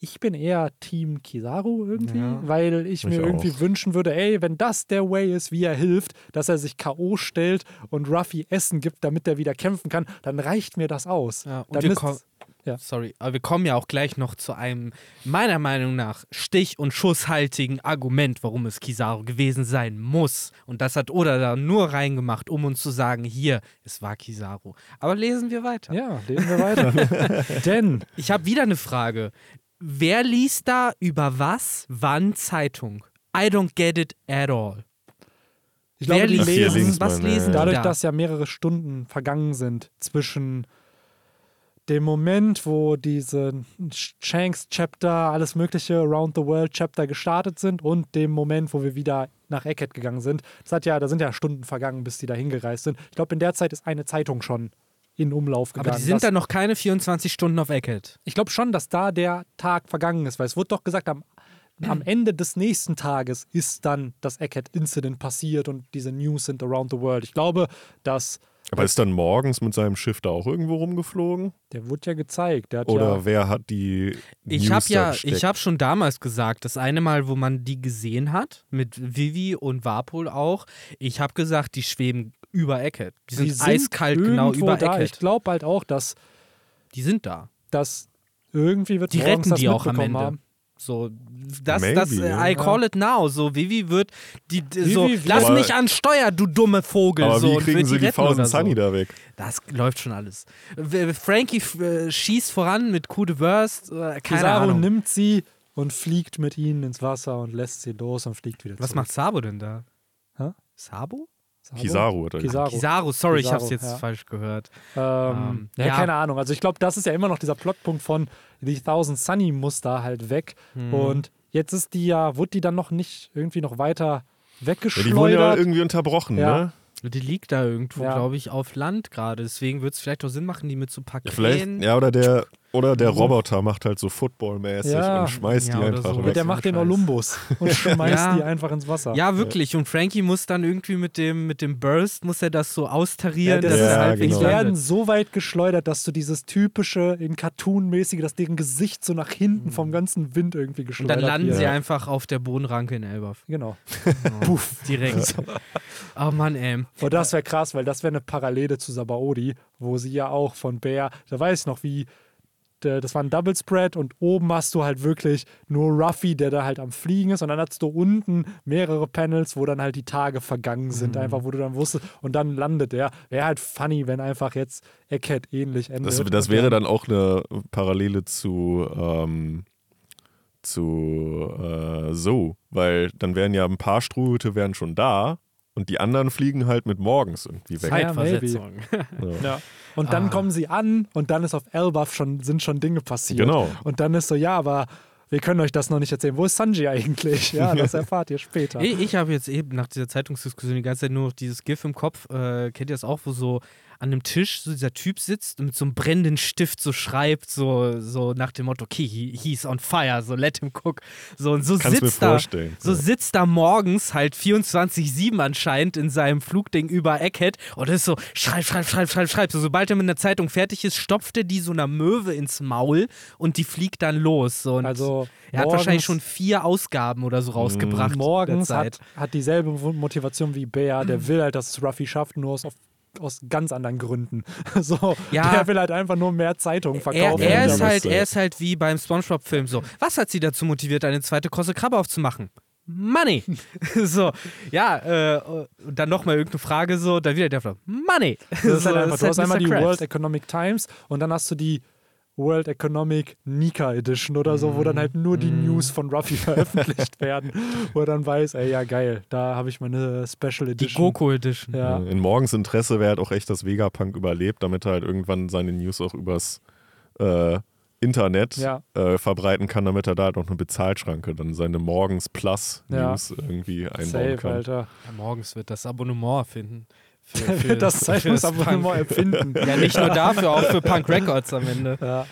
ich bin eher Team Kizaru irgendwie, ja. weil ich, ich mir auch. irgendwie wünschen würde, ey, wenn das der Way ist, wie er hilft, dass er sich K.O. stellt und Ruffy Essen gibt, damit er wieder kämpfen kann, dann reicht mir das aus. Ja, und wir kommen, ja. Sorry, aber wir kommen ja auch gleich noch zu einem, meiner Meinung nach, stich- und schusshaltigen Argument, warum es Kizaru gewesen sein muss. Und das hat Oda da nur reingemacht, um uns zu sagen, hier, es war Kizaru. Aber lesen wir weiter. Ja, lesen wir weiter. Denn. Ich habe wieder eine Frage. Wer liest da über was, wann Zeitung? I don't get it at all. Ich Wer liest, lesen, was lesen Dadurch, da? dass ja mehrere Stunden vergangen sind zwischen dem Moment, wo diese Shanks Chapter, alles mögliche Around the World Chapter gestartet sind und dem Moment, wo wir wieder nach Eckhead gegangen sind. Das hat ja, da sind ja Stunden vergangen, bis die da hingereist sind. Ich glaube, in der Zeit ist eine Zeitung schon in Umlauf gegangen. Aber die sind dann noch keine 24 Stunden auf Eckhead. Ich glaube schon, dass da der Tag vergangen ist, weil es wurde doch gesagt, am, am Ende des nächsten Tages ist dann das Eckhead-Incident passiert und diese News sind around the world. Ich glaube, dass aber ist dann morgens mit seinem Schiff da auch irgendwo rumgeflogen? Der wurde ja gezeigt. Oder ja wer hat die Ich habe ja, ich habe schon damals gesagt, das eine Mal, wo man die gesehen hat, mit Vivi und Warpol auch, ich habe gesagt, die schweben über Eckhead. Die sind, sind eiskalt genau über da. Eckhead. Ich glaube halt auch, dass die sind da. Dass irgendwie wird die retten die auch am Ende. Haben. So, das, Maybe, das, äh, I call it now. So, Vivi wird die, Vivi, so, lass mich an Steuer, du dumme Vogel. Aber so, wie kriegen sie die, die Thousand Sunny da weg? Das läuft schon alles. Frankie äh, schießt voran mit Coup de Burst. Äh, Ahnung. nimmt sie und fliegt mit ihnen ins Wasser und lässt sie los und fliegt wieder Was zurück. macht Sabo denn da? Hä? Sabo? Sabo? Kizaru oder Kizaru. Kizaru, sorry, Kizaru, ich habe es jetzt ja. falsch gehört. Ähm, ähm, ja, ja, keine Ahnung. Also ich glaube, das ist ja immer noch dieser Plotpunkt von The Thousand Sunny muss da halt weg. Hm. Und jetzt ist die ja, wurde die dann noch nicht irgendwie noch weiter weggeschleudert? Ja, die wurden ja irgendwie unterbrochen, ne? Die liegt da irgendwo, ja. glaube ich, auf Land gerade. Deswegen würde es vielleicht auch Sinn machen, die mit zu packen. Ja, vielleicht, ja, oder der, oder der Roboter macht halt so Football-mäßig ja. und schmeißt ja, die einfach so. weg. Der macht den Olympus und schmeißt die einfach ins Wasser. Ja, wirklich. Und Frankie muss dann irgendwie mit dem, mit dem Burst, muss er das so austarieren. Ja, das dass halt genau. Die werden so weit geschleudert, dass du dieses typische, in Cartoon-mäßige, dass deren Gesicht so nach hinten vom ganzen Wind irgendwie geschleudert wird. Und dann landen sie einfach auf der Bodenranke in Elbaf. Genau. Oh, Puff. Direkt. oh Mann, ey. Und das wäre krass, weil das wäre eine Parallele zu Sabaody, wo sie ja auch von Bär, da weiß ich noch, wie das war ein Double Spread und oben hast du halt wirklich nur Ruffy, der da halt am Fliegen ist und dann hast du unten mehrere Panels, wo dann halt die Tage vergangen sind, mhm. einfach wo du dann wusstest und dann landet er. Wäre halt funny, wenn einfach jetzt Eckhead ähnlich endet. Das, das wäre dann auch eine Parallele zu ähm, zu äh, so, weil dann wären ja ein paar Strohhüte wären schon da und die anderen fliegen halt mit morgens irgendwie weg. Zeitversetzung. Ja, ja. Und dann ah. kommen sie an und dann ist auf Elbaf schon, sind schon Dinge passiert. Genau. Und dann ist so, ja, aber wir können euch das noch nicht erzählen. Wo ist Sanji eigentlich? Ja, das erfahrt ihr später. Ich, ich habe jetzt eben nach dieser Zeitungsdiskussion die ganze Zeit nur noch dieses GIF im Kopf. Äh, kennt ihr das auch, wo so an einem Tisch so dieser Typ sitzt und mit so einem brennenden Stift so schreibt, so, so nach dem Motto, okay, he, he's on fire, so let him cook. So und so Kannst sitzt da, so sitzt da morgens halt 24-7 anscheinend in seinem Flugding über Eckhead und ist so, schreib, schreib, schreib, schreib, schreib. So, sobald er mit einer Zeitung fertig ist, stopft er die so einer Möwe ins Maul und die fliegt dann los. So, und also er hat wahrscheinlich schon vier Ausgaben oder so rausgebracht. Morgens hat, hat dieselbe Motivation wie Bär, der will halt, dass es Ruffy schafft, nur aus aus ganz anderen Gründen. So, ja, der will halt einfach nur mehr Zeitungen verkaufen. Er, er ist halt, er ist halt wie beim Spongebob-Film so. Was hat sie dazu motiviert, eine zweite Krosse Krabbe aufzumachen? Money. so, ja, äh, und dann nochmal irgendeine Frage so, dann wieder der Flop, Money. Das ist so, halt einfach, das du hast einmal die. World Economic Times und dann hast du die World Economic Nika Edition oder so, wo dann halt nur die Mm. News von Ruffy veröffentlicht werden, wo er dann weiß, ey, ja geil, da habe ich meine Special Die Edition. Goku Edition. Ja. In Morgens Interesse wäre halt auch echt, dass Vegapunk überlebt, damit er halt irgendwann seine News auch übers äh, Internet Ja. äh, verbreiten kann, damit er da halt auch eine Bezahlschranke, dann seine Morgens Plus Ja. News irgendwie einbauen Safe, kann. Alter. Ja, morgens wird das Abonnement finden. Für, Für das Zeitungsabonnement Punk. erfinden. Ja, nicht nur dafür, auch für Punk Records am Ende. Ja.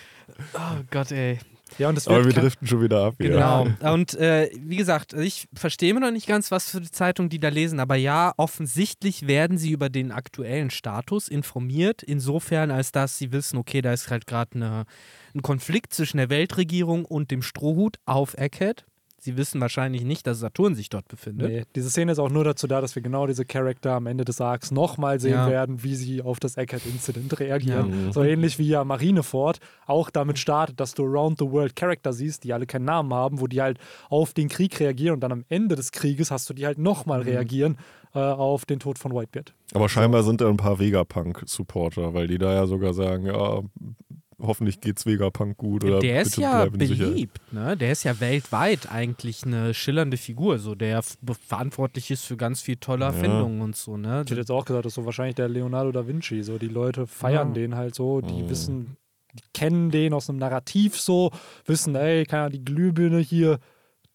Oh Gott, ey. ja, und das Aber wir driften schon wieder ab. Genau. Und äh, wie gesagt, ich verstehe mir noch nicht ganz, was für die Zeitung die da lesen, aber ja, offensichtlich werden sie über den aktuellen Status informiert, insofern als dass sie wissen, okay, da ist halt gerade ein Konflikt zwischen der Weltregierung und dem Strohhut auf Egghead. Sie wissen wahrscheinlich nicht, dass Saturn sich dort befindet. Nee, diese Szene ist auch nur dazu da, dass wir genau diese Charakter am Ende des Arcs nochmal sehen Ja. werden, wie sie auf das Eckert-Incident reagieren. Ja. So ähnlich wie ja Marineford auch damit startet, dass du Around the World Charakter siehst, die alle keinen Namen haben, wo die halt auf den Krieg reagieren und dann am Ende des Krieges hast du die halt nochmal Mhm. reagieren äh, auf den Tod von Whitebeard. Aber scheinbar sind da ein paar Vegapunk-Supporter, weil die da ja sogar sagen, ja, hoffentlich geht's Vegapunk gut oder der ist ja beliebt, ne? Der ist ja weltweit eigentlich eine schillernde Figur, so der verantwortlich ist für ganz viel tolle Ja. Erfindungen und so, ne? Ich hätte jetzt auch gesagt, das ist so wahrscheinlich der Leonardo da Vinci. So, die Leute feiern Ja. den halt so, die Mhm. wissen, die kennen den aus einem Narrativ so, wissen, ey, keine Ahnung, die Glühbirne hier,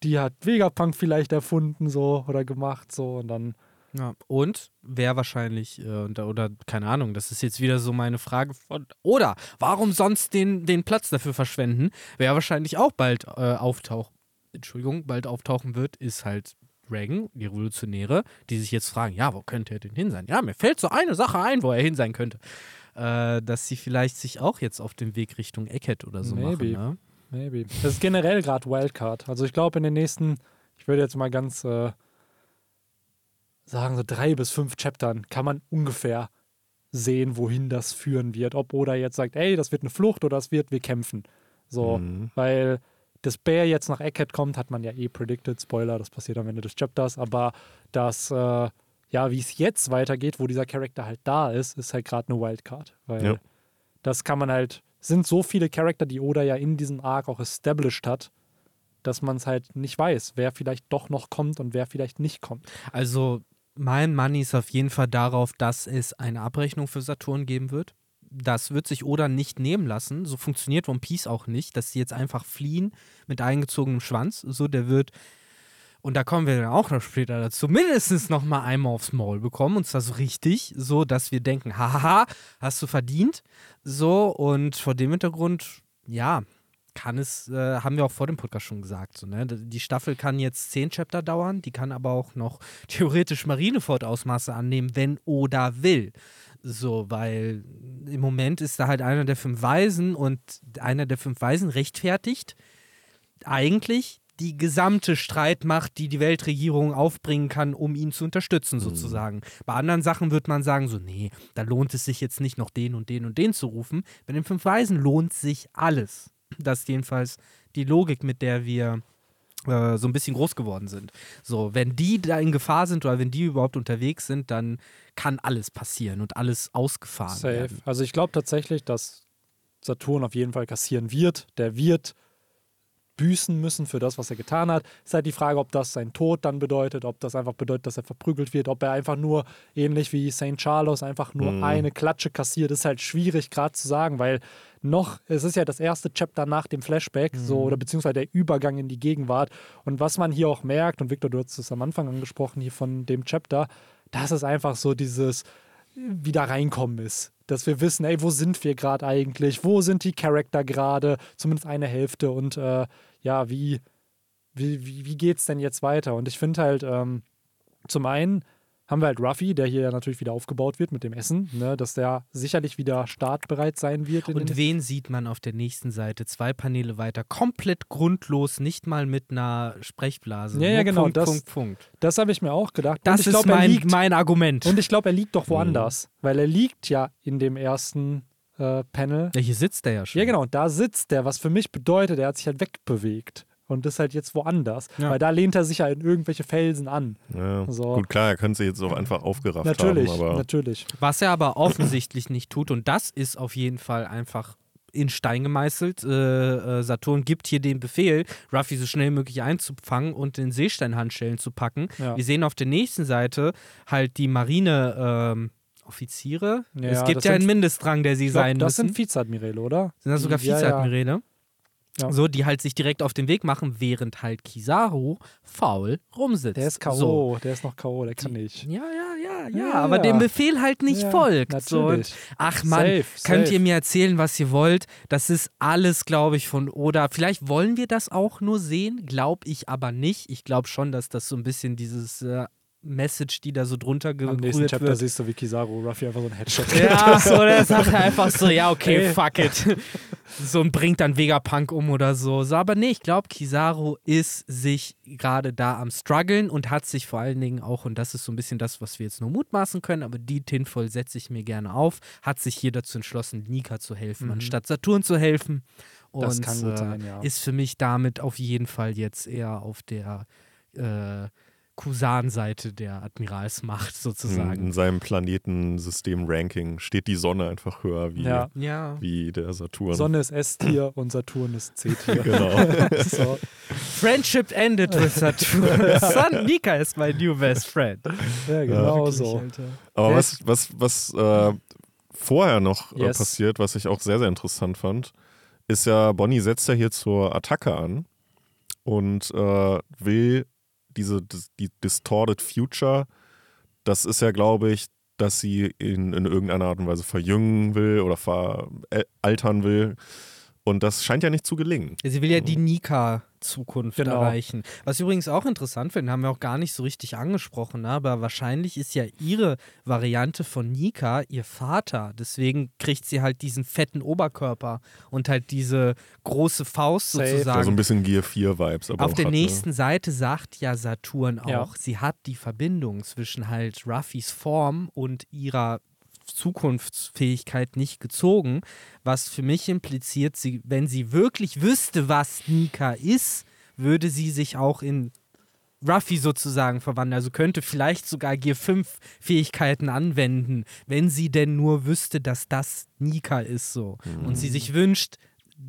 die hat Vegapunk vielleicht erfunden so oder gemacht so und dann Ja. Und wer wahrscheinlich, äh, und- oder keine Ahnung, das ist jetzt wieder so meine Frage von, oder warum sonst den, den Platz dafür verschwenden? Wer wahrscheinlich auch bald äh, auftaucht, Entschuldigung, bald auftauchen wird, ist halt Reagan, die Revolutionäre, die sich jetzt fragen, ja, wo könnte er denn hin sein? Ja, mir fällt so eine Sache ein, wo er hin sein könnte. Äh, dass sie vielleicht sich auch jetzt auf dem Weg Richtung Eckhead oder so Maybe. machen. Ne? maybe. Das ist generell gerade Wildcard. Also ich glaube in den nächsten, ich würde jetzt mal ganz äh, sagen, so drei bis fünf Chaptern kann man ungefähr sehen, wohin das führen wird. Ob Oda jetzt sagt, ey, das wird eine Flucht oder das wird, wir kämpfen. So, Mhm. weil das Bear jetzt nach Egghead kommt, hat man ja eh predicted. Spoiler, das passiert am Ende des Chapters. Aber das, äh, ja, wie es jetzt weitergeht, wo dieser Charakter halt da ist, ist halt gerade eine Wildcard. Weil Ja. das kann man halt, sind so viele Charakter, die Oda ja in diesem Arc auch established hat, dass man es halt nicht weiß, wer vielleicht doch noch kommt und wer vielleicht nicht kommt. Also mein Money ist auf jeden Fall darauf, dass es eine Abrechnung für Saturn geben wird. Das wird sich Oda nicht nehmen lassen. So funktioniert One Piece auch nicht, dass sie jetzt einfach fliehen mit eingezogenem Schwanz. So, der wird, und da kommen wir dann auch noch später dazu, mindestens noch mal einmal aufs Maul bekommen. Und zwar so richtig, so dass wir denken, haha, hast du verdient. So, und vor dem Hintergrund, ja, kann es, äh, haben wir auch vor dem Podcast schon gesagt, so, ne? Die Staffel kann jetzt zehn Chapter dauern, die kann aber auch noch theoretisch Marineford-Ausmaße annehmen, wenn Oda will. So, weil im Moment ist da halt einer der fünf Weisen und einer der fünf Weisen rechtfertigt eigentlich die gesamte Streitmacht, die die Weltregierung aufbringen kann, um ihn zu unterstützen, sozusagen. Bei anderen Sachen wird man sagen, so, nee, da lohnt es sich jetzt nicht noch den und den und den zu rufen. Bei den fünf Weisen lohnt sich alles. Das ist jedenfalls die Logik, mit der wir äh, so ein bisschen groß geworden sind. So, wenn die da in Gefahr sind oder wenn die überhaupt unterwegs sind, dann kann alles passieren und alles ausgefahren Safe. werden. Also ich glaube tatsächlich, dass Saturn auf jeden Fall kassieren wird. Der wird büßen müssen für das, was er getan hat. Ist halt die Frage, ob das sein Tod dann bedeutet, ob das einfach bedeutet, dass er verprügelt wird, ob er einfach nur, ähnlich wie St. Charles, einfach nur Mhm. eine Klatsche kassiert, ist halt schwierig gerade zu sagen, weil noch, es ist ja das erste Chapter nach dem Flashback, so, oder beziehungsweise der Übergang in die Gegenwart. Und was man hier auch merkt, und Victor, du hast es am Anfang angesprochen hier von dem Chapter, das ist einfach so dieses wieder reinkommen ist. Dass wir wissen, ey, wo sind wir gerade eigentlich? Wo sind die Charakter gerade? Zumindest eine Hälfte. Und äh, ja, wie, wie, wie, wie geht's denn jetzt weiter? Und ich finde halt, ähm, zum einen haben wir halt Ruffy, der hier ja natürlich wieder aufgebaut wird mit dem Essen, ne, dass der sicherlich wieder startbereit sein wird. Und wen sieht man auf der nächsten Seite? Zwei Paneele weiter. Komplett grundlos, nicht mal mit einer Sprechblase. Ja, ja, Nur genau, Punkt, das- Punkt, Punkt. das habe ich mir auch gedacht. Das ist glaube, er mein, liegt, mein Argument. und ich glaube, er liegt doch woanders, weil er liegt ja in dem ersten äh, Panel ja, hier sitzt er ja schon. Ja, genau, da sitzt der, was für mich bedeutet, er hat sich halt wegbewegt. Und ist halt jetzt woanders. Ja. Weil da lehnt er sich ja in irgendwelche Felsen an. Ja. So. Gut, klar, er könnte sich jetzt auch einfach aufgerafft natürlich, haben. Aber natürlich. Was er aber offensichtlich nicht tut, und das ist auf jeden Fall einfach in Stein gemeißelt. Äh, äh, Saturn gibt hier den Befehl, Ruffy so schnell möglich einzufangen und in Seesteinhandschellen zu packen. Ja. Wir sehen auf der nächsten Seite halt die Marine. Ähm, Offiziere? Ja, es gibt ja einen Mindestrang, der sie glaub, sein das müssen. Das sind Vizeadmirale, oder? Sind das sogar Vizeadmirale? Ja, ja. So, die halt sich direkt auf den Weg machen, während halt Kizaru faul rumsitzt. Der ist K.O., so. der ist noch K.O., der kann nicht. Ja, ja, ja, ja, ja aber dem Befehl halt nicht folgt. So. Und, ach man, safe, könnt safe. ihr mir erzählen, was ihr wollt? Das ist alles, glaube ich, von Oda. Vielleicht wollen wir das auch nur sehen, glaube ich aber nicht. Ich glaube schon, dass das so ein bisschen dieses äh, Message, die da so drunter gerührt wird. Am nächsten Chapter siehst du, wie Kizaru Ruffy einfach so ein Headshot Ja, so, der sagt einfach so, ja, okay, Ey. fuck it. So und bringt dann Vegapunk um oder so. so aber nee, ich glaube, Kizaru ist sich gerade da am struggeln und hat sich vor allen Dingen auch, und das ist so ein bisschen das, was wir jetzt nur mutmaßen können, aber die Tinfoil setze ich mir gerne auf, hat sich hier dazu entschlossen, Nika zu helfen, mhm. anstatt Saturn zu helfen. Und das kann gut sein, ja. ist für mich damit auf jeden Fall jetzt eher auf der äh, Kusan-Seite der Admiralsmacht sozusagen. In seinem Planetensystem-Ranking steht die Sonne einfach höher wie, ja. Ja. wie der Saturn. Sonne ist S-Tier und Saturn ist C-Tier. genau. so. Friendship ended with Saturn. Son Nika ist mein new best friend. Ja, genau ja. so. Aber was, was, was äh, vorher noch äh, yes. passiert, was ich auch sehr, sehr interessant fand, ist ja, Bonnie setzt ja hier zur Attacke an und äh, will diese die Distorted Future, das ist ja, glaube ich, dass sie ihn in irgendeiner Art und Weise verjüngen will oder veraltern will. Und das scheint ja nicht zu gelingen. Sie will ja die Nika Zukunft genau. erreichen. Was ich übrigens auch interessant finde, haben wir auch gar nicht so richtig angesprochen, ne? aber wahrscheinlich ist ja ihre Variante von Nika ihr Vater. Deswegen kriegt sie halt diesen fetten Oberkörper und halt diese große Faust Safe. sozusagen. Also ein bisschen Gear 4 Vibes. Aber Auf der hat, nächsten ne? Seite sagt ja Saturn auch, ja. sie hat die Verbindung zwischen halt Ruffys Form und ihrer Zukunftsfähigkeit nicht gezogen, was für mich impliziert, sie, wenn sie wirklich wüsste, was Nika ist, würde sie sich auch in Ruffy sozusagen verwandeln. Also könnte vielleicht sogar Gear 5 Fähigkeiten anwenden, wenn sie denn nur wüsste, dass das Nika ist so. Mhm. Und sie sich wünscht,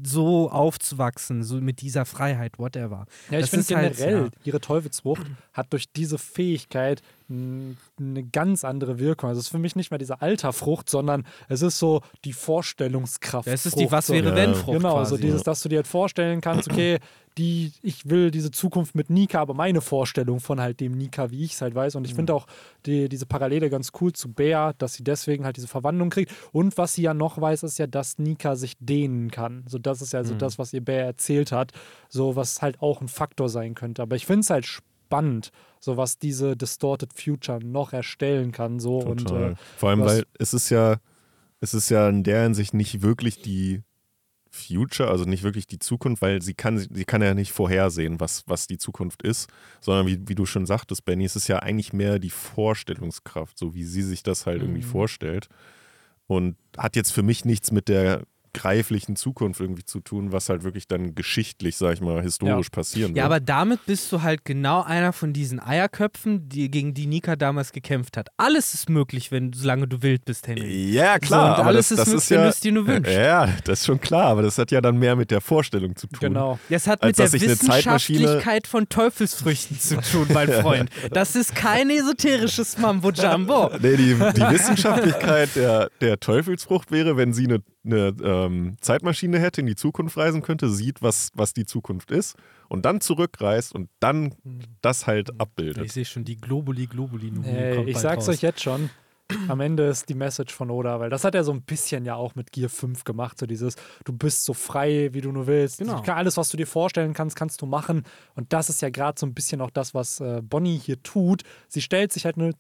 so aufzuwachsen, so mit dieser Freiheit, whatever. Ja, ich finde halt, generell, ja. ihre Teufelsfrucht hat durch diese Fähigkeit eine ganz andere Wirkung. Also es ist für mich nicht mehr diese Alterfrucht, sondern es ist so die Vorstellungskraft. Es ist die Was wäre wenn Frucht. Genau, quasi. so dieses, dass du dir halt vorstellen kannst, okay, die, ich will diese Zukunft mit Nika, aber meine Vorstellung von halt dem Nika, wie ich es halt weiß. Und ich mhm. finde auch die, diese Parallele ganz cool zu Bea, dass sie deswegen halt diese Verwandlung kriegt. Und was sie ja noch weiß, ist ja, dass Nika sich dehnen kann. So, das ist ja so mhm. das, was ihr Bea erzählt hat. So, was halt auch ein Faktor sein könnte. Aber ich finde es halt spannend, so was diese Distorted Future noch erstellen kann. So und äh, vor allem, weil es ist ja, es ist ja in der Hinsicht nicht wirklich die Future, also nicht wirklich die Zukunft, weil sie kann, sie kann ja nicht vorhersehen, was, was die Zukunft ist, sondern wie, wie du schon sagtest, Benny, es ist ja eigentlich mehr die Vorstellungskraft, so wie sie sich das halt mhm. irgendwie vorstellt. Und hat jetzt für mich nichts mit der greiflichen Zukunft irgendwie zu tun, was halt wirklich dann geschichtlich, sag ich mal, historisch ja. passieren wird. Ja, aber damit bist du halt genau einer von diesen Eierköpfen, die, gegen die Nika damals gekämpft hat. Alles ist möglich, wenn solange du wild bist, Henry. Ja, klar. So, und alles das, ist möglich, ja, wenn du es dir nur wünschst. Ja, das ist schon klar, aber das hat ja dann mehr mit der Vorstellung zu tun. Genau. Das hat mit der Wissenschaftlichkeit von Teufelsfrüchten zu tun, mein Freund. Das ist kein esoterisches Mambo-Jumbo. Nee, die, die Wissenschaftlichkeit der, der Teufelsfrucht wäre, wenn sie eine eine ähm, Zeitmaschine hätte, in die Zukunft reisen könnte, sieht, was, was die Zukunft ist und dann zurückreist und dann das halt abbildet. Ich sehe schon die Globuli Globuli. Hey, ich sag's raus. euch jetzt schon. Am Ende ist die Message von Oda, weil das hat er so ein bisschen ja auch mit Gear 5 gemacht, so dieses, du bist so frei, wie du nur willst. Genau. Alles, was du dir vorstellen kannst, kannst du machen. Und das ist ja gerade so ein bisschen auch das, was äh, Bonnie hier tut. Sie stellt sich halt eine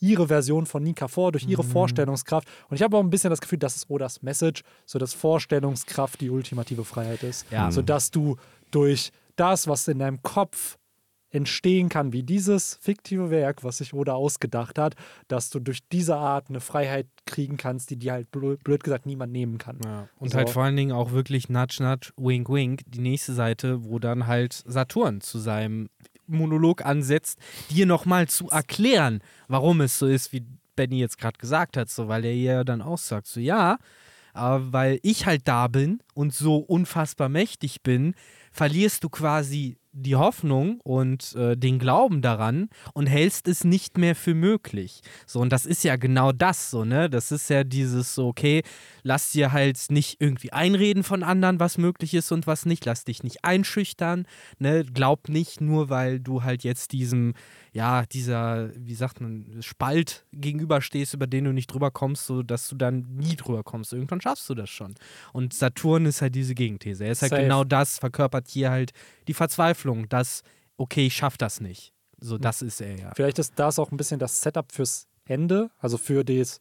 ihre Version von Nika vor, durch ihre mhm. Vorstellungskraft. Und ich habe auch ein bisschen das Gefühl, das ist Odas Message, so dass Vorstellungskraft die ultimative Freiheit ist. Ja. Sodass du durch das, was in deinem Kopf entstehen kann, wie dieses fiktive Werk, was sich Oda ausgedacht hat, dass du durch diese Art eine Freiheit kriegen kannst, die dir halt blöd, gesagt niemand nehmen kann. Ja. Und so. halt vor allen Dingen auch wirklich Nudge Nudge, Wink Wink, die nächste Seite, wo dann halt Saturn zu seinem Monolog ansetzt, dir nochmal zu erklären, warum es so ist, wie Benny jetzt gerade gesagt hat, so, weil er ja dann auch sagt, so ja, aber weil ich halt da bin und so unfassbar mächtig bin, verlierst du quasi die Hoffnung und äh, den Glauben daran und hältst es nicht mehr für möglich. So, und das ist ja genau das, so, ne? Das ist ja dieses so, okay, lass dir halt nicht irgendwie einreden von anderen, was möglich ist und was nicht. Lass dich nicht einschüchtern, ne? Glaub nicht nur, weil du halt jetzt diesem ja, dieser, wie sagt man, Spalt gegenüberstehst, über den du nicht drüber kommst, so dass du dann nie drüber kommst. Irgendwann schaffst du das schon. Und Saturn ist halt diese Gegenthese. Er ist halt Safe. genau das, verkörpert hier halt die Verzweiflung, dass, okay, ich schaff das nicht. So, das ist er ja. Vielleicht ist das auch ein bisschen das Setup fürs Ende, also für das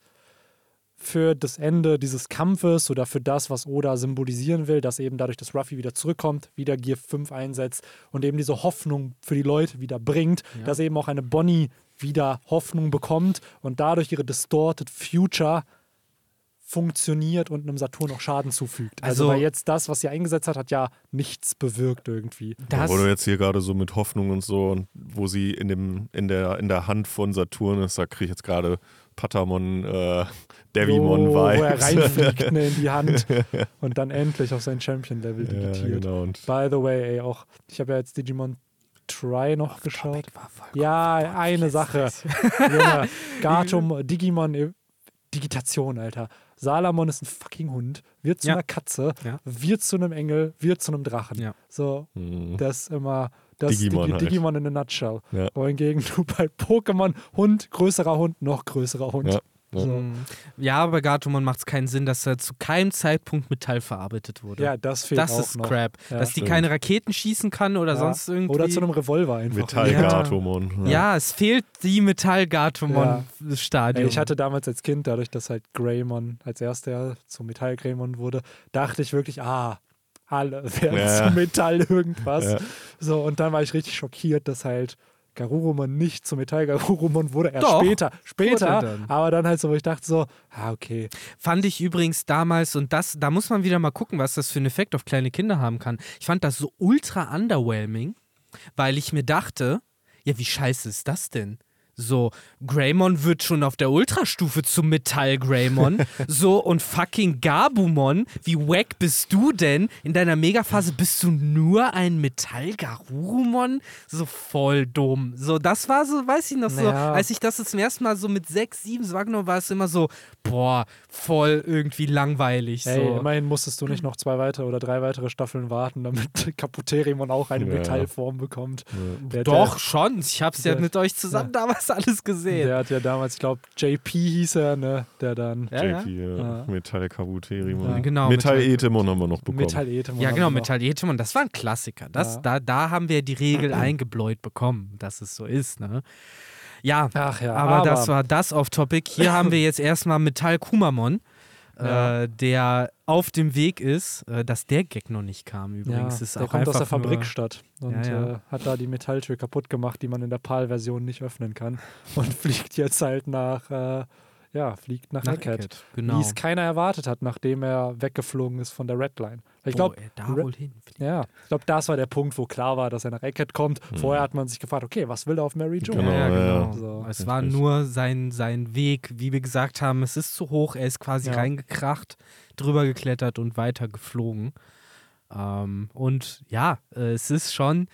für das Ende dieses Kampfes oder für das, was Oda symbolisieren will, dass eben dadurch, dass Ruffy wieder zurückkommt, wieder Gear 5 einsetzt und eben diese Hoffnung für die Leute wieder bringt, ja. dass eben auch eine Bonnie wieder Hoffnung bekommt und dadurch ihre Distorted Future funktioniert und einem Saturn auch Schaden zufügt. Also, also weil jetzt das, was sie eingesetzt hat, hat ja nichts bewirkt irgendwie. Das du jetzt hier gerade so mit Hoffnung und so und wo sie in, dem, in, der, in der Hand von Saturn ist, da kriege ich jetzt gerade Patamon, äh, Devimon oh, Vibes. Wo er reinfliegt ne, in die Hand und dann endlich auf sein Champion-Level digitiert. Ja, genau. By the way, ey, auch, ich habe ja jetzt Digimon Try noch geschaut. Ja, eine Sache. Junge, Gatum, Digimon, Digitation, Alter. Salamon ist ein fucking Hund, wird zu ja. einer Katze, ja. wird zu einem Engel, wird zu einem Drachen. Ja. So, mhm. das ist immer das Digimon, Digi halt. Digimon in a nutshell. Ja. Wohingegen du bei Pokémon Hund, größerer Hund, noch größerer Hund. Ja. So. Ja, bei Gatomon macht es keinen Sinn, dass er zu keinem Zeitpunkt Metall verarbeitet wurde. Ja, das fehlt Das auch ist noch. Crap. Ja, dass stimmt. die keine Raketen schießen kann oder ja. sonst irgendwie. Oder zu einem Revolver einfach. Metall-Gatomon. Ja. ja. es fehlt die Metall-Gatomon-Stadium. Ich hatte damals als Kind, dadurch, dass halt Greymon als erster zum Metall-Greymon wurde, dachte ich wirklich, ah, alle werden ja. zu Metall irgendwas. Ja. So, und dann war ich richtig schockiert, dass halt Garurumon nicht zu Metall Garurumon wurde, erst Doch, später, später, dann. aber dann halt so, wo ich dachte so, ah, okay. Fand ich übrigens damals, und das, da muss man wieder mal gucken, was das für einen Effekt auf kleine Kinder haben kann. Ich fand das so ultra underwhelming, weil ich mir dachte, ja, wie scheiße ist das denn? So, Greymon wird schon auf der Ultrastufe zum Metall Greymon. so, und fucking Gabumon, wie wack bist du denn? In deiner Megaphase bist du nur ein Metall Garurumon? So voll dumm. So, das war so, weiß ich noch so, naja. als ich das zum ersten Mal so mit 6, 7 wahrgenommen war es immer so, boah, voll irgendwie langweilig. Ey, so. immerhin musstest du nicht noch zwei weitere oder drei weitere Staffeln warten, damit Kaputerimon auch eine ja. Metallform bekommt. Ja. Doch, der, schon. Ich hab's ja mit euch zusammen damals das alles gesehen. Der hat ja damals, ich glaube, JP hieß er, ne? Der dann. Ja, JP, ja. ja. Metall Kabuterimon. Ja, genau. Metall Etemon haben wir noch bekommen. Metall Etemon. Ja, genau, Metall Etemon. Das war ein Klassiker. Das, ja. da, da haben wir die Regel eingebläut bekommen, dass es so ist, ne? Ja, Ach ja aber, aber das war das off-Topic. Hier haben wir jetzt erstmal Metall Kumamon. Ja. Äh, der auf dem Weg ist, äh, dass der Gag noch nicht kam übrigens. Ja, ist der kommt aus der Fabrikstadt und ja, äh, hat da die Metalltür kaputt gemacht, die man in der PAL-Version nicht öffnen kann und fliegt jetzt halt nach äh, ja, fliegt nach, nach. Genau. Wie es keiner erwartet hat, nachdem er weggeflogen ist von der Redline. Ich glaube, da wohl hin. Ja, ich glaube, das war der Punkt, wo klar war, dass er nach Eckhead kommt. Mhm. Vorher hat man sich gefragt, okay, was will er auf Mary Jo? Genau, ja, genau. So. Es war nur sein, sein Weg, wie wir gesagt haben, es ist zu hoch, er ist quasi ja. reingekracht, drüber geklettert und weiter geflogen. Ähm, und ja, äh, es ist schon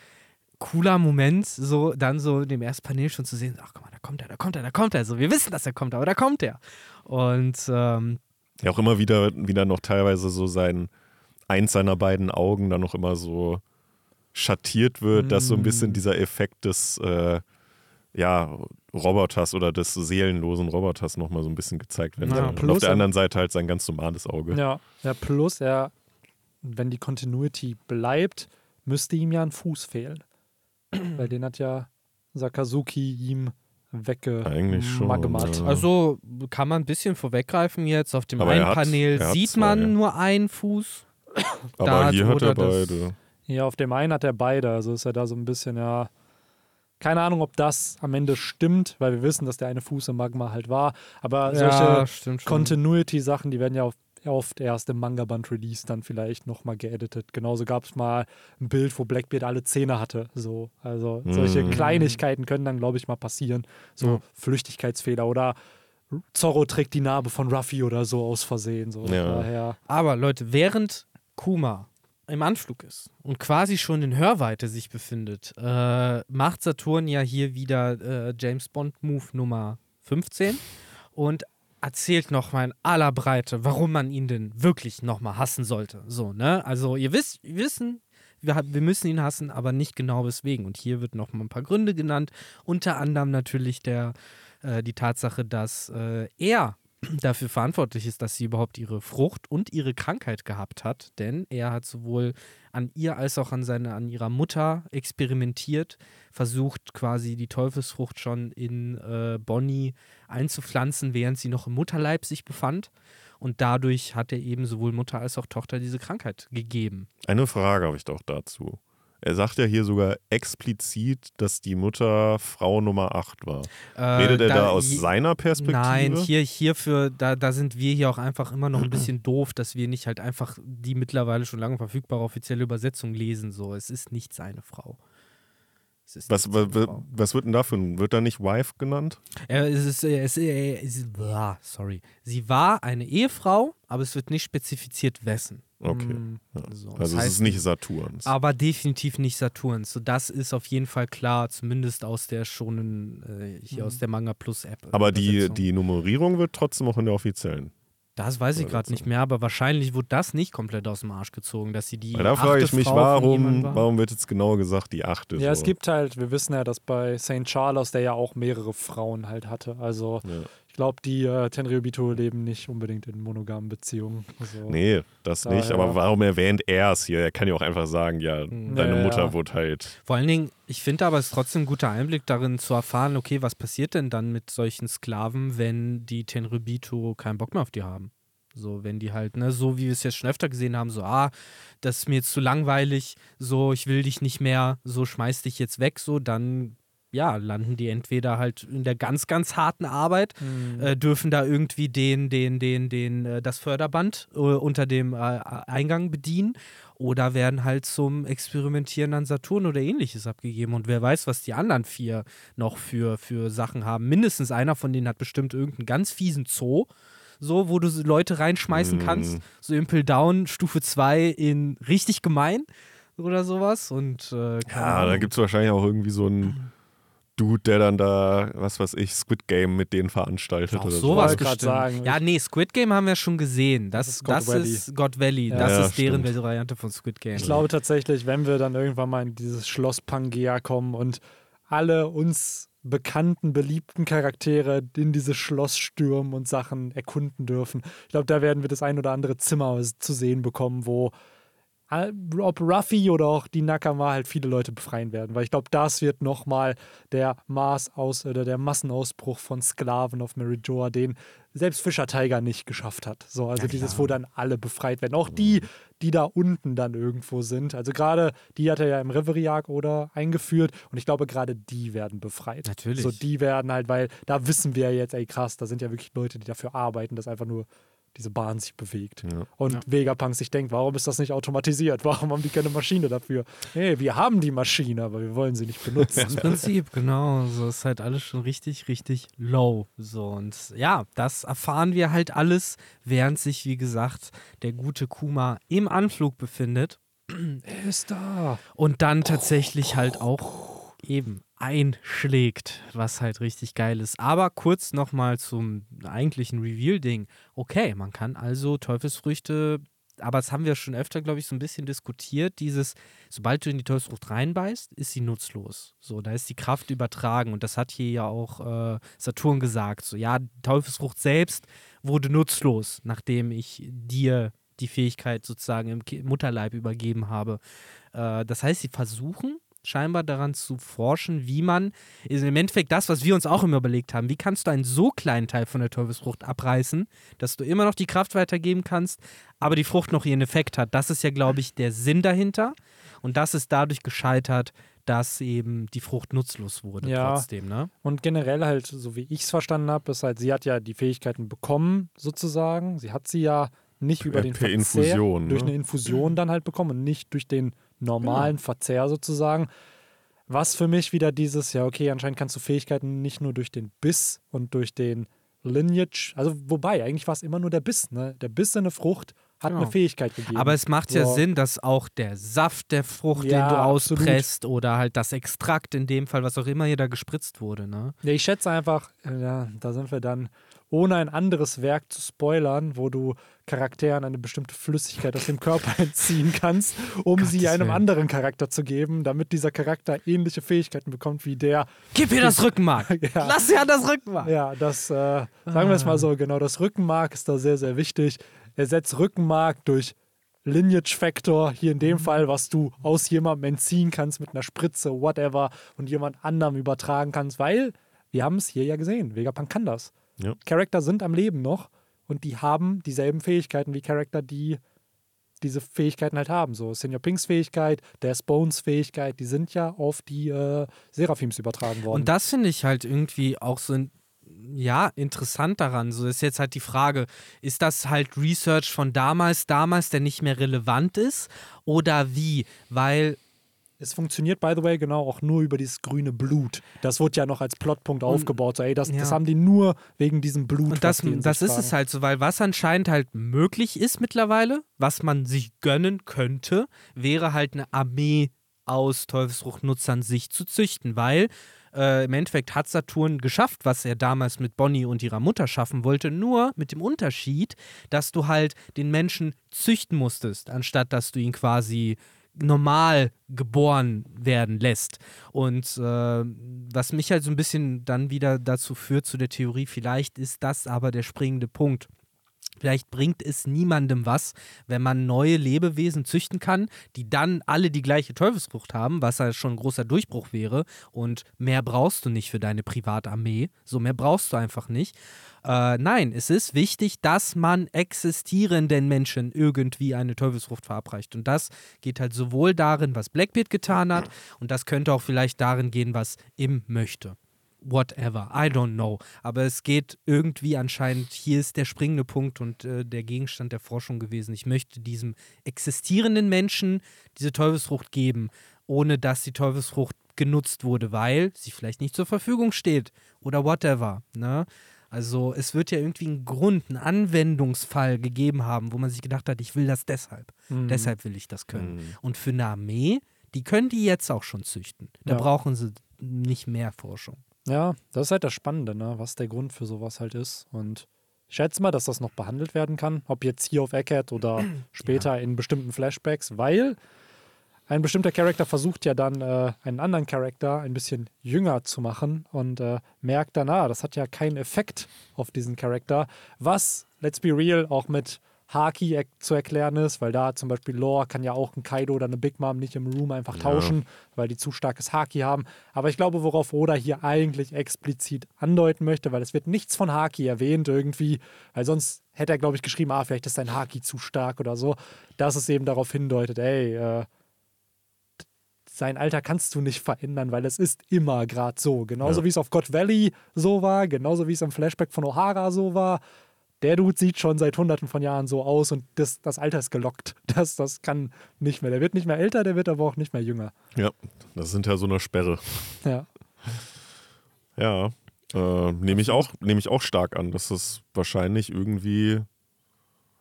cooler Moment, so dann so in dem ersten Panel schon zu sehen, ach guck mal, da kommt er, da kommt er, da kommt er. So, wir wissen, dass er kommt, aber da kommt er. Und ähm, ja, auch immer wieder, wieder noch teilweise so sein, eins seiner beiden Augen dann noch immer so schattiert wird, mm. dass so ein bisschen mm. dieser Effekt des äh, ja, Roboters oder des seelenlosen Roboters nochmal so ein bisschen gezeigt wird. Ja, und auf der anderen Seite halt sein ganz normales Auge. Ja, ja plus er, wenn die Continuity bleibt, müsste ihm ja ein Fuß fehlen. Weil den hat ja Sakazuki ihm weggemacht. Ja. Also kann man ein bisschen vorweggreifen jetzt. Auf dem Aber einen hat, Panel sieht man ja. nur einen Fuß. Aber da hier hat er beide. Ja, auf dem einen hat er beide. Also ist er da so ein bisschen, ja. keine Ahnung, ob das am Ende stimmt, weil wir wissen, dass der eine Fuß im Magma halt war. Aber solche ja, Continuity-Sachen, die werden ja oft erst im Manga-Band Release dann vielleicht nochmal geeditet. Genauso gab es mal ein Bild, wo Blackbeard alle Zähne hatte. So. Also solche mhm. Kleinigkeiten können dann, glaube ich, mal passieren. So mhm. Flüchtigkeitsfehler oder Zorro trägt die Narbe von Ruffy oder so aus Versehen. So. Ja. Daher. Aber Leute, während Kuma im Anflug ist und quasi schon in Hörweite sich befindet, äh, macht Saturn ja hier wieder äh, James Bond Move Nummer 15 und erzählt nochmal in aller Breite, warum man ihn denn wirklich nochmal hassen sollte. So, ne? Also ihr wisst, wir wissen, wir, wir, müssen ihn hassen, aber nicht genau weswegen. Und hier wird nochmal ein paar Gründe genannt. Unter anderem natürlich der, äh, die Tatsache, dass äh, er dafür verantwortlich ist, dass sie überhaupt ihre Frucht und ihre Krankheit gehabt hat. Denn er hat sowohl an ihr als auch an, seine, an ihrer Mutter experimentiert, versucht quasi die Teufelsfrucht schon in äh, Bonnie einzupflanzen, während sie noch im Mutterleib sich befand. Und dadurch hat er eben sowohl Mutter als auch Tochter diese Krankheit gegeben. Eine Frage habe ich doch dazu. Er sagt ja hier sogar explizit, dass die Mutter Frau Nummer 8 war. Äh, Redet er da, da aus seiner Perspektive? Nein, hier, hierfür, da, da sind wir hier auch einfach immer noch ein bisschen doof, dass wir nicht halt einfach die mittlerweile schon lange verfügbare offizielle Übersetzung lesen. So, es ist nicht seine Frau. Was, was, was, wird denn dafür? Wird da nicht Wife genannt? Äh, es ist, es, es ist, sorry. Sie war eine Ehefrau, aber es wird nicht spezifiziert, wessen. Okay. Mm, so. Also es ist nicht Saturns. Aber definitiv nicht Saturns. So, das ist auf jeden Fall klar, zumindest aus der schonen, äh, hier mhm. aus der Manga Plus App. Aber die, die Nummerierung wird trotzdem auch in der offiziellen. Das weiß ich gerade nicht mehr, aber wahrscheinlich wurde das nicht komplett aus dem Arsch gezogen, dass sie die. da frage ich mich, warum, warum wird jetzt genau gesagt, die achte? Ja, so. es gibt halt, wir wissen ja, dass bei St. Charles, der ja auch mehrere Frauen halt hatte. Also ja. Ich glaube, die äh, Tenryubito leben nicht unbedingt in monogamen Beziehungen. Also, nee, das nicht. Ja. Aber warum erwähnt er es hier? Er kann ja auch einfach sagen, ja, hm. deine ja, Mutter ja. wurde halt. Vor allen Dingen, ich finde aber, es ist trotzdem ein guter Einblick darin zu erfahren, okay, was passiert denn dann mit solchen Sklaven, wenn die Tenryubito keinen Bock mehr auf die haben? So, wenn die halt, ne, so wie wir es jetzt schon öfter gesehen haben, so, ah, das ist mir jetzt zu langweilig, so, ich will dich nicht mehr, so, schmeiß dich jetzt weg, so, dann ja, landen die entweder halt in der ganz, ganz harten Arbeit, mhm. äh, dürfen da irgendwie den, den, den, den, äh, das Förderband äh, unter dem äh, Eingang bedienen oder werden halt zum Experimentieren an Saturn oder ähnliches abgegeben. Und wer weiß, was die anderen vier noch für, für Sachen haben. Mindestens einer von denen hat bestimmt irgendeinen ganz fiesen Zoo so, wo du Leute reinschmeißen mm. kannst. So Impel Down Stufe 2 in richtig gemein oder sowas. Und äh, ja, da gibt es wahrscheinlich auch irgendwie so ein Dude, der dann da, was weiß ich, Squid Game mit denen veranstaltet Auch oder sowas so. Sagen. Ja, nee, Squid Game haben wir schon gesehen. Das, das ist God das Valley. Ist God Valley. Ja. Das ja, ist deren stimmt. Variante von Squid Game. Ich glaube tatsächlich, wenn wir dann irgendwann mal in dieses Schloss Pangea kommen und alle uns bekannten, beliebten Charaktere in dieses Schloss stürmen und Sachen erkunden dürfen. Ich glaube, da werden wir das ein oder andere Zimmer zu sehen bekommen, wo ob Ruffy oder auch die Nakama halt viele Leute befreien werden, weil ich glaube, das wird nochmal der Maß aus oder der Massenausbruch von Sklaven auf Merijoa, den selbst Fischer Tiger nicht geschafft hat. So, also ja, dieses, wo dann alle befreit werden. Auch die, die da unten dann irgendwo sind. Also gerade die hat er ja im Reverie oder eingeführt und ich glaube, gerade die werden befreit. Natürlich. So, die werden halt, weil da wissen wir jetzt, ey krass, da sind ja wirklich Leute, die dafür arbeiten, das einfach nur diese Bahn sich bewegt. Ja. Und ja. Vegapunk sich denkt, warum ist das nicht automatisiert? Warum haben die keine Maschine dafür? Nee, wir haben die Maschine, aber wir wollen sie nicht benutzen. Im Prinzip, genau. So ist halt alles schon richtig, richtig low. So, und ja, das erfahren wir halt alles, während sich, wie gesagt, der gute Kuma im Anflug befindet. Er ist da. Und dann tatsächlich halt auch eben einschlägt, was halt richtig geil ist. Aber kurz nochmal zum eigentlichen Reveal-Ding. Okay, man kann also Teufelsfrüchte, aber das haben wir schon öfter, glaube ich, so ein bisschen diskutiert. Dieses, sobald du in die Teufelsfrucht reinbeißt, ist sie nutzlos. So, da ist die Kraft übertragen. Und das hat hier ja auch äh, Saturn gesagt. So, ja, Teufelsfrucht selbst wurde nutzlos, nachdem ich dir die Fähigkeit sozusagen im Mutterleib übergeben habe. Äh, das heißt, sie versuchen scheinbar daran zu forschen, wie man, ist im Endeffekt das, was wir uns auch immer überlegt haben, wie kannst du einen so kleinen Teil von der Teufelsfrucht abreißen, dass du immer noch die Kraft weitergeben kannst, aber die Frucht noch ihren Effekt hat. Das ist ja, glaube ich, der Sinn dahinter. Und das ist dadurch gescheitert, dass eben die Frucht nutzlos wurde ja, trotzdem, ne? Und generell halt, so wie ich es verstanden habe, ist halt, sie hat ja die Fähigkeiten bekommen, sozusagen. Sie hat sie ja nicht über den per Verzehr, Infusion, durch ne? eine Infusion dann halt bekommen und nicht durch den normalen genau. Verzehr sozusagen. Was für mich wieder dieses, ja, okay, anscheinend kannst du Fähigkeiten nicht nur durch den Biss und durch den Lineage, also wobei, eigentlich war es immer nur der Biss, ne? Der Biss in eine Frucht hat genau. eine Fähigkeit gegeben. Aber es macht so. ja Sinn, dass auch der Saft der Frucht, ja, den du auspresst, absolut. oder halt das Extrakt in dem Fall, was auch immer hier da gespritzt wurde, ne? Ja, ich schätze einfach, ja, da sind wir dann ohne ein anderes Werk zu spoilern, wo du Charakteren eine bestimmte Flüssigkeit aus dem Körper entziehen kannst, um Gott sie einem Willen. anderen Charakter zu geben, damit dieser Charakter ähnliche Fähigkeiten bekommt wie der. Gib ihr das Rückenmark! ja. Lass sie an das Rückenmark! Ja, das, äh, sagen wir es mal so, genau, das Rückenmark ist da sehr, sehr wichtig. Ersetzt Rückenmark durch Lineage Factor, hier in dem mhm. Fall, was du aus jemandem entziehen kannst mit einer Spritze, whatever, und jemand anderem übertragen kannst, weil wir haben es hier ja gesehen. Vegapunk kann das. Ja. Charakter sind am Leben noch und die haben dieselben Fähigkeiten wie Charakter, die diese Fähigkeiten halt haben. So Senior Pinks Fähigkeit, Death Bones Fähigkeit, die sind ja auf die äh, Seraphims übertragen worden. Und das finde ich halt irgendwie auch so ein ja, interessant daran. So ist jetzt halt die Frage, ist das halt Research von damals, damals, der nicht mehr relevant ist? Oder wie? Weil es funktioniert, by the way, genau auch nur über dieses grüne Blut. Das wurde ja noch als Plotpunkt und, aufgebaut. So, ey, das, ja. das, haben die nur wegen diesem Blut. Und das, das ist es halt so, weil was anscheinend halt möglich ist mittlerweile, was man sich gönnen könnte, wäre halt eine Armee aus Teufelsfruchtnutzern sich zu züchten, weil äh, im Endeffekt hat Saturn geschafft, was er damals mit Bonnie und ihrer Mutter schaffen wollte, nur mit dem Unterschied, dass du halt den Menschen züchten musstest, anstatt dass du ihn quasi normal geboren werden lässt. Und äh, was mich halt so ein bisschen dann wieder dazu führt, zu der Theorie, vielleicht ist das aber der springende Punkt. Vielleicht bringt es niemandem was, wenn man neue Lebewesen züchten kann, die dann alle die gleiche Teufelsfrucht haben, was halt schon ein großer Durchbruch wäre. Und mehr brauchst du nicht für deine Privatarmee. So mehr brauchst du einfach nicht. Äh, nein, es ist wichtig, dass man existierenden Menschen irgendwie eine Teufelsfrucht verabreicht. Und das geht halt sowohl darin, was Blackbeard getan hat, und das könnte auch vielleicht darin gehen, was Im möchte whatever, I don't know. Aber es geht irgendwie anscheinend, hier ist der springende Punkt und äh, der Gegenstand der Forschung gewesen. Ich möchte diesem existierenden Menschen diese Teufelsfrucht geben, ohne dass die Teufelsfrucht genutzt wurde, weil sie vielleicht nicht zur Verfügung steht oder whatever. Ne? Also es wird ja irgendwie einen Grund, einen Anwendungsfall gegeben haben, wo man sich gedacht hat, ich will das deshalb. Mhm. Deshalb will ich das können. Mhm. Und für eine Armee, die können die jetzt auch schon züchten. Da ja. brauchen sie nicht mehr Forschung. Ja, das ist halt das Spannende, ne? was der Grund für sowas halt ist. Und ich schätze mal, dass das noch behandelt werden kann, ob jetzt hier auf Eckhead oder später ja. in bestimmten Flashbacks, weil ein bestimmter Charakter versucht ja dann äh, einen anderen Charakter ein bisschen jünger zu machen und äh, merkt dann, ah, das hat ja keinen Effekt auf diesen Charakter, was, let's be real, auch mit Haki er zu erklären ist, weil da zum Beispiel Lore kann ja auch ein Kaido oder eine Big Mom nicht im Room einfach tauschen, ja. weil die zu starkes Haki haben. Aber ich glaube, worauf Oda hier eigentlich explizit andeuten möchte, weil es wird nichts von Haki erwähnt irgendwie, weil sonst hätte er, glaube ich, geschrieben, ah, vielleicht ist dein Haki zu stark oder so, dass es eben darauf hindeutet, ey, äh, sein Alter kannst du nicht verändern, weil es ist immer gerade so. Genauso ja. wie es auf God Valley so war, genauso wie es im Flashback von O'Hara so war der Dude sieht schon seit hunderten von Jahren so aus und das, das Alter ist gelockt. Das, das kann nicht mehr. Der wird nicht mehr älter, der wird aber auch nicht mehr jünger. Ja, das sind ja so eine Sperre. Ja. Ja, äh, nehme ich, auch, nehm ich auch stark an, dass das wahrscheinlich irgendwie,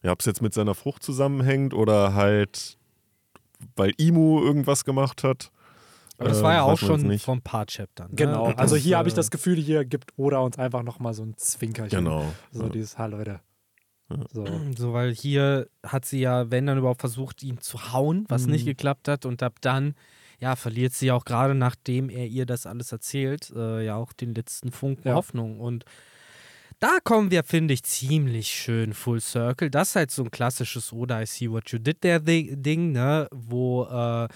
ja, ob es jetzt mit seiner Frucht zusammenhängt oder halt, weil Imu irgendwas gemacht hat. Aber das war ja äh, auch schon vom Part-Chapter. Ne? Genau, also hier habe ich das Gefühl, hier gibt Oda uns einfach nochmal so ein Zwinkerchen. Genau. So ja. dieses, ha Leute. So. so, weil hier hat sie ja, wenn dann überhaupt versucht, ihn zu hauen, was mhm. nicht geklappt hat. Und ab dann, ja, verliert sie auch gerade, nachdem er ihr das alles erzählt, äh, ja auch den letzten Funken ja. Hoffnung. Und da kommen wir, finde ich, ziemlich schön Full Circle. Das ist halt so ein klassisches Oda, I see what you did there Ding, ne? Wo, äh,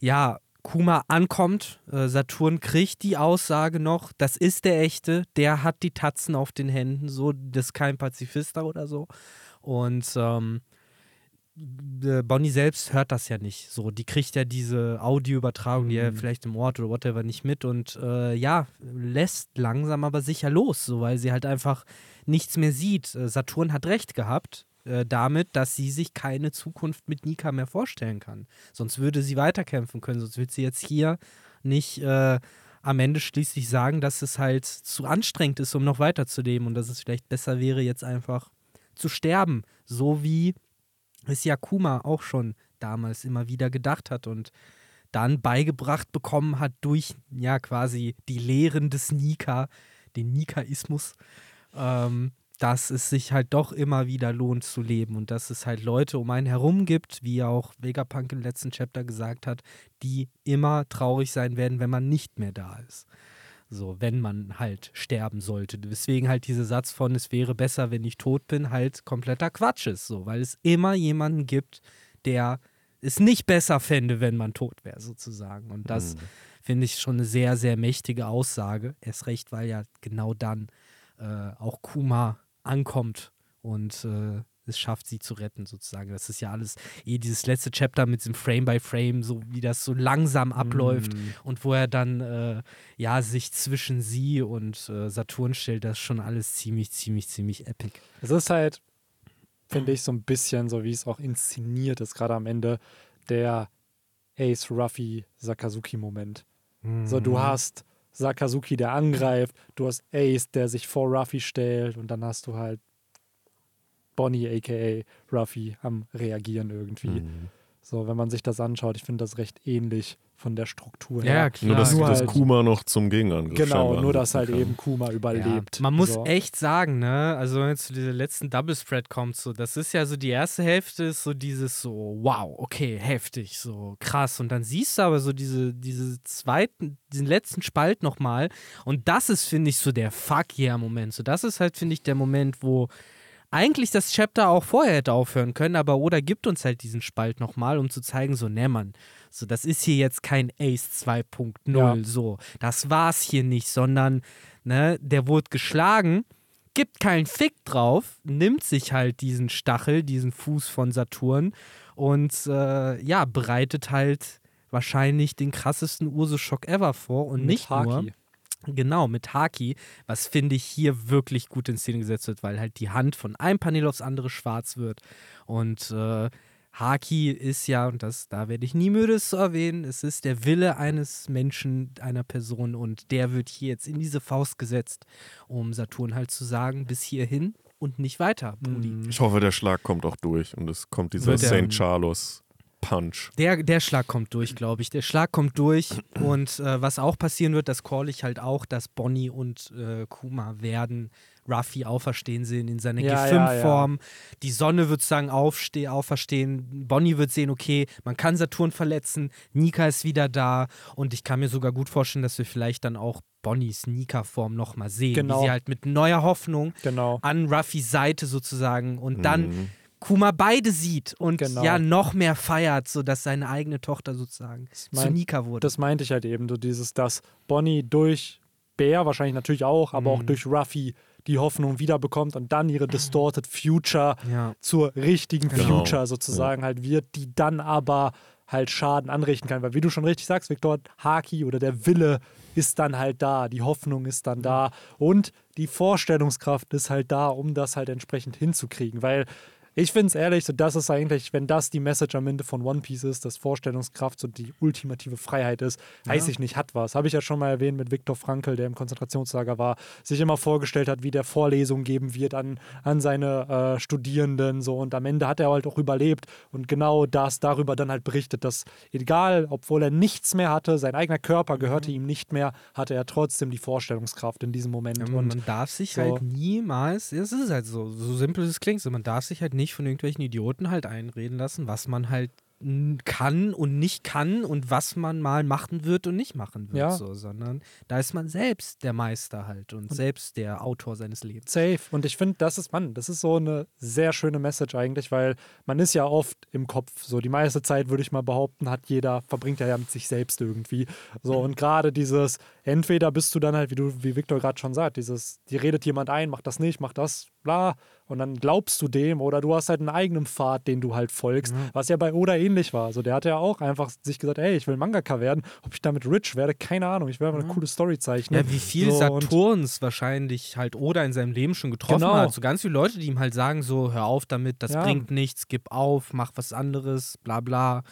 ja, Kuma ankommt, äh, Saturn kriegt die Aussage noch, das ist der echte, der hat die Tatzen auf den Händen, so, das ist kein Pazifister oder so. Und ähm, äh, Bonnie selbst hört das ja nicht. So, die kriegt ja diese Audioübertragung, die mhm. er vielleicht im Ort oder whatever nicht mit und äh, ja, lässt langsam aber sicher los, so weil sie halt einfach nichts mehr sieht. Äh, Saturn hat recht gehabt äh, damit, dass sie sich keine Zukunft mit Nika mehr vorstellen kann. Sonst würde sie weiterkämpfen können, sonst wird sie jetzt hier nicht äh, am Ende schließlich sagen, dass es halt zu anstrengend ist, um noch weiterzuleben und dass es vielleicht besser wäre, jetzt einfach zu sterben. So wie es Yakuma auch schon damals immer wieder gedacht hat und dann beigebracht bekommen hat durch ja quasi die Lehren des Nika, den Nikaismus, ähm, dass es sich halt doch immer wieder lohnt zu leben und dass es halt Leute um einen herum gibt, wie auch Vegapunk im letzten Chapter gesagt hat, die immer traurig sein werden, wenn man nicht mehr da ist. So, wenn man halt sterben sollte. Deswegen halt dieser Satz von, es wäre besser, wenn ich tot bin, halt kompletter Quatsch ist. So, weil es immer jemanden gibt, der es nicht besser fände, wenn man tot wäre, sozusagen. Und das mhm. finde ich schon eine sehr, sehr mächtige Aussage. Erst recht, weil ja genau dann äh, auch Kuma ankommt und äh, es schafft, sie zu retten, sozusagen. Das ist ja alles eh dieses letzte Chapter mit diesem Frame by Frame, so wie das so langsam abläuft mm. und wo er dann äh, ja sich zwischen sie und äh, Saturn stellt, das ist schon alles ziemlich, ziemlich, ziemlich epic. Es ist halt, finde ich, so ein bisschen so, wie es auch inszeniert ist, gerade am Ende, der Ace Ruffy Sakazuki-Moment. Mm. So, du mhm. hast Sakazuki, der angreift, du hast Ace, der sich vor Ruffy stellt und dann hast du halt Bonnie, aka Ruffy, am Reagieren irgendwie. Mhm. So, wenn man sich das anschaut, ich finde das recht ähnlich von der Struktur her. Ja, klar. Nur, dass, nur dass halt, Kuma noch zum Gegenangriff Genau, nur dass halt kann. eben Kuma überlebt. Ja, man muss so. echt sagen, ne, also wenn es zu dieser letzten Double Spread kommt, so, das ist ja so die erste Hälfte ist so dieses so, wow, okay, heftig, so krass. Und dann siehst du aber so diese, diese zweiten, diesen letzten Spalt nochmal. Und das ist, finde ich, so der Fuck-Yeah-Moment. So, das ist halt, finde ich, der Moment, wo eigentlich das Chapter auch vorher hätte aufhören können, aber Oda gibt uns halt diesen Spalt nochmal, um zu zeigen, so, ne, Mann, so, das ist hier jetzt kein Ace 2.0, ja. so, das war's hier nicht, sondern, ne, der wurde geschlagen, gibt keinen Fick drauf, nimmt sich halt diesen Stachel, diesen Fuß von Saturn und, äh, ja, bereitet halt wahrscheinlich den krassesten Ursoschock ever vor und Mit nicht Haki. nur Genau, mit Haki, was finde ich hier wirklich gut in Szene gesetzt wird, weil halt die Hand von einem Panel aufs andere schwarz wird. Und äh, Haki ist ja, und das, da werde ich nie müde es zu erwähnen, es ist der Wille eines Menschen, einer Person und der wird hier jetzt in diese Faust gesetzt, um Saturn halt zu sagen, bis hierhin und nicht weiter, Brudi. Mhm. Ich hoffe, der Schlag kommt auch durch und es kommt dieser St. Charles Punch. Der, der Schlag kommt durch, glaube ich. Der Schlag kommt durch und äh, was auch passieren wird, das call ich halt auch, dass Bonnie und äh, Kuma werden Ruffy auferstehen sehen in seiner ja, G5-Form. Ja, ja. Die Sonne wird sagen aufste auferstehen. Bonnie wird sehen, okay, man kann Saturn verletzen. Nika ist wieder da. Und ich kann mir sogar gut vorstellen, dass wir vielleicht dann auch Bonnies Nika-Form nochmal sehen. Genau. Wie sie halt mit neuer Hoffnung genau. an Ruffys Seite sozusagen und mhm. dann Kuma beide sieht und genau. ja noch mehr feiert, sodass seine eigene Tochter sozusagen mein, zu Nika wurde. Das meinte ich halt eben, so dieses, dass Bonnie durch Bär wahrscheinlich natürlich auch, aber mhm. auch durch Ruffy die Hoffnung wiederbekommt und dann ihre Distorted Future ja. zur richtigen genau. Future sozusagen ja. halt wird, die dann aber halt Schaden anrichten kann. Weil wie du schon richtig sagst, Victor, Haki oder der Wille ist dann halt da, die Hoffnung ist dann da und die Vorstellungskraft ist halt da, um das halt entsprechend hinzukriegen. Weil ich finde es ehrlich, so das ist eigentlich, wenn das die Message am Ende von One Piece ist, dass Vorstellungskraft so die ultimative Freiheit ist, ja. weiß ich nicht, hat was. Habe ich ja schon mal erwähnt mit Viktor Frankl, der im Konzentrationslager war, sich immer vorgestellt hat, wie der Vorlesungen geben wird an, an seine äh, Studierenden so und am Ende hat er halt auch überlebt und genau das darüber dann halt berichtet, dass egal, obwohl er nichts mehr hatte, sein eigener Körper gehörte mhm. ihm nicht mehr, hatte er trotzdem die Vorstellungskraft in diesem Moment. Ja, und man darf sich so. halt niemals, es ist halt so, so simpel es klingt, so man darf sich halt nicht nicht von irgendwelchen Idioten halt einreden lassen, was man halt kann und nicht kann und was man mal machen wird und nicht machen wird, Ja. so, sondern da ist man selbst der Meister halt und, selbst der Autor seines Lebens. Safe. Und ich finde, das ist, Mann, das ist so eine sehr schöne Message eigentlich, weil man ist ja oft im Kopf. So die meiste Zeit, würde ich mal behaupten, hat jeder, verbringt er ja mit sich selbst irgendwie. So, und gerade dieses, entweder bist du dann halt, wie du, wie Victor gerade schon sagt, dieses, dir redet jemand ein, mach das nicht, mach das, bla, und dann glaubst du dem oder du hast halt einen eigenen Pfad, den du halt folgst, was ja bei Oda ähnlich war. Also der hat ja auch einfach sich gesagt, ey, ich will Mangaka werden. Ob ich damit rich werde, keine Ahnung. Ich will einfach eine coole Story zeichnen. Ja, wie viel So, Saturns wahrscheinlich halt Oda in seinem Leben schon getroffen Genau. hat. So ganz viele Leute, die ihm halt sagen, so, hör auf damit, das Ja. bringt nichts, gib auf, mach was anderes, bla bla.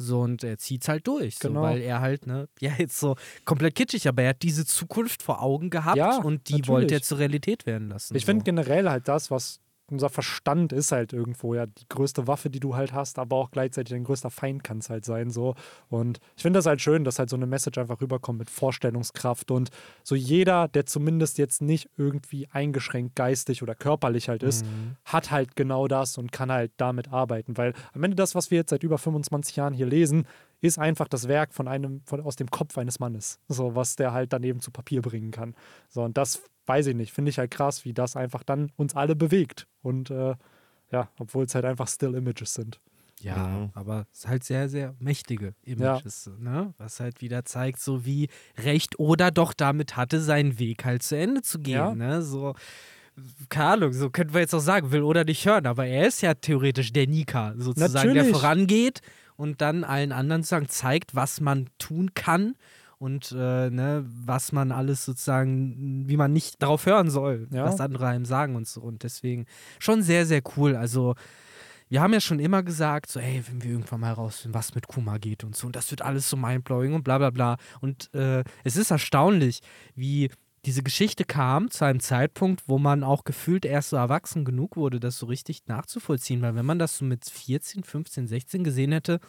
So, und er zieht's halt durch, Genau. so, weil er halt, ne, ja, jetzt so komplett kitschig, aber er hat diese Zukunft vor Augen gehabt Ja, und die natürlich. wollte er zur Realität werden lassen. Ich so. finde generell halt das, was unser Verstand ist halt irgendwo ja die größte Waffe, die du halt hast, aber auch gleichzeitig dein größter Feind kann es halt sein so. Und ich finde das halt schön, dass halt so eine Message einfach rüberkommt mit Vorstellungskraft und so jeder, der zumindest jetzt nicht irgendwie eingeschränkt geistig oder körperlich halt ist, Mhm. hat halt genau das und kann halt damit arbeiten, weil am Ende das, was wir jetzt seit über 25 Jahren hier lesen, ist einfach das Werk von einem, von, aus dem Kopf eines Mannes. So, was der halt dann eben zu Papier bringen kann. So, und das weiß ich nicht, finde ich halt krass, wie das einfach dann uns alle bewegt. Und äh, ja, obwohl es halt einfach Still Images sind. Ja, Ja. aber es ist halt sehr, sehr mächtige Images, ne? Was halt wieder zeigt, so wie Recht oder doch damit hatte, seinen Weg halt zu Ende zu gehen, Ja. ne? So, keine Ahnung, so könnten wir jetzt auch sagen, will oder nicht hören, aber er ist ja theoretisch der Nika, sozusagen, der Natürlich. vorangeht und dann allen anderen sozusagen zeigt, was man tun kann und äh, ne, was man alles sozusagen, wie man nicht darauf hören soll, Ja. was andere einem sagen und so. Und deswegen schon sehr, sehr cool. Also wir haben ja schon immer gesagt, so, ey, wenn wir irgendwann mal rausfinden, was mit Kuma geht und so, und das wird alles so mindblowing und bla bla bla. Und äh, es ist erstaunlich, wie diese Geschichte kam zu einem Zeitpunkt, wo man auch gefühlt erst so erwachsen genug wurde, das so richtig nachzuvollziehen. Weil wenn man das so mit 14, 15, 16 gesehen hätte,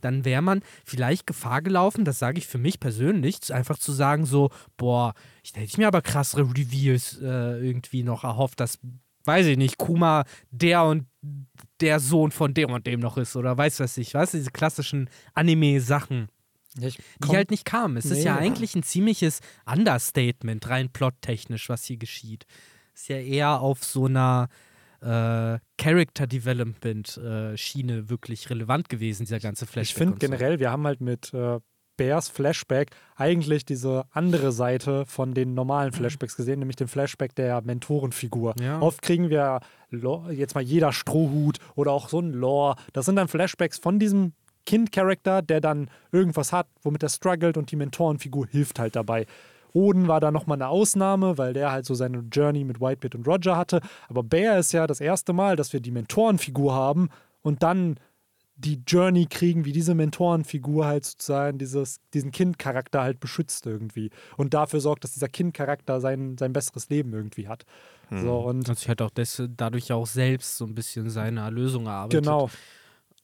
dann wäre man vielleicht Gefahr gelaufen, das sage ich für mich persönlich, einfach zu sagen so, boah, ich hätte ich mir aber krassere Reveals äh, irgendwie noch erhofft, dass, weiß ich nicht, Kuma der und der Sohn von dem und dem noch ist oder weiß was ich, was, diese klassischen Anime-Sachen Ich die halt nicht kamen. Es ist Nee. ja eigentlich ein ziemliches Understatement, rein plottechnisch, was hier geschieht. Ist ja eher auf so einer äh, Character Development äh, Schiene wirklich relevant gewesen, dieser ganze Flashback. Ich finde so. generell, wir haben halt mit äh, Bears Flashback eigentlich diese andere Seite von den normalen Flashbacks gesehen, nämlich den Flashback der Mentorenfigur. Ja. Oft kriegen wir jetzt mal jeder Strohhut oder auch so ein Lore. Das sind dann Flashbacks von diesem Kind-Charakter, der dann irgendwas hat, womit er struggelt und die Mentorenfigur hilft halt dabei. Oden war da nochmal eine Ausnahme, weil der halt so seine Journey mit Whitebeard und Roger hatte. Aber Bear ist ja das erste Mal, dass wir die Mentorenfigur haben und dann die Journey kriegen, wie diese Mentorenfigur halt sozusagen dieses, diesen Kindcharakter halt beschützt irgendwie und dafür sorgt, dass dieser Kindcharakter sein, sein besseres Leben irgendwie hat. So und Und sich halt auch des, dadurch auch selbst so ein bisschen seine Erlösung erarbeitet. genau.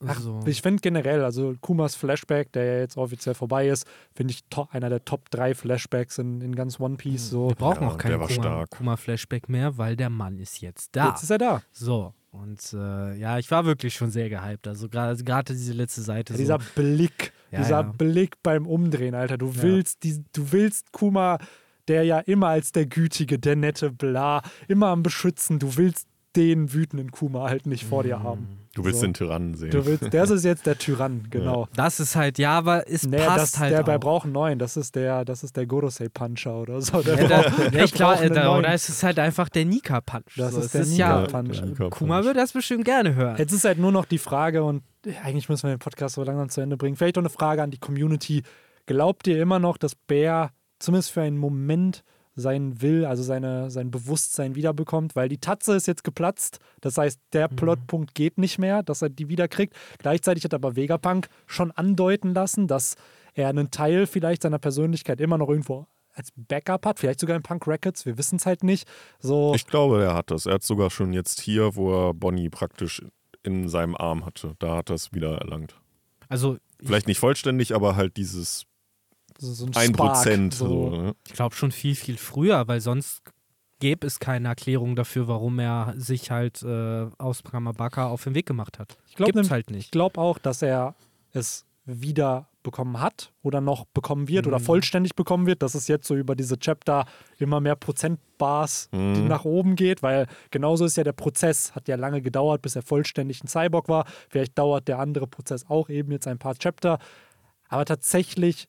Ach, so. Ich finde generell, also Kumas Flashback, der ja jetzt offiziell vorbei ist, finde ich to- einer der Top 3 Flashbacks in, in ganz One Piece. So. Wir brauchen Ja, auch keinen Kuma- stark. Kuma-Flashback mehr, weil der Mann ist jetzt da. Jetzt ist er da. So. Und äh, ja, ich war wirklich schon sehr gehypt. Also gerade also gerade diese letzte Seite. Ja, so. dieser Blick, Ja, dieser ja. Blick beim Umdrehen, Alter. Du Ja. willst, die, du willst Kuma, der ja immer als der Gütige, der Nette, bla, immer am Beschützen, du willst den wütenden Kuma halt nicht vor dir haben. Du willst So. den Tyrannen sehen. Du willst, das ist jetzt der Tyrann, genau. Das ist halt, ja, aber es Nee, passt das, halt der auch. bei braucht einen neuen, das ist der, das ist der Gorosei Puncher oder so. Der ja, da, braucht- ja, ich einen da, oder es ist halt einfach der Nika-Punch. Das so. ist der ist ja, Nika-Punch. der Nika-Punch. Kuma würde das bestimmt gerne hören. Jetzt ist halt nur noch die Frage, und eigentlich müssen wir den Podcast so langsam zu Ende bringen. Vielleicht auch eine Frage an die Community. Glaubt ihr immer noch, dass Bär zumindest für einen Moment seinen Will, also seine, sein Bewusstsein wiederbekommt? Weil die Tatze ist jetzt geplatzt. Das heißt, der Mhm. Plotpunkt geht nicht mehr, dass er die wiederkriegt. Gleichzeitig hat aber Vegapunk schon andeuten lassen, dass er einen Teil vielleicht seiner Persönlichkeit immer noch irgendwo als Backup hat, vielleicht sogar in Punk Records, wir wissen es halt nicht. So, Ich glaube, er hat das. Er hat sogar schon jetzt hier, wo er Bonnie praktisch in seinem Arm hatte. Da hat er es wieder erlangt. Also, Vielleicht nicht vollständig, aber halt dieses so, so ein 1%. Spark, so. ne? ich glaube schon viel, viel früher, weil sonst gäbe es keine Erklärung dafür, warum er sich halt äh, aus Kamabaka auf den Weg gemacht hat. Ich glaub, Gibt's nem- halt Ich nicht. glaube auch, dass er es wieder bekommen hat oder noch bekommen wird mhm. oder vollständig bekommen wird, dass es jetzt so über diese Chapter immer mehr Prozentbars mhm. nach oben geht, weil genauso ist ja der Prozess, hat ja lange gedauert, bis er vollständig ein Cyborg war. Vielleicht dauert der andere Prozess auch eben jetzt ein paar Chapter. Aber tatsächlich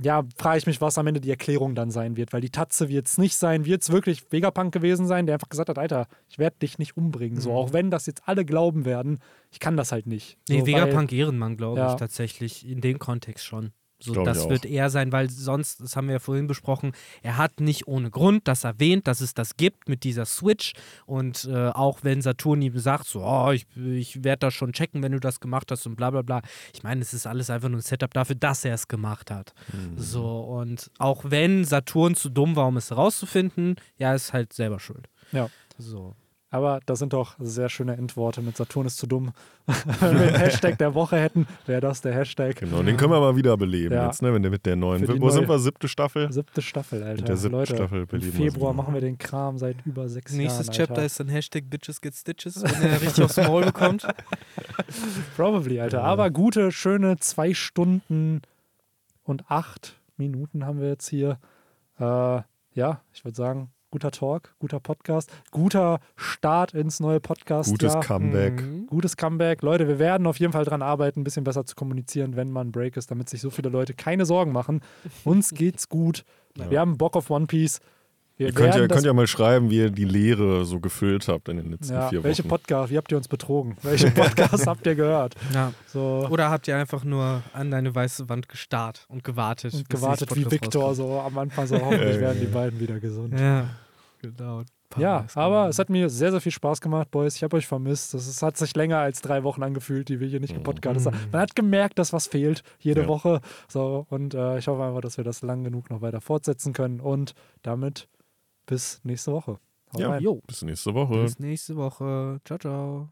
ja, frage ich mich, was am Ende die Erklärung dann sein wird, weil die Tatze wird es nicht sein, wird es wirklich Vegapunk gewesen sein, der einfach gesagt hat, Alter, ich werde dich nicht umbringen. Mhm. So, auch wenn das jetzt alle glauben werden, ich kann das halt nicht. Nee, so, Vegapunk Ehrenmann, glaube ja. ich, tatsächlich, in dem Kontext schon. So, das wird er sein, weil sonst, das haben wir ja vorhin besprochen, er hat nicht ohne Grund das erwähnt, dass es das gibt mit dieser Switch. Und äh, auch wenn Saturn ihm sagt, so, oh, ich, ich werde das schon checken, wenn du das gemacht hast und bla bla bla. Ich meine, es ist alles einfach nur ein Setup dafür, dass er es gemacht hat. Mhm. So, und auch wenn Saturn zu dumm war, um es rauszufinden, ja, ist halt selber schuld. Ja. So. Aber das sind doch sehr schöne Endworte mit Saturn ist zu dumm. Wenn wir den Hashtag der Woche hätten, wäre das der Hashtag. Genau, den können wir mal wieder beleben ja. jetzt, ne? Wenn der mit der neuen. Wo neue, sind wir? Siebte Staffel? Siebte Staffel, Alter. Mit der siebten Leute, Staffel beleben Im Februar machen wir den Kram seit über sechs Nächstes Jahren. Nächstes Chapter ist dann Hashtag Bitches Get Stitches, wenn er richtig aufs Maul bekommt. Probably, Alter. Ja. Aber gute, schöne zwei Stunden und acht Minuten haben wir jetzt hier. Äh, ja, ich würde sagen, guter Talk, guter Podcast, guter Start ins neue Podcast. Gutes Comeback. Mhm. Gutes Comeback. Leute, wir werden auf jeden Fall daran arbeiten, ein bisschen besser zu kommunizieren, wenn man Break ist, damit sich so viele Leute keine Sorgen machen. Uns geht's gut. Ja. Wir haben Bock auf One Piece. Wir ihr könnt ja, könnt ja mal schreiben, wie ihr die Lehre so gefüllt habt in den letzten ja, vier Wochen. Welche Podcast, wie habt ihr uns betrogen? Welche Podcast habt ihr gehört? Ja. So. Oder habt ihr einfach nur an deine weiße Wand gestarrt und gewartet? Und gewartet wie Victor, so am Anfang so hoffentlich werden die beiden wieder gesund. Ja, genau. Ja, aber es hat mir sehr, sehr viel Spaß gemacht, Boys. Ich habe euch vermisst. Es hat sich länger als drei Wochen angefühlt, die wir hier nicht gepodcastet haben. Mhm. Man hat gemerkt, dass was fehlt, jede ja. Woche. So, und äh, ich hoffe einfach, dass wir das lang genug noch weiter fortsetzen können. Und damit bis nächste Woche. Hau ja, rein. Jo. bis nächste Woche. Bis nächste Woche. Ciao, ciao.